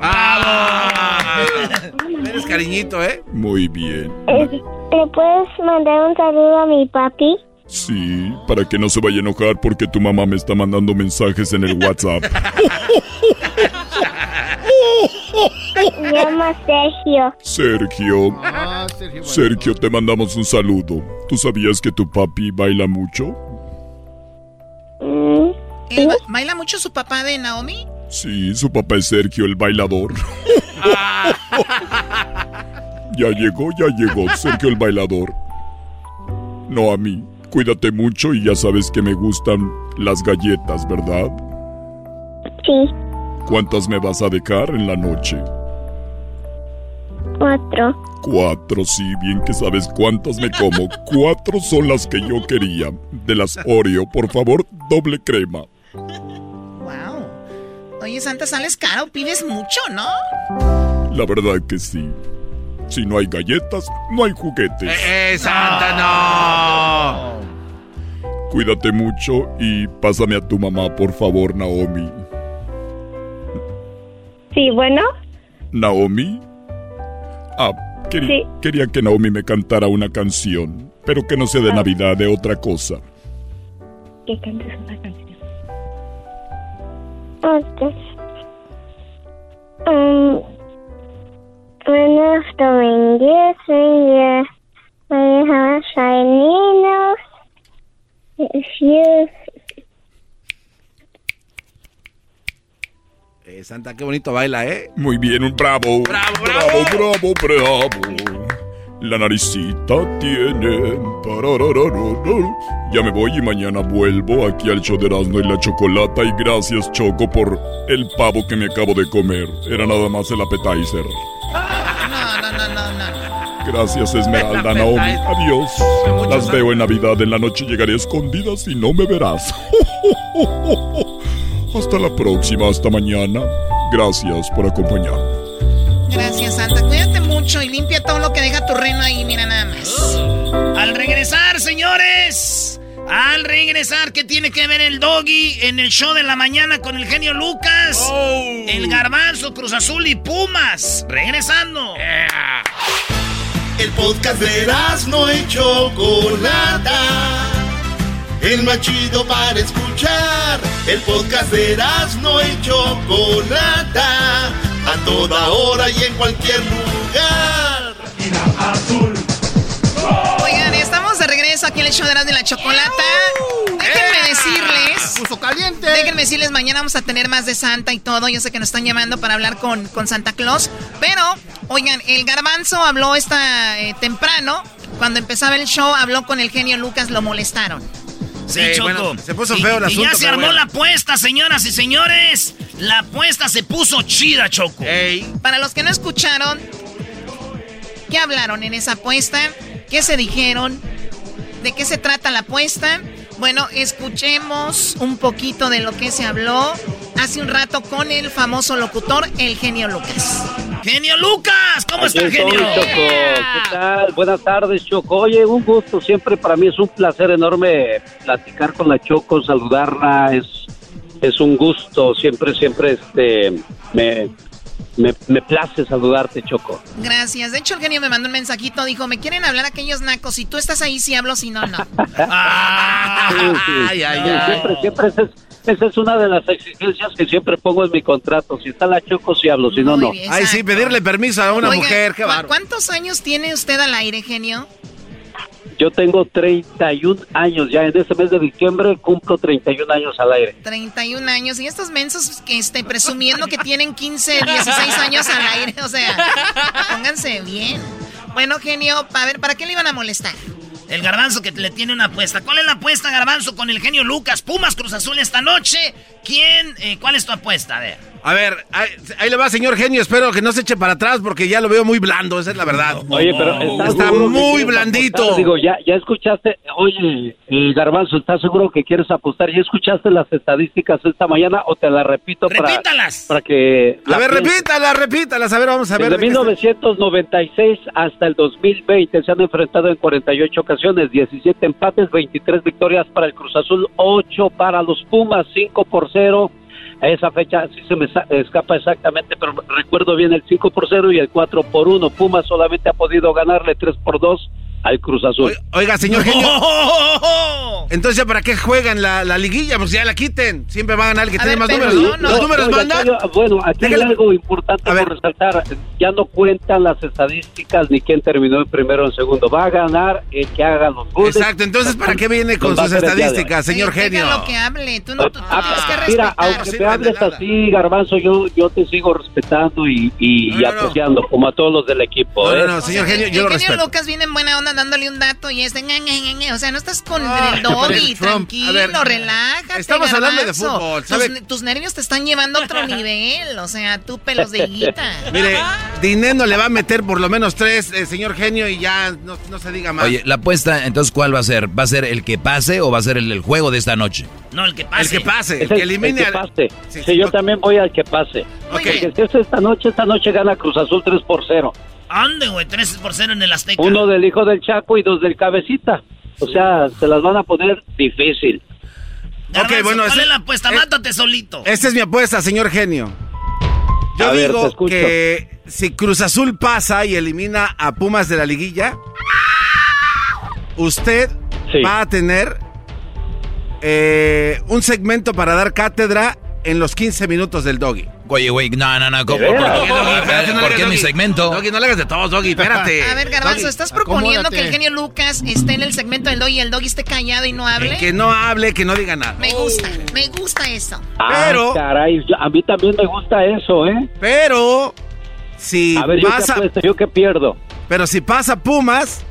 ¡Ah! Eres cariñito, ¿eh? Muy bien. ¿Le puedes mandar un saludo a mi papi? Sí, para que no se vaya a enojar porque tu mamá me está mandando mensajes en el WhatsApp. Se llama Sergio. Sergio. Sergio, te mandamos un saludo. ¿Tú sabías que tu papi baila mucho? Mm, ¿Él ba- ¿Baila mucho su papá de Naomi? Sí, su papá es Sergio, el bailador. ya llegó, ya llegó, Sergio el bailador. No a mí. Cuídate mucho y ya sabes que me gustan las galletas, ¿verdad? Sí, ¿Cuántas me vas a dejar en la noche? cuatro. Cuatro, sí, bien que sabes cuántas me como. Cuatro son las que yo quería. De las Oreo, por favor, doble crema. Wow. Oye, Santa, sales caro, pides mucho, ¿no? La verdad que sí. Si no hay galletas, no hay juguetes. ¡Eh, Santa, no! Cuídate mucho y pásame a tu mamá, por favor, Naomi. Sí, bueno. ¿Naomi? Ah, Sí. quería que Naomi me cantara una canción, pero que no sea de Navidad, de otra cosa. Que cantes una canción. Ok. Um, sing, yeah, when you have a shiny nose, if you Eh, Santa, qué bonito baila, ¿eh? Muy bien, un bravo. Bravo, bravo, bravo, bravo. La naricita tiene. Ya me voy y mañana vuelvo aquí al show de Erasmo y la Chocolata. Y gracias, Choco, por el pavo que me acabo de comer. Era nada más el appetizer. No, no, no, no, no. Gracias, Esmeralda, Naomi. Adiós. Las veo en Navidad. En la noche llegaré escondidas y no me verás. Hasta la próxima, hasta mañana. Gracias por acompañarme. Gracias, Santa. Mucho y limpia todo lo que deja tu reno ahí, mira nada más. Al regresar, señores. Al regresar, ¿qué tiene que ver el doggy en el show de la mañana con el genio Lucas? El garbanzo, Cruz Azul y Pumas. Regresando. El podcast de no y Chocolata. El más chido para escuchar. El podcast de no y Chocolata. A toda hora y en cualquier lugar. Oigan, estamos de regreso aquí en el show de y la Chocolata. Déjenme decirles. Puso caliente. Déjenme decirles, mañana vamos a tener más de Santa y todo. Yo sé que nos están llamando para hablar con, con Santa Claus. Pero, oigan, el garbanzo habló esta eh, temprano. Cuando empezaba el show, habló con el genio Lucas, lo molestaron. Sí, Eh, Choco. bueno, se puso Y- feo el y asunto, ya se armó bueno. la apuesta, señoras y señores. La apuesta se puso chida, Choco. Para los que no escucharon, ¿qué hablaron en esa apuesta? ¿Qué se dijeron? ¿De qué se trata la apuesta? Bueno, escuchemos un poquito de lo que se habló hace un rato con el famoso locutor, el genio Lucas. ¡Genio Lucas! ¿Cómo Aquí está, genio? Choco. ¿Qué tal? Buenas tardes, Choco. Oye, un gusto. Siempre para mí es un placer enorme platicar con la Choco, saludarla. Es, es un gusto. Siempre, siempre este, me, me, me place saludarte, Choco. Gracias. De hecho, el genio me mandó un mensajito. Dijo, me quieren hablar aquellos nacos. Si tú estás ahí, sí hablo. Si no, no. Sí, sí. Ay, ay, ay. Siempre, siempre esa es, esa es una de las exigencias que siempre pongo en mi contrato. Si está la Choco, sí hablo. Si no, no. Ay, sí, pedirle permiso a una Oiga, mujer, qué ¿cu-. ¿Cuántos años tiene usted al aire, genio? Yo tengo 31 años ya. En este mes de diciembre cumplo 31 años al aire. 31 años. Y estos mensos que estén presumiendo que tienen 15, 16 años al aire. O sea, pónganse bien. Bueno, genio, a ver, ¿para qué le iban a molestar? El garbanzo que le tiene una apuesta. ¿Cuál es la apuesta, garbanzo, con el genio Lucas? Pumas Cruz Azul esta noche. ¿Quién? Eh, ¿Cuál es tu apuesta? A ver. A ver, ahí, le va, señor genio. Espero que no se eche para atrás porque ya lo veo muy blando, esa es la verdad. Oye, pero está muy blandito. Digo, ya, ya escuchaste, oye, el Garbanzo, ¿estás seguro que quieres apostar? ¿Ya escuchaste las estadísticas esta mañana o te las repito para, para que... A ver, repítalas, repítalas. A ver, vamos a ver. Desde 1996 hasta el 2020 se han enfrentado en 48 ocasiones, 17 empates, 23 victorias para el Cruz Azul, 8 para los Pumas, 5 por 0 a esa fecha sí se me escapa exactamente, pero recuerdo bien el 5 por 0 y el 4 por 1. Puma solamente ha podido ganarle 3 por 2 al Cruz Azul. Oiga, señor genio. Entonces, ¿para qué juegan la, la, liguilla? Pues ya la quiten. Siempre va a ganar el que tiene más números. Los números mandan. bueno, aquí hay algo importante por resaltar. Ya no cuentan las estadísticas ni quién terminó en primero o en segundo. Va a ganar el que haga los goles. Exacto. Entonces, ¿para qué viene con sus estadísticas, señor genio? lo que hable. Tú no tú, ah, tienes que respetar. Mira, aunque me hables así, Garbanzo, yo, yo te sigo respetando y, y, apreciando, como a todos los del equipo. No, no, ¿eh? no, señor genio, yo lo respeto. genio Lucas viene en buena onda dándole un dato y este, o sea, no estás con el doggy, tranquilo, relájate. Estamos hablando de fútbol, Tus, nervios te están llevando a otro nivel, o sea, tú pelos de guita. Mire, Dineno le va a meter por lo menos tres, eh, señor genio, y ya no, se diga más. Oye, la apuesta, entonces, ¿cuál va a ser? ¿Va a ser el que pase o va a ser el, juego de esta noche? No, el que pase. El que pase, el, que elimine. El que pase. Sí, yo también voy al que pase. Okay. Porque si esta noche, esta noche gana Cruz Azul 3 por 0. Ande, güey, 3 por 0 en el Azteca. Uno del hijo del Chaco y dos del Cabecita. O sea, se las van a poner difícil. ok, bueno, ¿cuál es la apuesta? Mátate solito. Esta es mi apuesta, señor genio. Yo digo que si Cruz Azul pasa y elimina a Pumas de la liguilla, usted va a tener eh, un segmento para dar cátedra en los 15 minutos del doggy. Oye, güey, no, no, no. ¿Por qué, ¿Por qué mi segmento? Doggy, no le hagas de todos, Doggy, espérate. A ver, Garbanzo, ¿estás proponiendo que el genio Lucas esté en el segmento del Doggy y el Doggy esté callado y no hable? que no hable, que no diga nada. Me gusta, me gusta eso. Ah, pero... caray, a mí también me gusta eso, ¿eh? Pero... Si a ver, pasa... Yo qué, yo qué pierdo. Pero si pasa Pumas,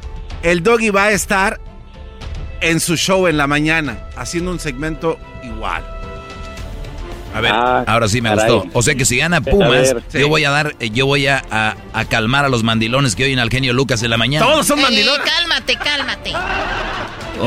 el Doggy va a estar en su show en la mañana, haciendo un segmento igual. A ver, ah, ahora sí me gustó. O sea que si gana Pumas, yo voy a dar, eh, yo voy a, a, calmar a los mandilones que oyen al genio Lucas en la mañana. Todos son mandilones. cálmate, cálmate.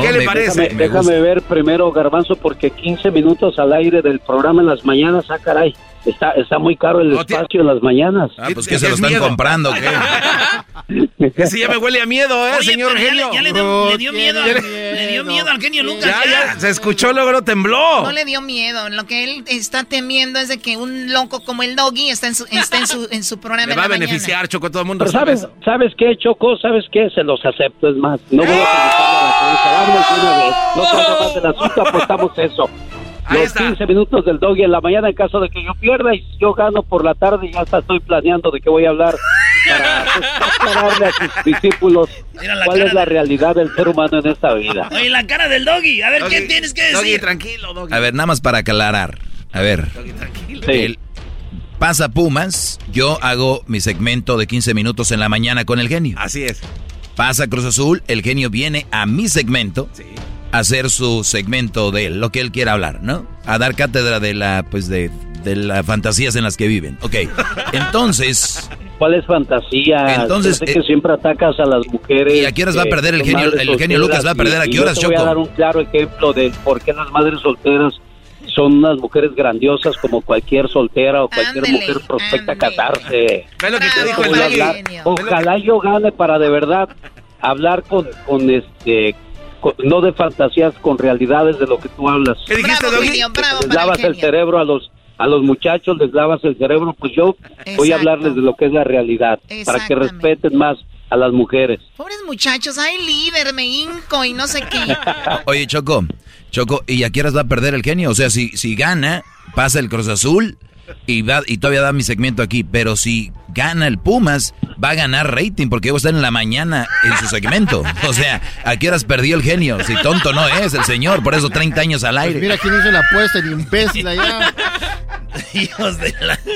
¿Qué le parece? Déjame, ver primero, Garbanzo, porque 15 minutos al aire del programa en las mañanas, ah, caray. Está, está muy caro el espacio en las mañanas. Ah, pues que se lo están comprando, ¿qué? sí, ya me huele a miedo, ¿eh, señor genio? Ya, le, dio, miedo, le dio miedo al genio Lucas. Ya, ya, se escuchó, luego tembló. No le dio miedo. Lo que él está temiendo es de que un loco como el Doggy está en su, está en su, en su programa. Le va a beneficiar, Choco, todo el mundo Pero sabes, ¿sabes qué, Choco? ¿Sabes qué? Se los acepto, es más. No voy a ¡Oh! la una vez. No se más del asunto, apostamos eso los 15 minutos del doggy en la mañana en caso de que yo pierda y yo gano por la tarde y ya estoy planeando de qué voy a hablar para aclararle a sus discípulos cuál es la realidad del ser humano en esta vida. Oye, la cara del doggy, a ver, ¿qué tienes que decir? Doggy, tranquilo, doggy. A ver, nada más para aclarar. A ver. Doggy, tranquilo. pasa Pumas, yo hago mi segmento de 15 minutos en la mañana con el genio. Así es. Pasa Cruz Azul, el genio viene a mi segmento. Sí hacer su segmento de lo que él quiera hablar, ¿no? A dar cátedra de la, pues de, de las fantasías en las que viven. Ok, entonces... ¿Cuál fantasía? Entonces... que eh, siempre atacas a las mujeres. ¿Y a qué horas va a perder el genio? El genio Lucas va a perder a qué horas, Choco. voy a dar un claro ejemplo de por qué las madres solteras son unas mujeres grandiosas como cualquier soltera o cualquier mujer prospecta casarse. lo que te dijo el Ojalá yo gane para de verdad hablar con, con este no de fantasías con realidades de lo que tú hablas. ¿Qué dijiste, les lavas el, cerebro a los a los muchachos, les lavas el cerebro, pues yo voy a hablarles de lo que es la realidad, para que respeten más a las mujeres. Pobres muchachos, hay líder, me hinco y no sé qué. Oye, Choco, Choco, ¿y a horas va a perder el genio? O sea, si, si gana, pasa el Cruz Azul, y, va, y todavía da mi segmento aquí. Pero si gana el Pumas, va a ganar rating porque va a estar en la mañana en su segmento. O sea, ¿a qué horas perdió el genio? Si tonto no es el señor, por eso 30 años al aire. Pues mira quién hizo la apuesta, ni imbécil allá. Hijos de la...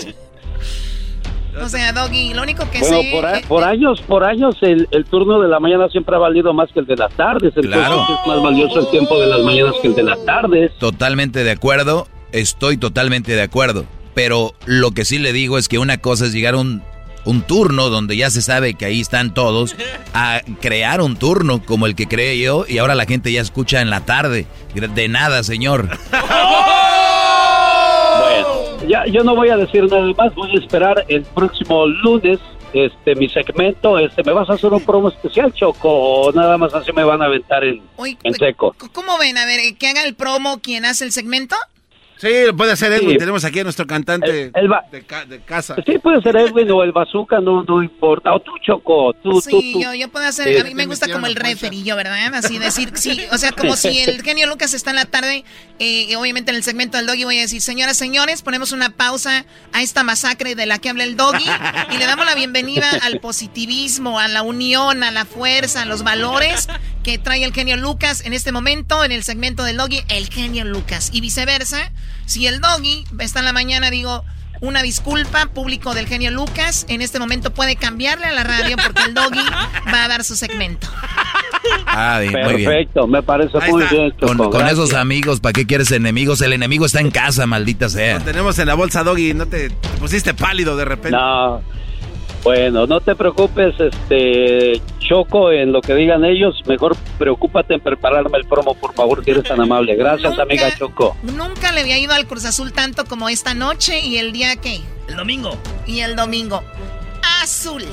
O sea, Doggy, lo único que Bueno, sé... por, a- por años, por años el, el turno de la mañana siempre ha valido más que el de las tardes. Entonces Claro. es más valioso el tiempo de las mañanas que el de las tardes. Totalmente de acuerdo, estoy totalmente de acuerdo. Pero lo que sí le digo es que una cosa es llegar a un, un turno donde ya se sabe que ahí están todos, a crear un turno como el que creé yo y ahora la gente ya escucha en la tarde. De nada, señor. Bueno, ya, yo no voy a decir nada más, voy a esperar el próximo lunes. Este, mi segmento, este, ¿me vas a hacer un promo especial, Choco? ¿O nada más así me van a aventar en, en seco? ¿Cómo ven? A ver, eh, que haga el promo quien hace el segmento. Sí, lo puede hacer Edwin. Sí. Tenemos aquí a nuestro cantante El de, ca- de casa. Sí, puede ser Edwin o el Bazooka, no, no importa. O tú, Choco, tú, Sí, tú. yo, yo puedo hacer, Sí. a mí me gusta como el referillo, ¿verdad? Así decir, sí, o sea, como si el genio Lucas está en la tarde, eh, y obviamente en el segmento del doggy voy a decir, señoras, señores, ponemos una pausa a esta masacre de la que habla el doggy y le damos la bienvenida al positivismo, a la unión, a la fuerza, a los valores que trae el genio Lucas en este momento en el segmento del doggy, el genio Lucas y viceversa. Si el doggy está en la mañana, digo, una disculpa, público del genio Lucas. En este momento puede cambiarle a la radio porque el doggy va a dar su segmento. Ah, bien, muy bien. Perfecto, me parece muy bien. Con, con esos amigos, ¿para qué quieres enemigos? El enemigo está en casa, maldita sea. Tenemos en la bolsa Doggy. No te, te pusiste pálido de repente. No. Bueno, no te preocupes, este Choco, en lo que digan ellos, mejor preocúpate en prepararme el promo, por favor, si eres tan amable. Gracias, Nunca- amiga Choco. Nunca le había ido al Cruz Azul tanto como esta noche y el día que. El domingo. Y el domingo. Azul.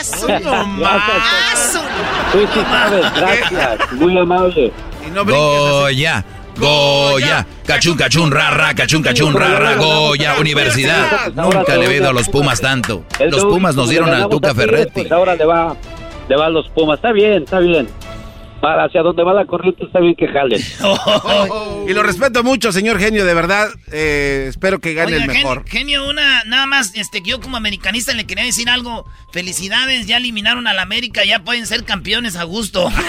Azul. Gracias, Azul. Tú sí sabes, gracias, muy amable. Goya, Goya, cachun, cachun, ra, ra, cachun, cachun, ra, ra, Goya, universidad. Nunca le he ido a los Pumas tanto. Los Pumas nos como dieron al Tuca Ferretti. Pues ahora le va, le va a los Pumas. Está bien, está bien. Para hacia donde va la corriente está bien que jalen. Y lo respeto mucho, señor genio, de verdad. eh, espero que gane Oiga, el mejor. genio, una, nada más, este, yo como americanista le quería decir algo. Felicidades, ya eliminaron al América, ya pueden ser campeones a gusto.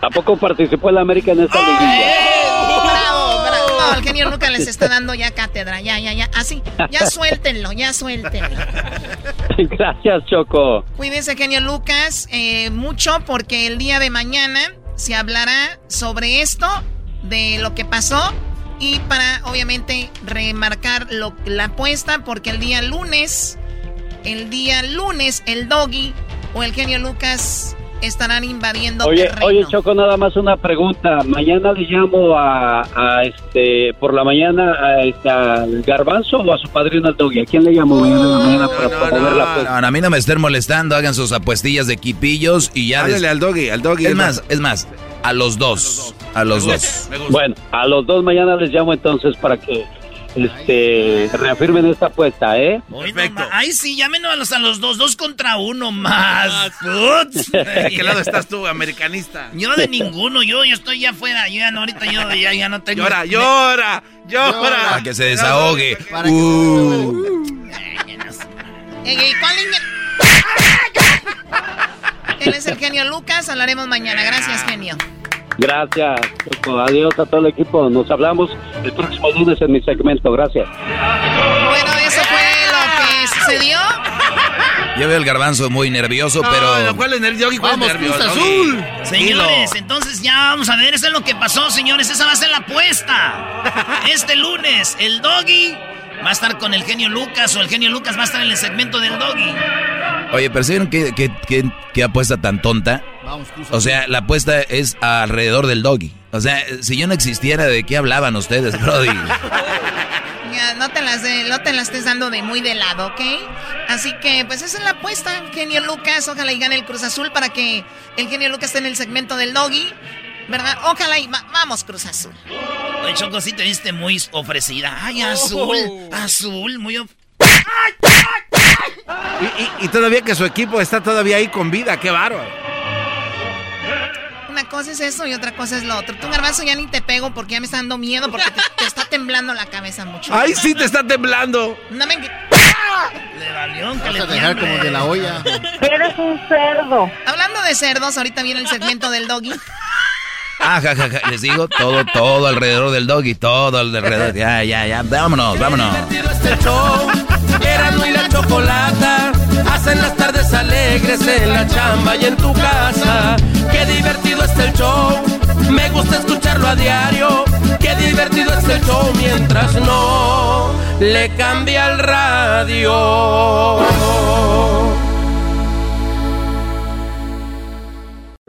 ¿A poco participó el América en esta liguilla? Bravo, bravo. No, el genio Lucas les está dando ya cátedra. Ya, ya, ya. Así. Ya suéltenlo, ya suéltenlo. Gracias, Choco. Cuídense, genio Lucas, eh, mucho porque el día de mañana se hablará sobre esto, de lo que pasó y para obviamente remarcar lo, la apuesta porque el día lunes, el día lunes, el doggy o el genio Lucas estarán invadiendo Oye, terreno. oye, Choco, nada más una pregunta. Mañana le llamo a, a este, por la mañana a, este, al Garbanzo o a su padrino al Doggy. ¿A quién le llamo mañana en la mañana para la? No, no, a mí no me estén molestando, hagan sus apuestillas de quipillos y ya... Háblale al doggy, al doggy. Es más, es más, a los dos, a los dos. Bueno, a los dos mañana les llamo entonces para que este, reafirmen esta apuesta, ¿eh? Ma- Ay, sí, llámenos a los, dos, dos contra uno más. ¿De qué lado estás tú, americanista? Yo de ninguno, yo, yo estoy ya afuera, yo ya no, ahorita yo ya, ya no tengo... Llora, llora, llora. Para que se desahogue. Para que- Uh. Ey, ¿cuál? Él es el genio Lucas, hablaremos mañana. Gracias, genio. Gracias, Choco. Adiós a todo el equipo. Nos hablamos el próximo lunes en mi segmento. Gracias. Bueno, eso fue lo que sucedió. Yo veo el garbanzo muy nervioso, No, pero... ¿cuál es el doggy? ¿Cuál es Vamos, nervio, Cruz doggy? Azul. Señores, entonces ya vamos a ver, eso es lo que pasó, señores, esa va a ser la apuesta. Este lunes, el doggy va a estar con el genio Lucas o el genio Lucas va a estar en el segmento del doggy. Oye, ¿percibieron qué, qué, qué, qué apuesta tan tonta? Vamos, Cruz O sea, la apuesta es alrededor del doggy. O sea, si yo no existiera, ¿de qué hablaban ustedes, Brody? Ya, no te las de, no te las estés dando de muy de lado, ¿ok? Así que, pues esa es la apuesta, genio Lucas. Ojalá y gane el Cruz Azul para que el genio Lucas esté en el segmento del doggy. ¿Verdad? Ojalá y va- vamos, Cruz Azul. Oye, Choco, sí te viste muy ofrecida. Ay, azul, azul, muy... of- Y, y- y todavía que su equipo está todavía ahí con vida, qué bárbaro. una cosa es eso y otra cosa es lo otro. Tú, Garbanzo, ya ni te pego porque ya me está dando miedo porque te, está temblando la cabeza mucho. ¡Ay, sí te está temblando! No me... Le valió que le dejar como de la olla. Eres un cerdo. Hablando de cerdos, ahorita viene el segmento del doggy. Ah, ja, ja, ja. Les digo todo, todo alrededor del doggy, todo alrededor. Ya, ya, ya. Vámonos, vámonos. Este show, Erasmo y la chocolata hacen las tardes alegres en la chamba y en tu casa. Qué divertido es el show, me gusta escucharlo a diario. Qué divertido es el show mientras no le cambia el radio.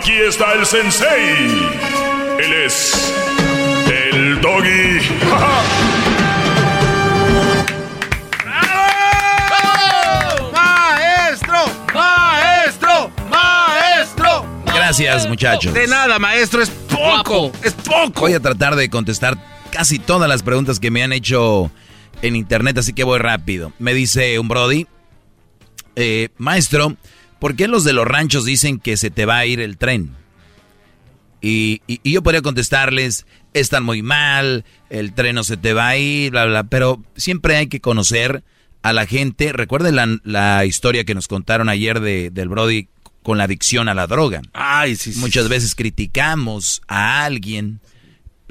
Aquí está el sensei. Él es el doggy. ¡Maestro! ¡Maestro! ¡Maestro! Gracias, muchachos. De nada, maestro, es poco. Es poco. Voy a tratar de contestar casi todas las preguntas que me han hecho en internet, así que voy rápido. Me dice un Brody, eh, maestro, ¿por qué los de los ranchos dicen que se te va a ir el tren? Y, y- y yo podría contestarles, están muy mal, el tren no se te va a ir, bla, bla, pero siempre hay que conocer a la gente. Recuerden la, la historia que nos contaron ayer de, del Brody con la adicción a la droga. Ay, sí, sí. Muchas veces criticamos a alguien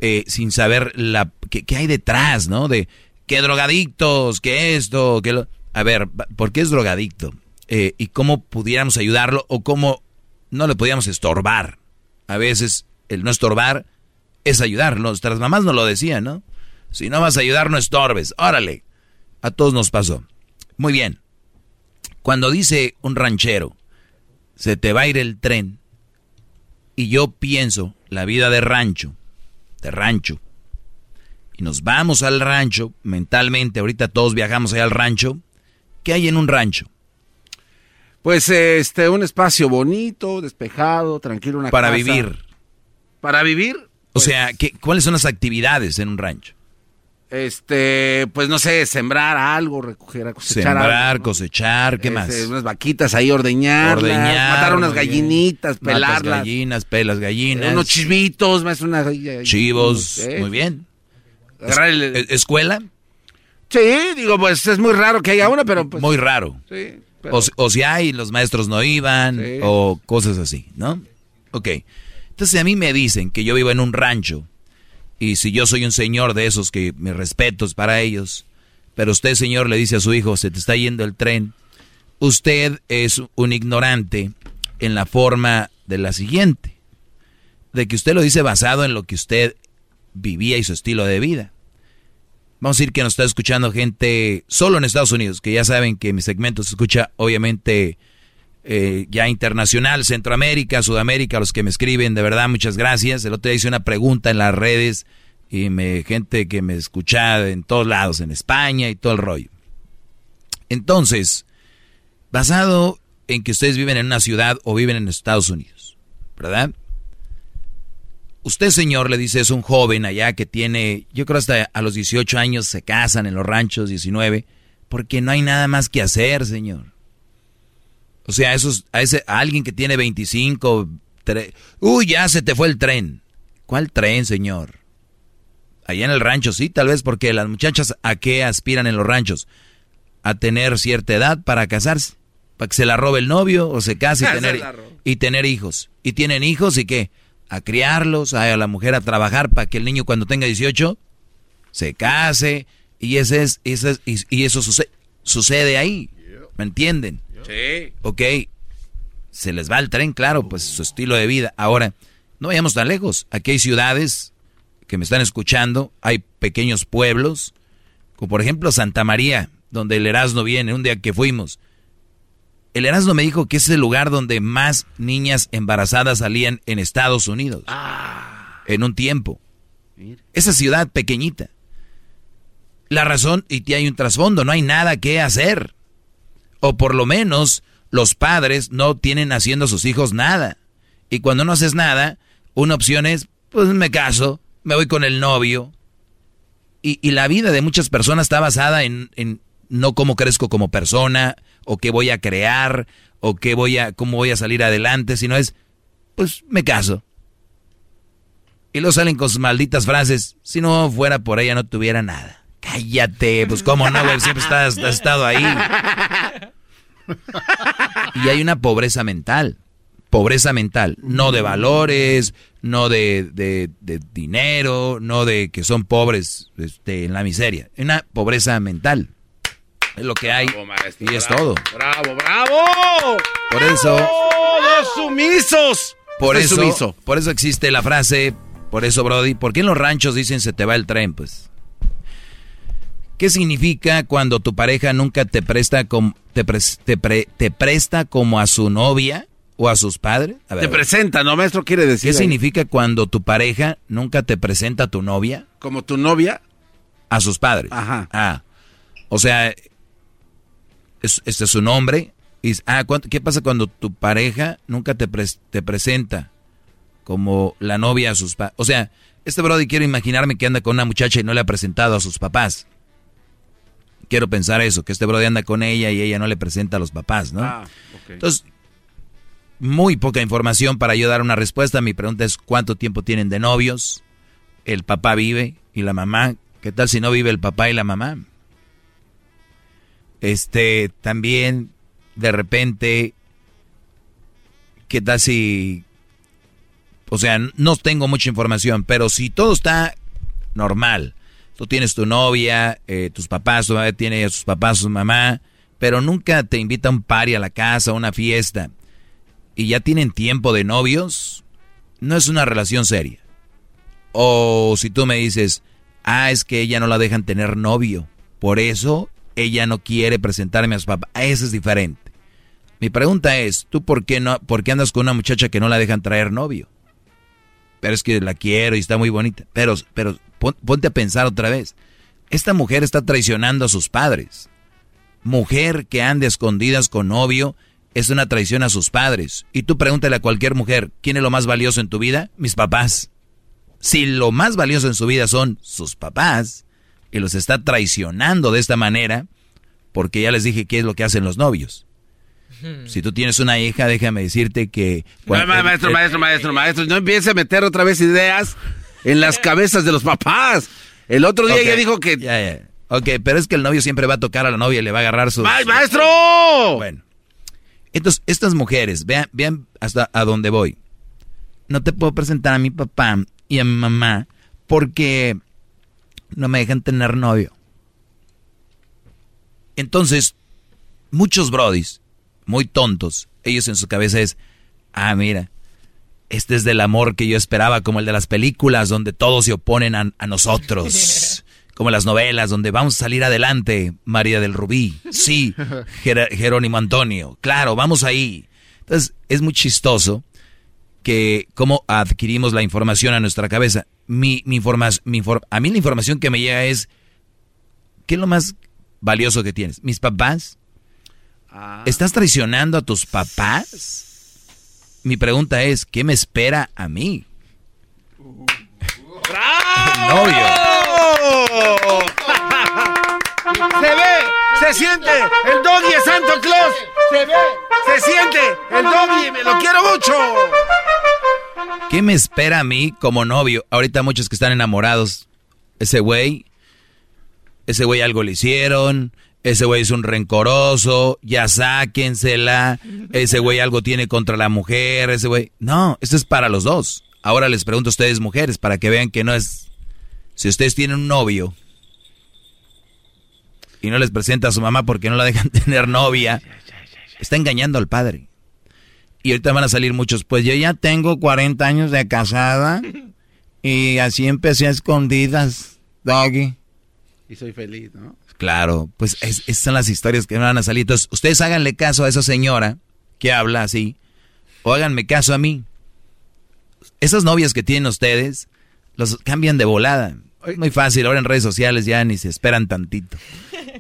eh, sin saber la qué, qué hay detrás, ¿no? De qué drogadictos, qué esto, qué lo... A ver, ¿por qué es drogadicto? Eh, y cómo pudiéramos ayudarlo o cómo no le podíamos estorbar. A veces el no estorbar es ayudar. Nuestras mamás nos lo decían, ¿no? Si no vas a ayudar, no estorbes. Órale. A todos nos pasó. Muy bien. Cuando dice un ranchero, se te va a ir el tren, y yo pienso la vida de rancho, de rancho, y nos vamos al rancho, mentalmente, ahorita todos viajamos allá al rancho, ¿qué hay en un rancho? Pues este, un espacio bonito, despejado, tranquilo, una Para casa. vivir. Para vivir, O sea, ¿qué, ¿cuáles son las actividades en un rancho? este, pues no sé, sembrar algo, recoger, cosechar Sembrar, algo, ¿no? cosechar, ¿qué Este, más? Unas vaquitas ahí, ordeñarlas, Ordeñar, matar unas gallinitas, Matas pelarlas. gallinas, pelas gallinas. Unos chismitos, más una... Chivos, muy bien. Agarrar el- ¿Es- ¿Escuela? Sí, digo, pues es muy raro que haya una, pero pues... Muy raro. Sí, pero- O, si- o si hay, los maestros no iban, Sí. o cosas así, ¿no? Ok. Entonces a mí me dicen que yo vivo en un rancho, y si yo soy un señor de esos que mis respetos para ellos, pero usted, señor, le dice a su hijo, se te está yendo el tren, usted es un ignorante en la forma de la siguiente, de que usted lo dice basado en lo que usted vivía y su estilo de vida. Vamos a decir que nos está escuchando gente solo en Estados Unidos, que ya saben que mi segmento se escucha obviamente eh, ya internacional, Centroamérica, Sudamérica, los que me escriben, de verdad, muchas gracias. El otro día hice una pregunta en las redes y me gente que me escucha en todos lados, en España y todo el rollo. Entonces, basado en que ustedes viven en una ciudad o viven en Estados Unidos, ¿verdad? Usted, señor, le dice, es un joven allá que tiene, yo creo hasta a los 18 años se casan en los ranchos, 19, porque no hay nada más que hacer, señor. O sea, esos, a, ese, a alguien que tiene 25, tre- uy, ya se te fue el tren. ¿Cuál tren, señor? Allá en el rancho, sí, tal vez porque las muchachas a qué aspiran en los ranchos? A tener cierta edad para casarse, para que se la robe el novio o se case y tener, y tener hijos. ¿Y tienen hijos y qué? A criarlos, a la mujer a trabajar para que el niño cuando tenga 18 se case y ese es, ese es- y, y eso suce- sucede ahí. ¿Me entienden? Sí. Ok, se les va el tren, claro, pues su estilo de vida. Ahora, no vayamos tan lejos. Aquí hay ciudades que me están escuchando, hay pequeños pueblos, como por ejemplo Santa María, donde el Erasmo viene, un día que fuimos. El Erasmo me dijo que es el lugar donde más niñas embarazadas salían en Estados Unidos. En un tiempo. Esa ciudad pequeñita. La razón, y hay un trasfondo, no hay nada que hacer. O por lo menos los padres no tienen haciendo a sus hijos nada. Y cuando no haces nada, una opción es, pues me caso, me voy con el novio. Y, y la vida de muchas personas está basada en, en no cómo crezco como persona, o qué voy a crear, o qué voy a, cómo voy a salir adelante, sino es, pues me caso. Y luego salen con sus malditas frases, si no fuera por ella no tuviera nada. Cállate, pues cómo no, güey, siempre estás, has estado ahí. Y hay una pobreza mental, pobreza mental, no de valores, no de, de, dinero, no de que son pobres este, en la miseria, una pobreza mental. Es lo que hay y es todo. ¡Bravo, bravo! Por eso, ¡Todos sumisos! por eso, sumiso. por eso existe la frase, por eso Brody, ¿por qué en los ranchos dicen se te va el tren? Pues, ¿qué significa cuando tu pareja nunca te presta como, te, pres- te pre- te presta como a su novia o a sus padres? A ver, Te presenta, ¿no, maestro? Quiere decir. ¿Qué ahí. significa cuando tu pareja nunca te presenta a tu novia? Como tu novia. A sus padres. Ajá. Ah. O sea, es, este es su nombre. Y, ah, ¿cuánto- ¿qué pasa cuando tu pareja nunca te, pres- te presenta como la novia a sus padres? O sea, este Brody quiero imaginarme que anda con una muchacha y no le ha presentado a sus papás. Quiero pensar eso, que este Brody anda con ella y ella no le presenta a los papás, ¿no? Ah. Entonces, muy poca información para yo dar una respuesta. Mi pregunta es, ¿cuánto tiempo tienen de novios? ¿El papá vive y la mamá? ¿Qué tal si no vive el papá y la mamá? Este, también, de repente, ¿qué tal si... O sea, no tengo mucha información, pero si todo está normal, tú tienes tu novia, eh, tus papás, tu mamá tiene a sus papás, su mamá, pero nunca te invita a un party a la casa, a una fiesta, y ya tienen tiempo de novios, no es una relación seria. O si tú me dices, ah, es que ella no la dejan tener novio, por eso ella no quiere presentarme a su papá, eso es diferente. Mi pregunta es, ¿tú por qué no, por qué andas con una muchacha que no la dejan traer novio? Pero es que la quiero y está muy bonita. Pero, pero pon- ponte a pensar otra vez. Esta mujer está traicionando a sus padres. Mujer que anda escondidas con novio es una traición a sus padres. Y tú pregúntale a cualquier mujer, ¿quién es lo más valioso en tu vida? Mis papás. Si lo más valioso en su vida son sus papás y los está traicionando de esta manera, porque ya les dije qué es lo que hacen los novios. Si tú tienes una hija, déjame decirte que... Ma- ma- maestro, eh, maestro, maestro, maestro, no empiece a meter otra vez ideas en las cabezas de los papás. El otro día Ok, ya dijo que... Ya, ya. Ok, pero es que el novio siempre va a tocar a la novia y le va a agarrar su... ¡Ma- maestro! Bueno. Entonces, estas mujeres, vean, vean hasta a dónde voy. No te puedo presentar a mi papá y a mi mamá porque no me dejan tener novio. Entonces, muchos brodis, muy tontos, ellos en su cabeza es, ah, mira, este es del amor que yo esperaba, como el de las películas donde todos se oponen a, a nosotros. Como las novelas donde vamos a salir adelante, María del Rubí. Sí, Jer- Jerónimo Antonio. Claro, vamos ahí. Entonces, es muy chistoso que cómo adquirimos la información a nuestra cabeza. Mi, mi informa- mi infor- a mí la información que me llega es, ¿qué es lo más valioso que tienes? ¿Mis papás? ¿Estás traicionando a tus papás? Mi pregunta es, ¿qué me espera a mí? novio. Se ve, se siente, el doggy es Santo Claus. Se ve, se siente, el doggy, me lo quiero mucho. ¿Qué me espera a mí como novio? Ahorita muchos que están enamorados. Ese güey, ese güey algo le hicieron, ese güey es un rencoroso, ya sáquensela, ese güey algo tiene contra la mujer, ese güey... No, esto es para los dos. Ahora les pregunto a ustedes mujeres para que vean que no es... Si ustedes tienen un novio y no les presenta a su mamá porque no la dejan tener novia, está engañando al padre. Y ahorita van a salir muchos, pues yo ya tengo 40 años de casada y así empecé a escondidas, doggy. Y soy feliz, ¿no? Claro, pues es, esas son las historias que me van a salir. Entonces, ustedes háganle caso a esa señora que habla así, o háganme caso a mí. Esas novias que tienen ustedes, los cambian de volada. Muy fácil, ahora en redes sociales ya ni se esperan tantito.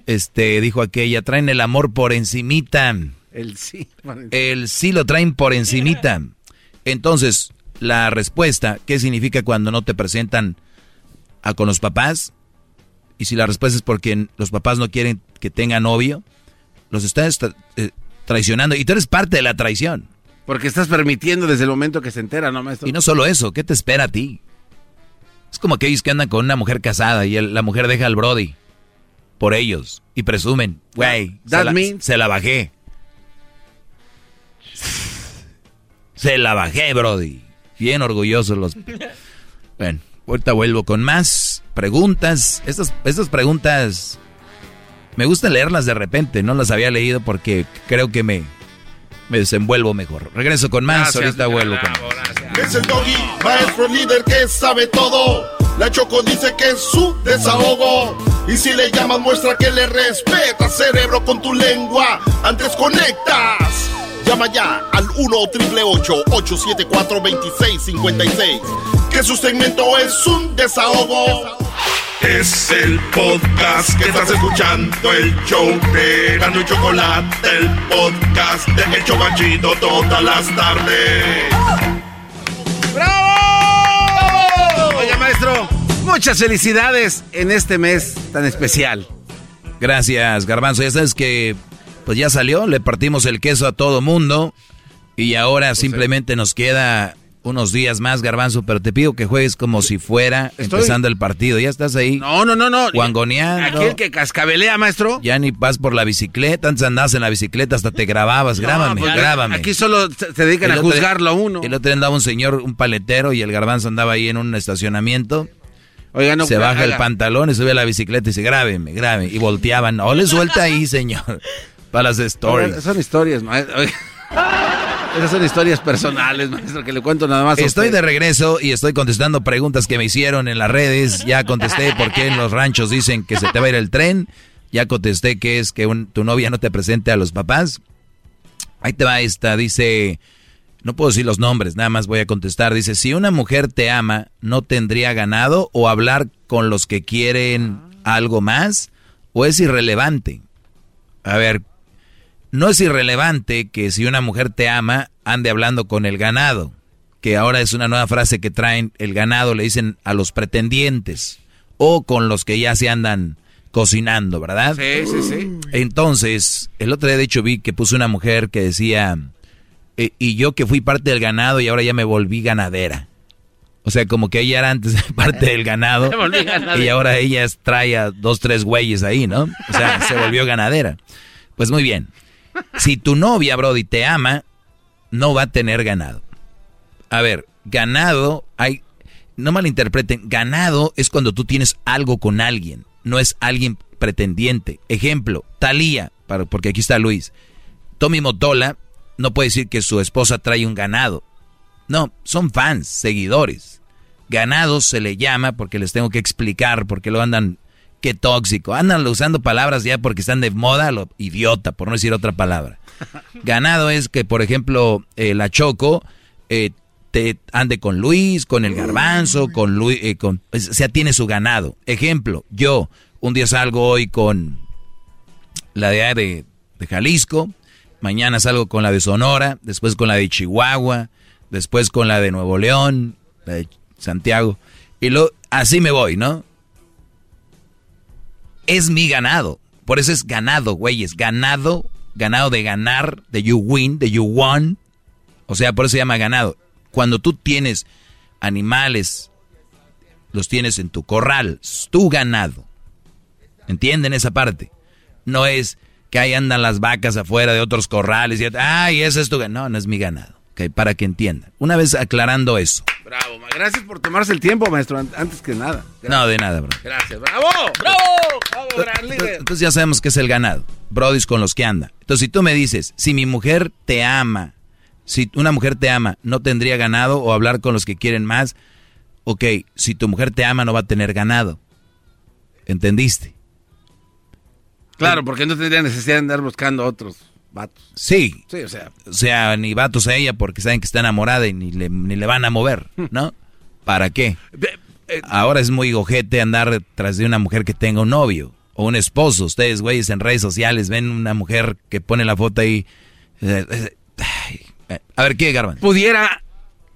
Este, dijo aquella, traen el amor por encimita. El sí. El sí lo traen por encimita. Entonces, la respuesta, ¿qué significa cuando no te presentan a con los papás? Y si la respuesta es porque los papás no quieren que tenga novio, los estás eh, traicionando. Y tú eres parte de la traición. Porque estás permitiendo desde el momento que se entera, ¿no, maestro? Y no solo eso, ¿qué te espera a ti? Es como aquellos que andan con una mujer casada y la mujer deja al Brody por ellos y presumen, güey, se, se, la bajé. Se la bajé, Brody. Bien orgullosos los... Bueno, ahorita vuelvo con más preguntas. Estas, estas preguntas me gusta leerlas de repente, no las había leído porque creo que me, me desenvuelvo mejor. Regreso con más, ahorita vuelvo con más. Es el doggy, maestro líder que sabe todo. La Choco dice que es su desahogo. Y si le llamas, muestra que le respeta, cerebro, con tu lengua. Antes conectas. Llama ya al 1-888-874-2656. Que su segmento es un desahogo. Es el podcast que estás escuchando, el show de Gano y Chocolate, el podcast de El Chocachito todas las tardes. ¡Bravo! Oye, maestro, muchas felicidades en este mes tan especial. Gracias, Garbanzo. Ya sabes que pues ya salió, le partimos el queso a todo mundo y ahora pues simplemente nos queda unos días más, Garbanzo, pero te pido que juegues como si fuera empezando el partido. ¿Ya estás ahí? No, no, no, no. Guangoneando. Aquí el que cascabelea, maestro. Ya ni vas por la bicicleta, antes andabas en la bicicleta, hasta te grababas. grábame, pues, grábame. Aquí solo se dedican a juzgarlo a uno. El otro día andaba un señor, un paletero, y el Garbanzo andaba ahí en un estacionamiento. Oiga, no, se baja el pantalón y sube a la bicicleta y dice, grábeme, grábeme. Y volteaban. No le suelta ahí, señor. Para las stories. son historias, maestro. Esas son historias personales, maestro, que le cuento nada más. estoy de regreso y estoy contestando preguntas que me hicieron en las redes. Ya contesté por qué en los ranchos dicen que se te va a ir el tren. Ya contesté que es que tu novia no te presente a los papás. Ahí te va esta, dice, no puedo decir los nombres, nada más voy a contestar. Dice, si una mujer te ama, ¿no tendría ganado o hablar con los que quieren algo más? ¿O es irrelevante? A ver, no es irrelevante que si una mujer te ama, ande hablando con el ganado, que ahora es una nueva frase que traen el ganado, le dicen a los pretendientes, o con los que ya se andan cocinando, ¿verdad? Sí, sí, sí. Entonces, el otro día de hecho vi que puso una mujer que decía, e, y yo que fui parte del ganado y ahora ya me volví ganadera. O sea, como que ella era antes parte del ganado y ahora ella trae a dos, tres güeyes ahí, ¿no? O sea, se volvió ganadera. Pues muy bien. Si tu novia, Brody, te ama, no va a tener ganado. A ver, ganado, hay, no malinterpreten, ganado es cuando tú tienes algo con alguien, no es alguien pretendiente. Ejemplo, Talía, porque aquí está Luis. Tommy Motola no puede decir que su esposa trae un ganado. No, son fans, seguidores. Ganado se le llama porque les tengo que explicar porque lo andan qué tóxico. Andan usando palabras ya porque están de moda, lo idiota, por no decir otra palabra. Ganado es que, por ejemplo, eh, la Choco eh, te ande con Luis, con el garbanzo, con Luis, eh, con, o sea, tiene su ganado. Ejemplo, yo un día salgo hoy con la de, de, de Jalisco, mañana salgo con la de Sonora, después con la de Chihuahua, después con la de Nuevo León, la de Santiago, y lo, así me voy, ¿no? Es mi ganado. Por eso es ganado, güeyes. Ganado, ganado de ganar, de you win, de you won. O sea, por eso se llama ganado. Cuando tú tienes animales, los tienes en tu corral, tu ganado. ¿Entienden esa parte? No es que ahí andan las vacas afuera de otros corrales y, ay, ese es tu ganado. No, no es mi ganado para que entiendan. Una vez aclarando eso. Bravo, gracias por tomarse el tiempo, maestro, antes que nada. No, de nada, bro. Gracias, bravo, bravo, bravo, gran líder. Entonces ya sabemos que es el ganado, brodis con los que anda. Entonces si tú me dices, si mi mujer te ama, si una mujer te ama, no tendría ganado o hablar con los que quieren más, ok, si tu mujer te ama no va a tener ganado. ¿Entendiste? Claro, porque no tendría necesidad de andar buscando otros vatos. Sí. Sí, o sea. O sea, ni vatos a ella porque saben que está enamorada y ni le, ni le van a mover, ¿no? ¿Para qué? eh, Ahora es muy gojete andar tras de una mujer que tenga un novio o un esposo. Ustedes, güeyes, en redes sociales ven una mujer que pone la foto ahí. eh, eh, A ver, ¿qué, Garban? Pudiera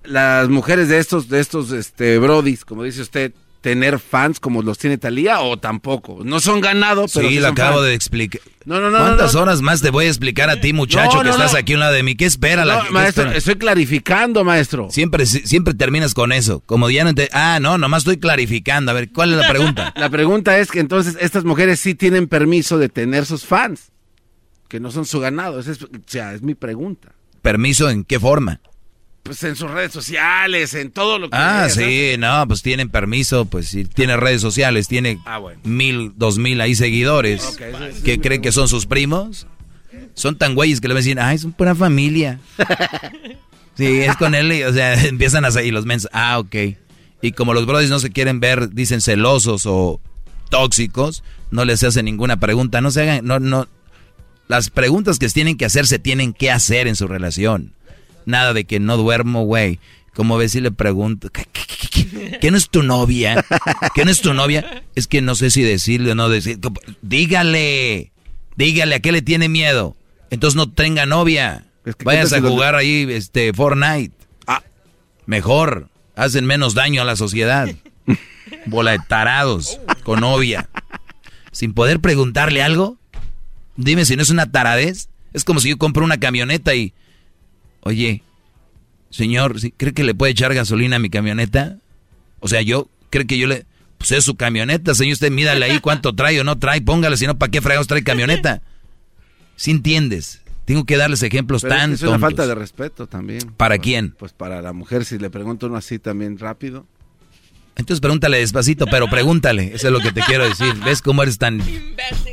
las mujeres de estos, de estos, este, brodis, como dice usted, tener fans como los tiene Talía o tampoco. No son ganado, pero Sí, sí lo son acabo fans. de explicar. No, no, no. ¿Cuántas no, no. horas más te voy a explicar a ti, muchacho, que estás aquí a un lado de mí? ¿Qué espera? la No, qué maestro, espera? estoy clarificando, maestro. Siempre, siempre terminas con eso. Como ya no te... Ah, no, nomás estoy clarificando. A ver, ¿cuál es la pregunta? La pregunta es que entonces estas mujeres sí tienen permiso de tener sus fans, que no son su ganado. Esa es, o sea, es mi pregunta. ¿Permiso en qué forma? Pues en sus redes sociales, en todo lo que... Ah, sí, no, pues tienen permiso, pues si tiene redes sociales, tiene Ah, bueno. mil, dos mil ahí seguidores. Ok, esa- esa ¿Qué es mi creen que son sus primos? Son tan güeyes que le van a decir, ay, son pura familia. sí, es con él, y, o sea, empiezan a salir los mens. Ah, ok. Y como los brothers no se quieren ver, dicen celosos o tóxicos, no les hacen ninguna pregunta. No se hagan, no, no. Las preguntas que tienen que hacer se tienen que hacer en su relación. Nada de que no duermo, güey. Como ves si le pregunto, ¿qué, qué, qué, qué? ¿Qué no es tu novia? ¿Qué no es tu novia? Es que no sé si decirle o no decir. Dígale, dígale, ¿a qué le tiene miedo? Entonces no tenga novia. Es que Vayas a jugar ahí este Fortnite. Ah. Mejor, hacen menos daño a la sociedad. Bola de tarados con novia. Sin poder preguntarle algo. Dime si no es una taradez. Es como si yo compro una camioneta y... Oye, señor, ¿sí- ¿cree que le puede echar gasolina a mi camioneta? O sea, yo, ¿cree que yo le... Pues es su camioneta, señor, usted mídale ahí cuánto trae o no trae, póngale, si no, ¿para qué fregados trae camioneta? Si entiendes, tengo que darles ejemplos Pero es que tan es una tontos. falta de respeto también. ¿Para quién? Pues para la mujer, si le pregunto uno así también rápido. Entonces pregúntale despacito, pero pregúntale, eso es lo que te quiero decir. ¿Ves cómo eres tan...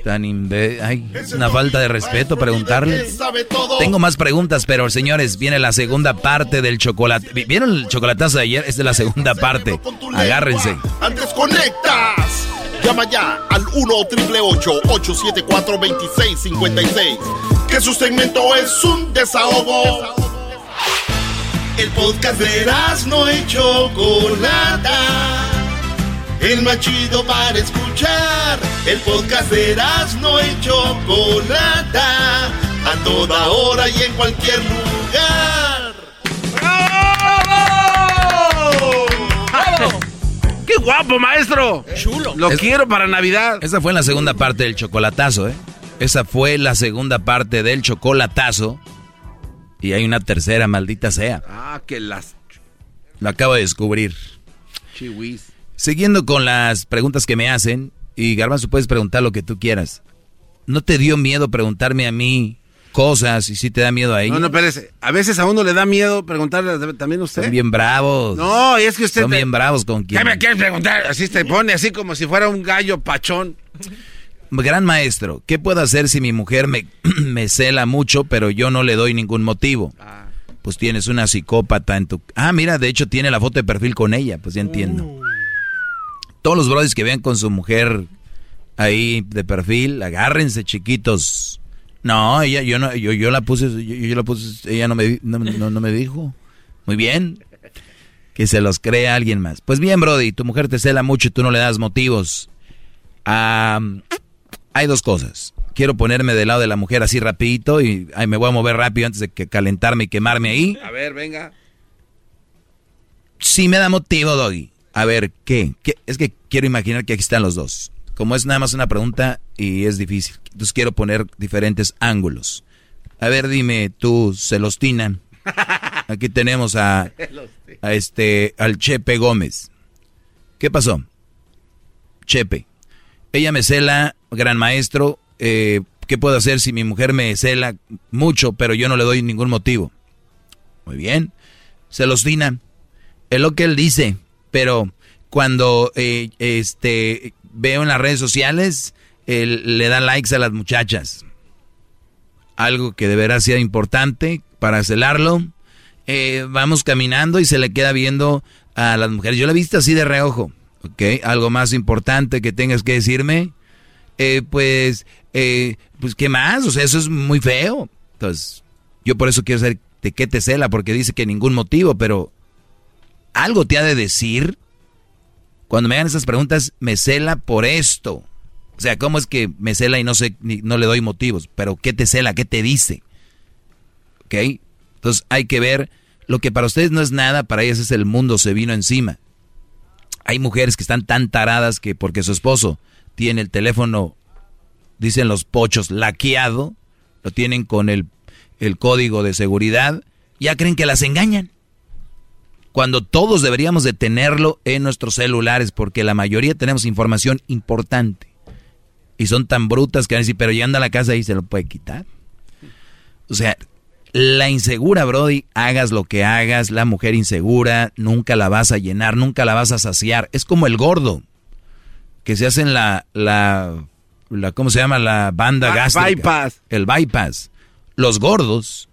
tan imbe... Ay, es una falta de respeto preguntarle. Sabe todo. Tengo más preguntas, pero señores, viene la segunda parte del chocolate. ¿Vi- ¿Vieron el chocolatazo de ayer? Esta es la segunda parte. Agárrense. Antes conectas. Llama ya al 1 874 2656 Que su segmento es un desahogo. El podcast de no y Chocolata. El más chido para escuchar. El podcast de no y Chocolata. A toda hora y en cualquier lugar. ¡Qué guapo, maestro! Chulo. Lo quiero para Navidad. Esa fue la segunda parte del chocolatazo, ¿eh? Esa fue la segunda parte del chocolatazo. Y hay una tercera, maldita sea. Ah, que las Lo acabo de descubrir. chihuis. Siguiendo con las preguntas que me hacen, y Garbanzo puedes preguntar lo que tú quieras. ¿No te dio miedo preguntarme a mí cosas y si te da miedo a ella? No, no, espérese. A veces a uno le da miedo preguntarle también a usted. Son bien bravos. No, y es que usted... Son te- bien bravos con ¿Qué quien. me quieres preguntar? Así te pone, así como si fuera un gallo pachón. Gran maestro, ¿qué puedo hacer si mi mujer me, me cela mucho, pero yo no le doy ningún motivo? Pues tienes una psicópata en tu... Ah, mira, de hecho tiene la foto de perfil con ella, pues ya entiendo. Todos los brothers que vean con su mujer ahí de perfil, agárrense chiquitos. No, ella, yo no, yo, yo la puse, yo, yo la puse, ella no me, no, no- no me dijo. Muy bien. Que se los crea alguien más. Pues bien, Brody, tu mujer te cela mucho y tú no le das motivos. Ah, hay dos cosas. Quiero ponerme del lado de la mujer así rapidito y ay, me voy a mover rápido antes de que calentarme y quemarme ahí. A ver, venga. Sí me da motivo, Doggy. A ver, ¿qué? ¿Qué? Es que quiero imaginar que aquí están los dos. Como es nada más una pregunta y es difícil. Entonces quiero poner diferentes ángulos. A ver, dime tú, Celostina. Aquí tenemos a, a este, al Chepe Gómez. ¿Qué pasó? Chepe. Ella me cela, gran maestro. eh, ¿Qué puedo hacer si mi mujer me cela mucho, pero yo no le doy ningún motivo? Muy bien. Celostina. Es lo que él dice, pero cuando eh, este veo en las redes sociales, él le da likes a las muchachas. Algo que deberá ser importante para celarlo. Eh, vamos caminando y se le queda viendo a las mujeres. Yo la he visto así de reojo, ¿ok? Algo más importante que tengas que decirme. Eh, pues Eh, pues, ¿qué más? O sea, eso es muy feo. Entonces, yo por eso quiero saber de qué te cela, porque dice que ningún motivo, pero algo te ha de decir. Cuando me hagan esas preguntas, me cela por esto. O sea, ¿cómo es que me cela y no sé, no le doy motivos? Pero ¿qué te cela? ¿Qué te dice? ¿Ok? Entonces hay que ver lo que para ustedes no es nada, para ellas es el mundo se vino encima. Hay mujeres que están tan taradas que porque su esposo tiene el teléfono, dicen los pochos, laqueado, lo tienen con el, el código de seguridad, ya creen que las engañan. Cuando todos deberíamos de tenerlo en nuestros celulares, porque la mayoría tenemos información importante. Y son tan brutas que van a decir, pero llegando a la casa ahí se lo puede quitar. O sea, la insegura, Brody, hagas lo que hagas, la mujer insegura, nunca la vas a llenar, nunca la vas a saciar. Es como el gordo, que se hacen la, la, la ¿cómo se llama? La banda gástrica. bypass. El bypass. Los gordos,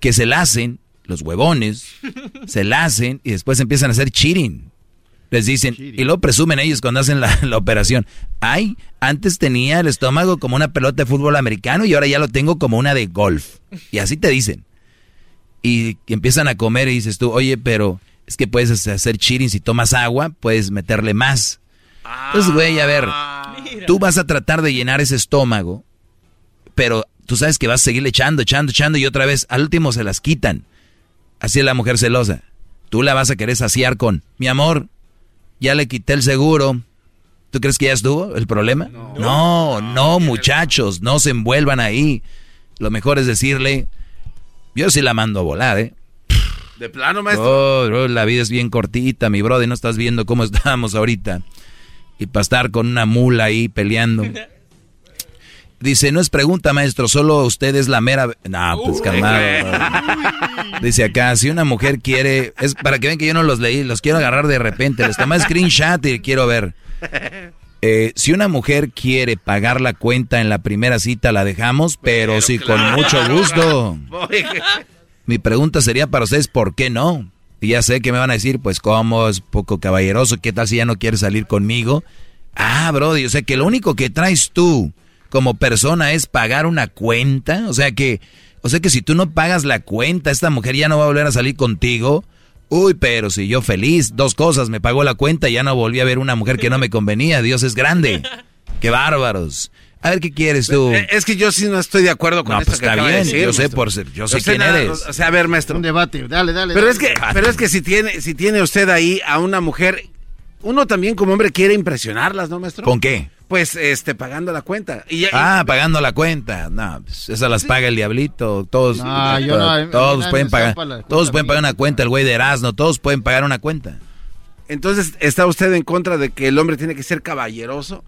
que se la hacen, los huevones, se la hacen y después empiezan a hacer cheating. Les dicen, y lo presumen ellos cuando hacen la, la, operación. Ay, antes tenía el estómago como una pelota de fútbol americano y ahora ya lo tengo como una de golf. Y así te dicen. Y, y empiezan a comer y dices tú, oye, pero es que puedes hacer cheating si tomas agua, puedes meterle más. Entonces, güey, a ver, tú vas a tratar de llenar ese estómago, pero tú sabes que vas a seguirle echando, echando, echando y otra vez al último se las quitan. Así es la mujer celosa. Tú la vas a querer saciar con, mi amor, ya le quité el seguro. ¿Tú crees que ya estuvo el problema? No, no, no, muchachos, no se envuelvan ahí. Lo mejor es decirle, yo sí la mando a volar, ¿eh? De plano, maestro. Oh, bro, la vida es bien cortita, mi brother, no estás viendo cómo estamos ahorita. Y para estar con una mula ahí peleando. Dice, no es pregunta, maestro, solo usted es la mera... No, pues calmado. Dice acá, si una mujer quiere... Es para que vean que yo no los leí, los quiero agarrar de repente. Les tomé screenshot y quiero ver. Eh, si una mujer quiere pagar la cuenta en la primera cita, la dejamos, pero, pero sí, claro. con mucho gusto. Mi pregunta sería para ustedes, ¿por qué no? Y ya sé que me van a decir, pues, ¿cómo? Es poco caballeroso. ¿Qué tal si ya no quiere salir conmigo? Ah, Brody, o sea que lo único que traes tú como persona es pagar una cuenta. O sea que, o sea que si tú no pagas la cuenta, esta mujer ya no va a volver a salir contigo. Uy, pero si yo feliz, dos cosas, me pagó la cuenta y ya no volví a ver una mujer que no me convenía. Dios es grande. Qué bárbaros. A ver qué quieres tú. Es que yo sí no estoy de acuerdo con no, esto pues que está bien, de decir, yo sé por ser, yo sé Yo sé quién nada, eres. O sea, a ver, maestro. Un debate, dale, dale. Pero dale. es que, pero es que si tiene, si tiene usted ahí a una mujer, uno también como hombre quiere impresionarlas, ¿no, maestro? ¿Con qué? Pues, este, pagando la cuenta. Y Ah, pagando la cuenta. No, pues esas las paga el diablito. Todos, No, yo no, todos mí me pueden pagar. Todos pueden pagar una cuenta. El güey de Erasmo, todos pueden pagar una cuenta. Entonces, ¿está usted en contra de que el hombre tiene que ser caballeroso?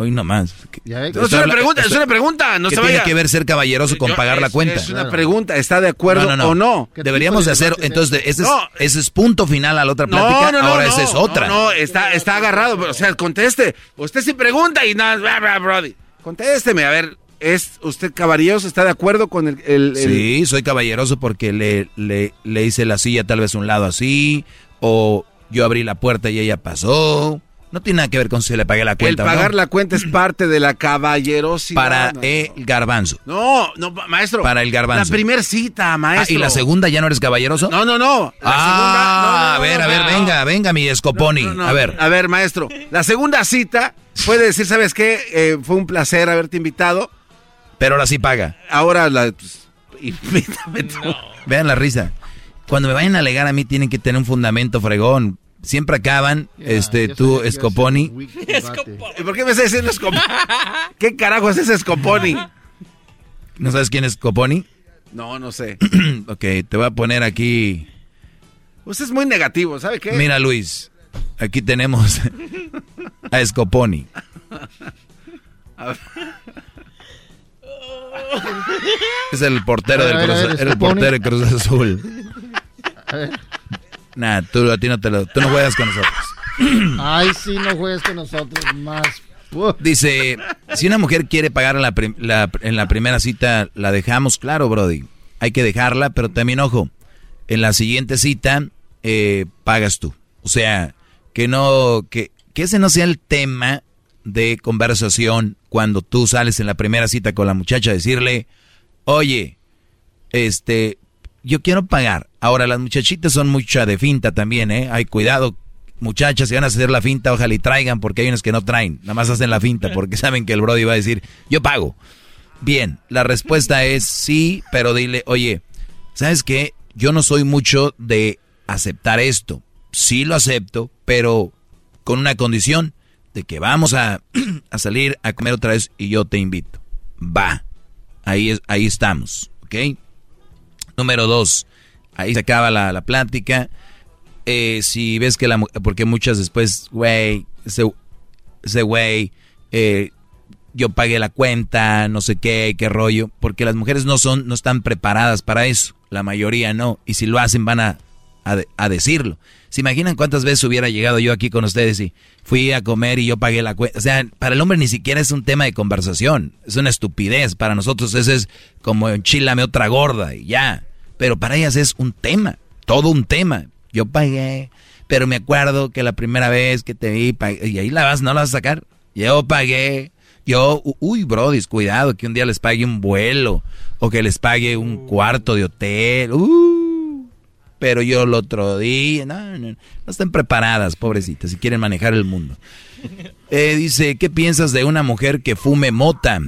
Hoy nomás. No, es una pregunta, es una pregunta. No ¿Qué se tiene vaya. que ver ser caballeroso con Yo- pagar la cuenta? Es una pregunta. ¿Está de acuerdo No, no, no. o no? Deberíamos de hacer, entonces, ese, es, ese es punto final a la otra plática. No, no, no. Ahora no, esa es otra. No, no, está, está agarrado. O sea, conteste. Usted sí pregunta y nada, bla, bla, brody. Contésteme, a ver. ¿Es usted caballeroso? ¿Está de acuerdo con el...? el- el- Sí, soy caballeroso porque le, le, le hice la silla tal vez un lado así, o yo abrí la puerta y ella pasó. No tiene nada que ver con si le pagué la El cuenta no. pagar la cuenta es parte de la caballerosidad. Para no. el garbanzo. No, no, maestro. Para el garbanzo. La primer cita, Ah, maestro. ¿Y la segunda ya no eres caballeroso? No, no, no. La ah, segunda- no, no, no, a ver, a ver, venga, venga, mi escoponi. A ver. A ver, maestro. La segunda cita puede decir, ¿sabes qué? Eh, fue un placer haberte invitado. Pero ahora sí paga. Ahora la... pues, invítame tú. Vean la risa. Cuando me vayan a alegar a mí tienen que tener un fundamento fregón. Siempre acaban, este, tú, Scoponi. ¿Y por qué me estás diciendo Scoponi? ¿Qué carajo es ese Scoponi? ¿No sabes quién es Scoponi? No, no sé. ok, te voy a poner aquí. Usted es muy negativo, ¿sabe qué? Mira, Luis, aquí tenemos a Scoponi. Es el portero del Cruz, el portero de Cruz Azul. A ver. Nah, tú a ti no te lo, tú no juegas con nosotros. Ay, sí, no juegues con nosotros más. Dice, si una mujer quiere pagar en la, la- en la primera cita, la dejamos, claro, Brody. Hay que dejarla, pero también, ojo, en la siguiente cita eh, pagas tú. O sea, que no, que, que ese no sea el tema de conversación cuando tú sales en la primera cita con la muchacha, decirle, oye, este, yo quiero pagar. Ahora, las muchachitas son mucha de finta también, ¿eh? Hay cuidado, muchachas, si van a hacer la finta, ojalá y traigan, porque hay unos que no traen, nada más hacen la finta, porque saben que el Brody va a decir, yo pago. Bien, la respuesta es sí, pero dile, oye, ¿sabes qué? Yo no soy mucho de aceptar esto. Sí lo acepto, pero con una condición de que vamos a, a salir a comer otra vez y yo te invito. Va. Ahí, es, ahí estamos, ¿ok? Número dos, ahí se acaba la, la plática. Eh, si ves que la porque muchas después, güey, ese güey, eh, yo pagué la cuenta, no sé qué, qué rollo, porque las mujeres no son, no están preparadas para eso, la mayoría no, y si lo hacen van a, a, decirlo. ¿Se imaginan cuántas veces hubiera llegado yo aquí con ustedes y fui a comer y yo pagué la cuenta? O sea, para el hombre ni siquiera es un tema de conversación, es una estupidez, para nosotros eso es como enchilame otra gorda y ya, pero para ellas es un tema, todo un tema. Yo pagué, pero me acuerdo que la primera vez que te vi, y ahí la vas, no la vas a sacar. Yo pagué, yo, uy, bro, cuidado, que un día les pague un vuelo o que les pague un cuarto de hotel. Uh, pero yo el otro día, no, no, no están preparadas, pobrecitas, si quieren manejar el mundo. Eh, dice, ¿qué piensas de una mujer que fume mota?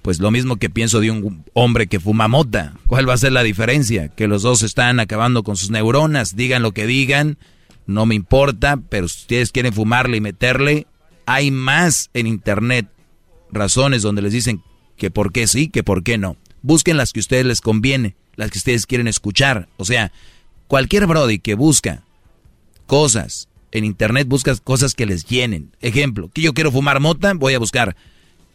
Pues lo mismo que pienso de un hombre que fuma mota. ¿Cuál va a ser la diferencia? Que los dos están acabando con sus neuronas, digan lo que digan, no me importa, pero si ustedes quieren fumarle y meterle, hay más en internet razones donde les dicen que por qué sí, que por qué no. Busquen las que a ustedes les conviene, las que ustedes quieren escuchar. O sea, cualquier Brody que busca cosas en internet, busca cosas que les llenen. Ejemplo, que yo quiero fumar mota, voy a buscar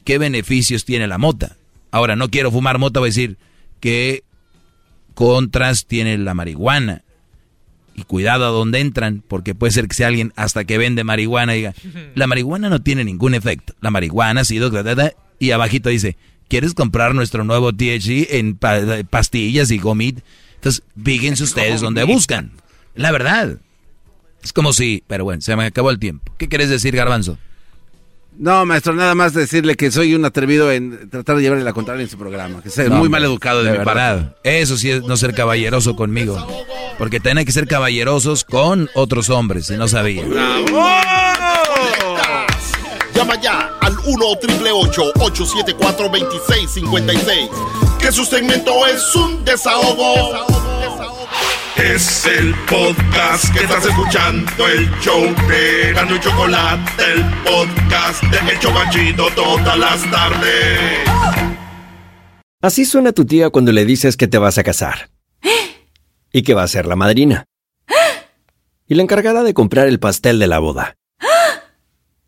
qué beneficios tiene la mota. Ahora, no quiero fumar mota, voy a decir qué contras tiene la marihuana. Y cuidado a dónde entran, porque puede ser que sea alguien hasta que vende marihuana y diga, la marihuana no tiene ningún efecto. La marihuana ha sido... Y abajito dice, ¿quieres comprar nuestro nuevo THC en pastillas y gomit? Entonces, fíjense ustedes donde buscan. La verdad. Es como si... Pero bueno, se me acabó el tiempo. ¿Qué quieres decir, Garbanzo? No, maestro, nada más decirle que soy un atrevido en tratar de llevarle la contraria en su programa. Que es muy mal educado de, mi verdad. Eso sí es no ser caballeroso conmigo. Porque tienen que ser caballerosos con otros hombres, si no sabía. Llama ya al 1 874 2656 Que su segmento es un desahogo. Es el podcast que estás escuchando, el show de Gano y Chocolate, el podcast de El Chocachito todas las tardes. Así suena tu tía cuando le dices que te vas a casar. Y que va a ser la madrina. Y la encargada de comprar el pastel de la boda.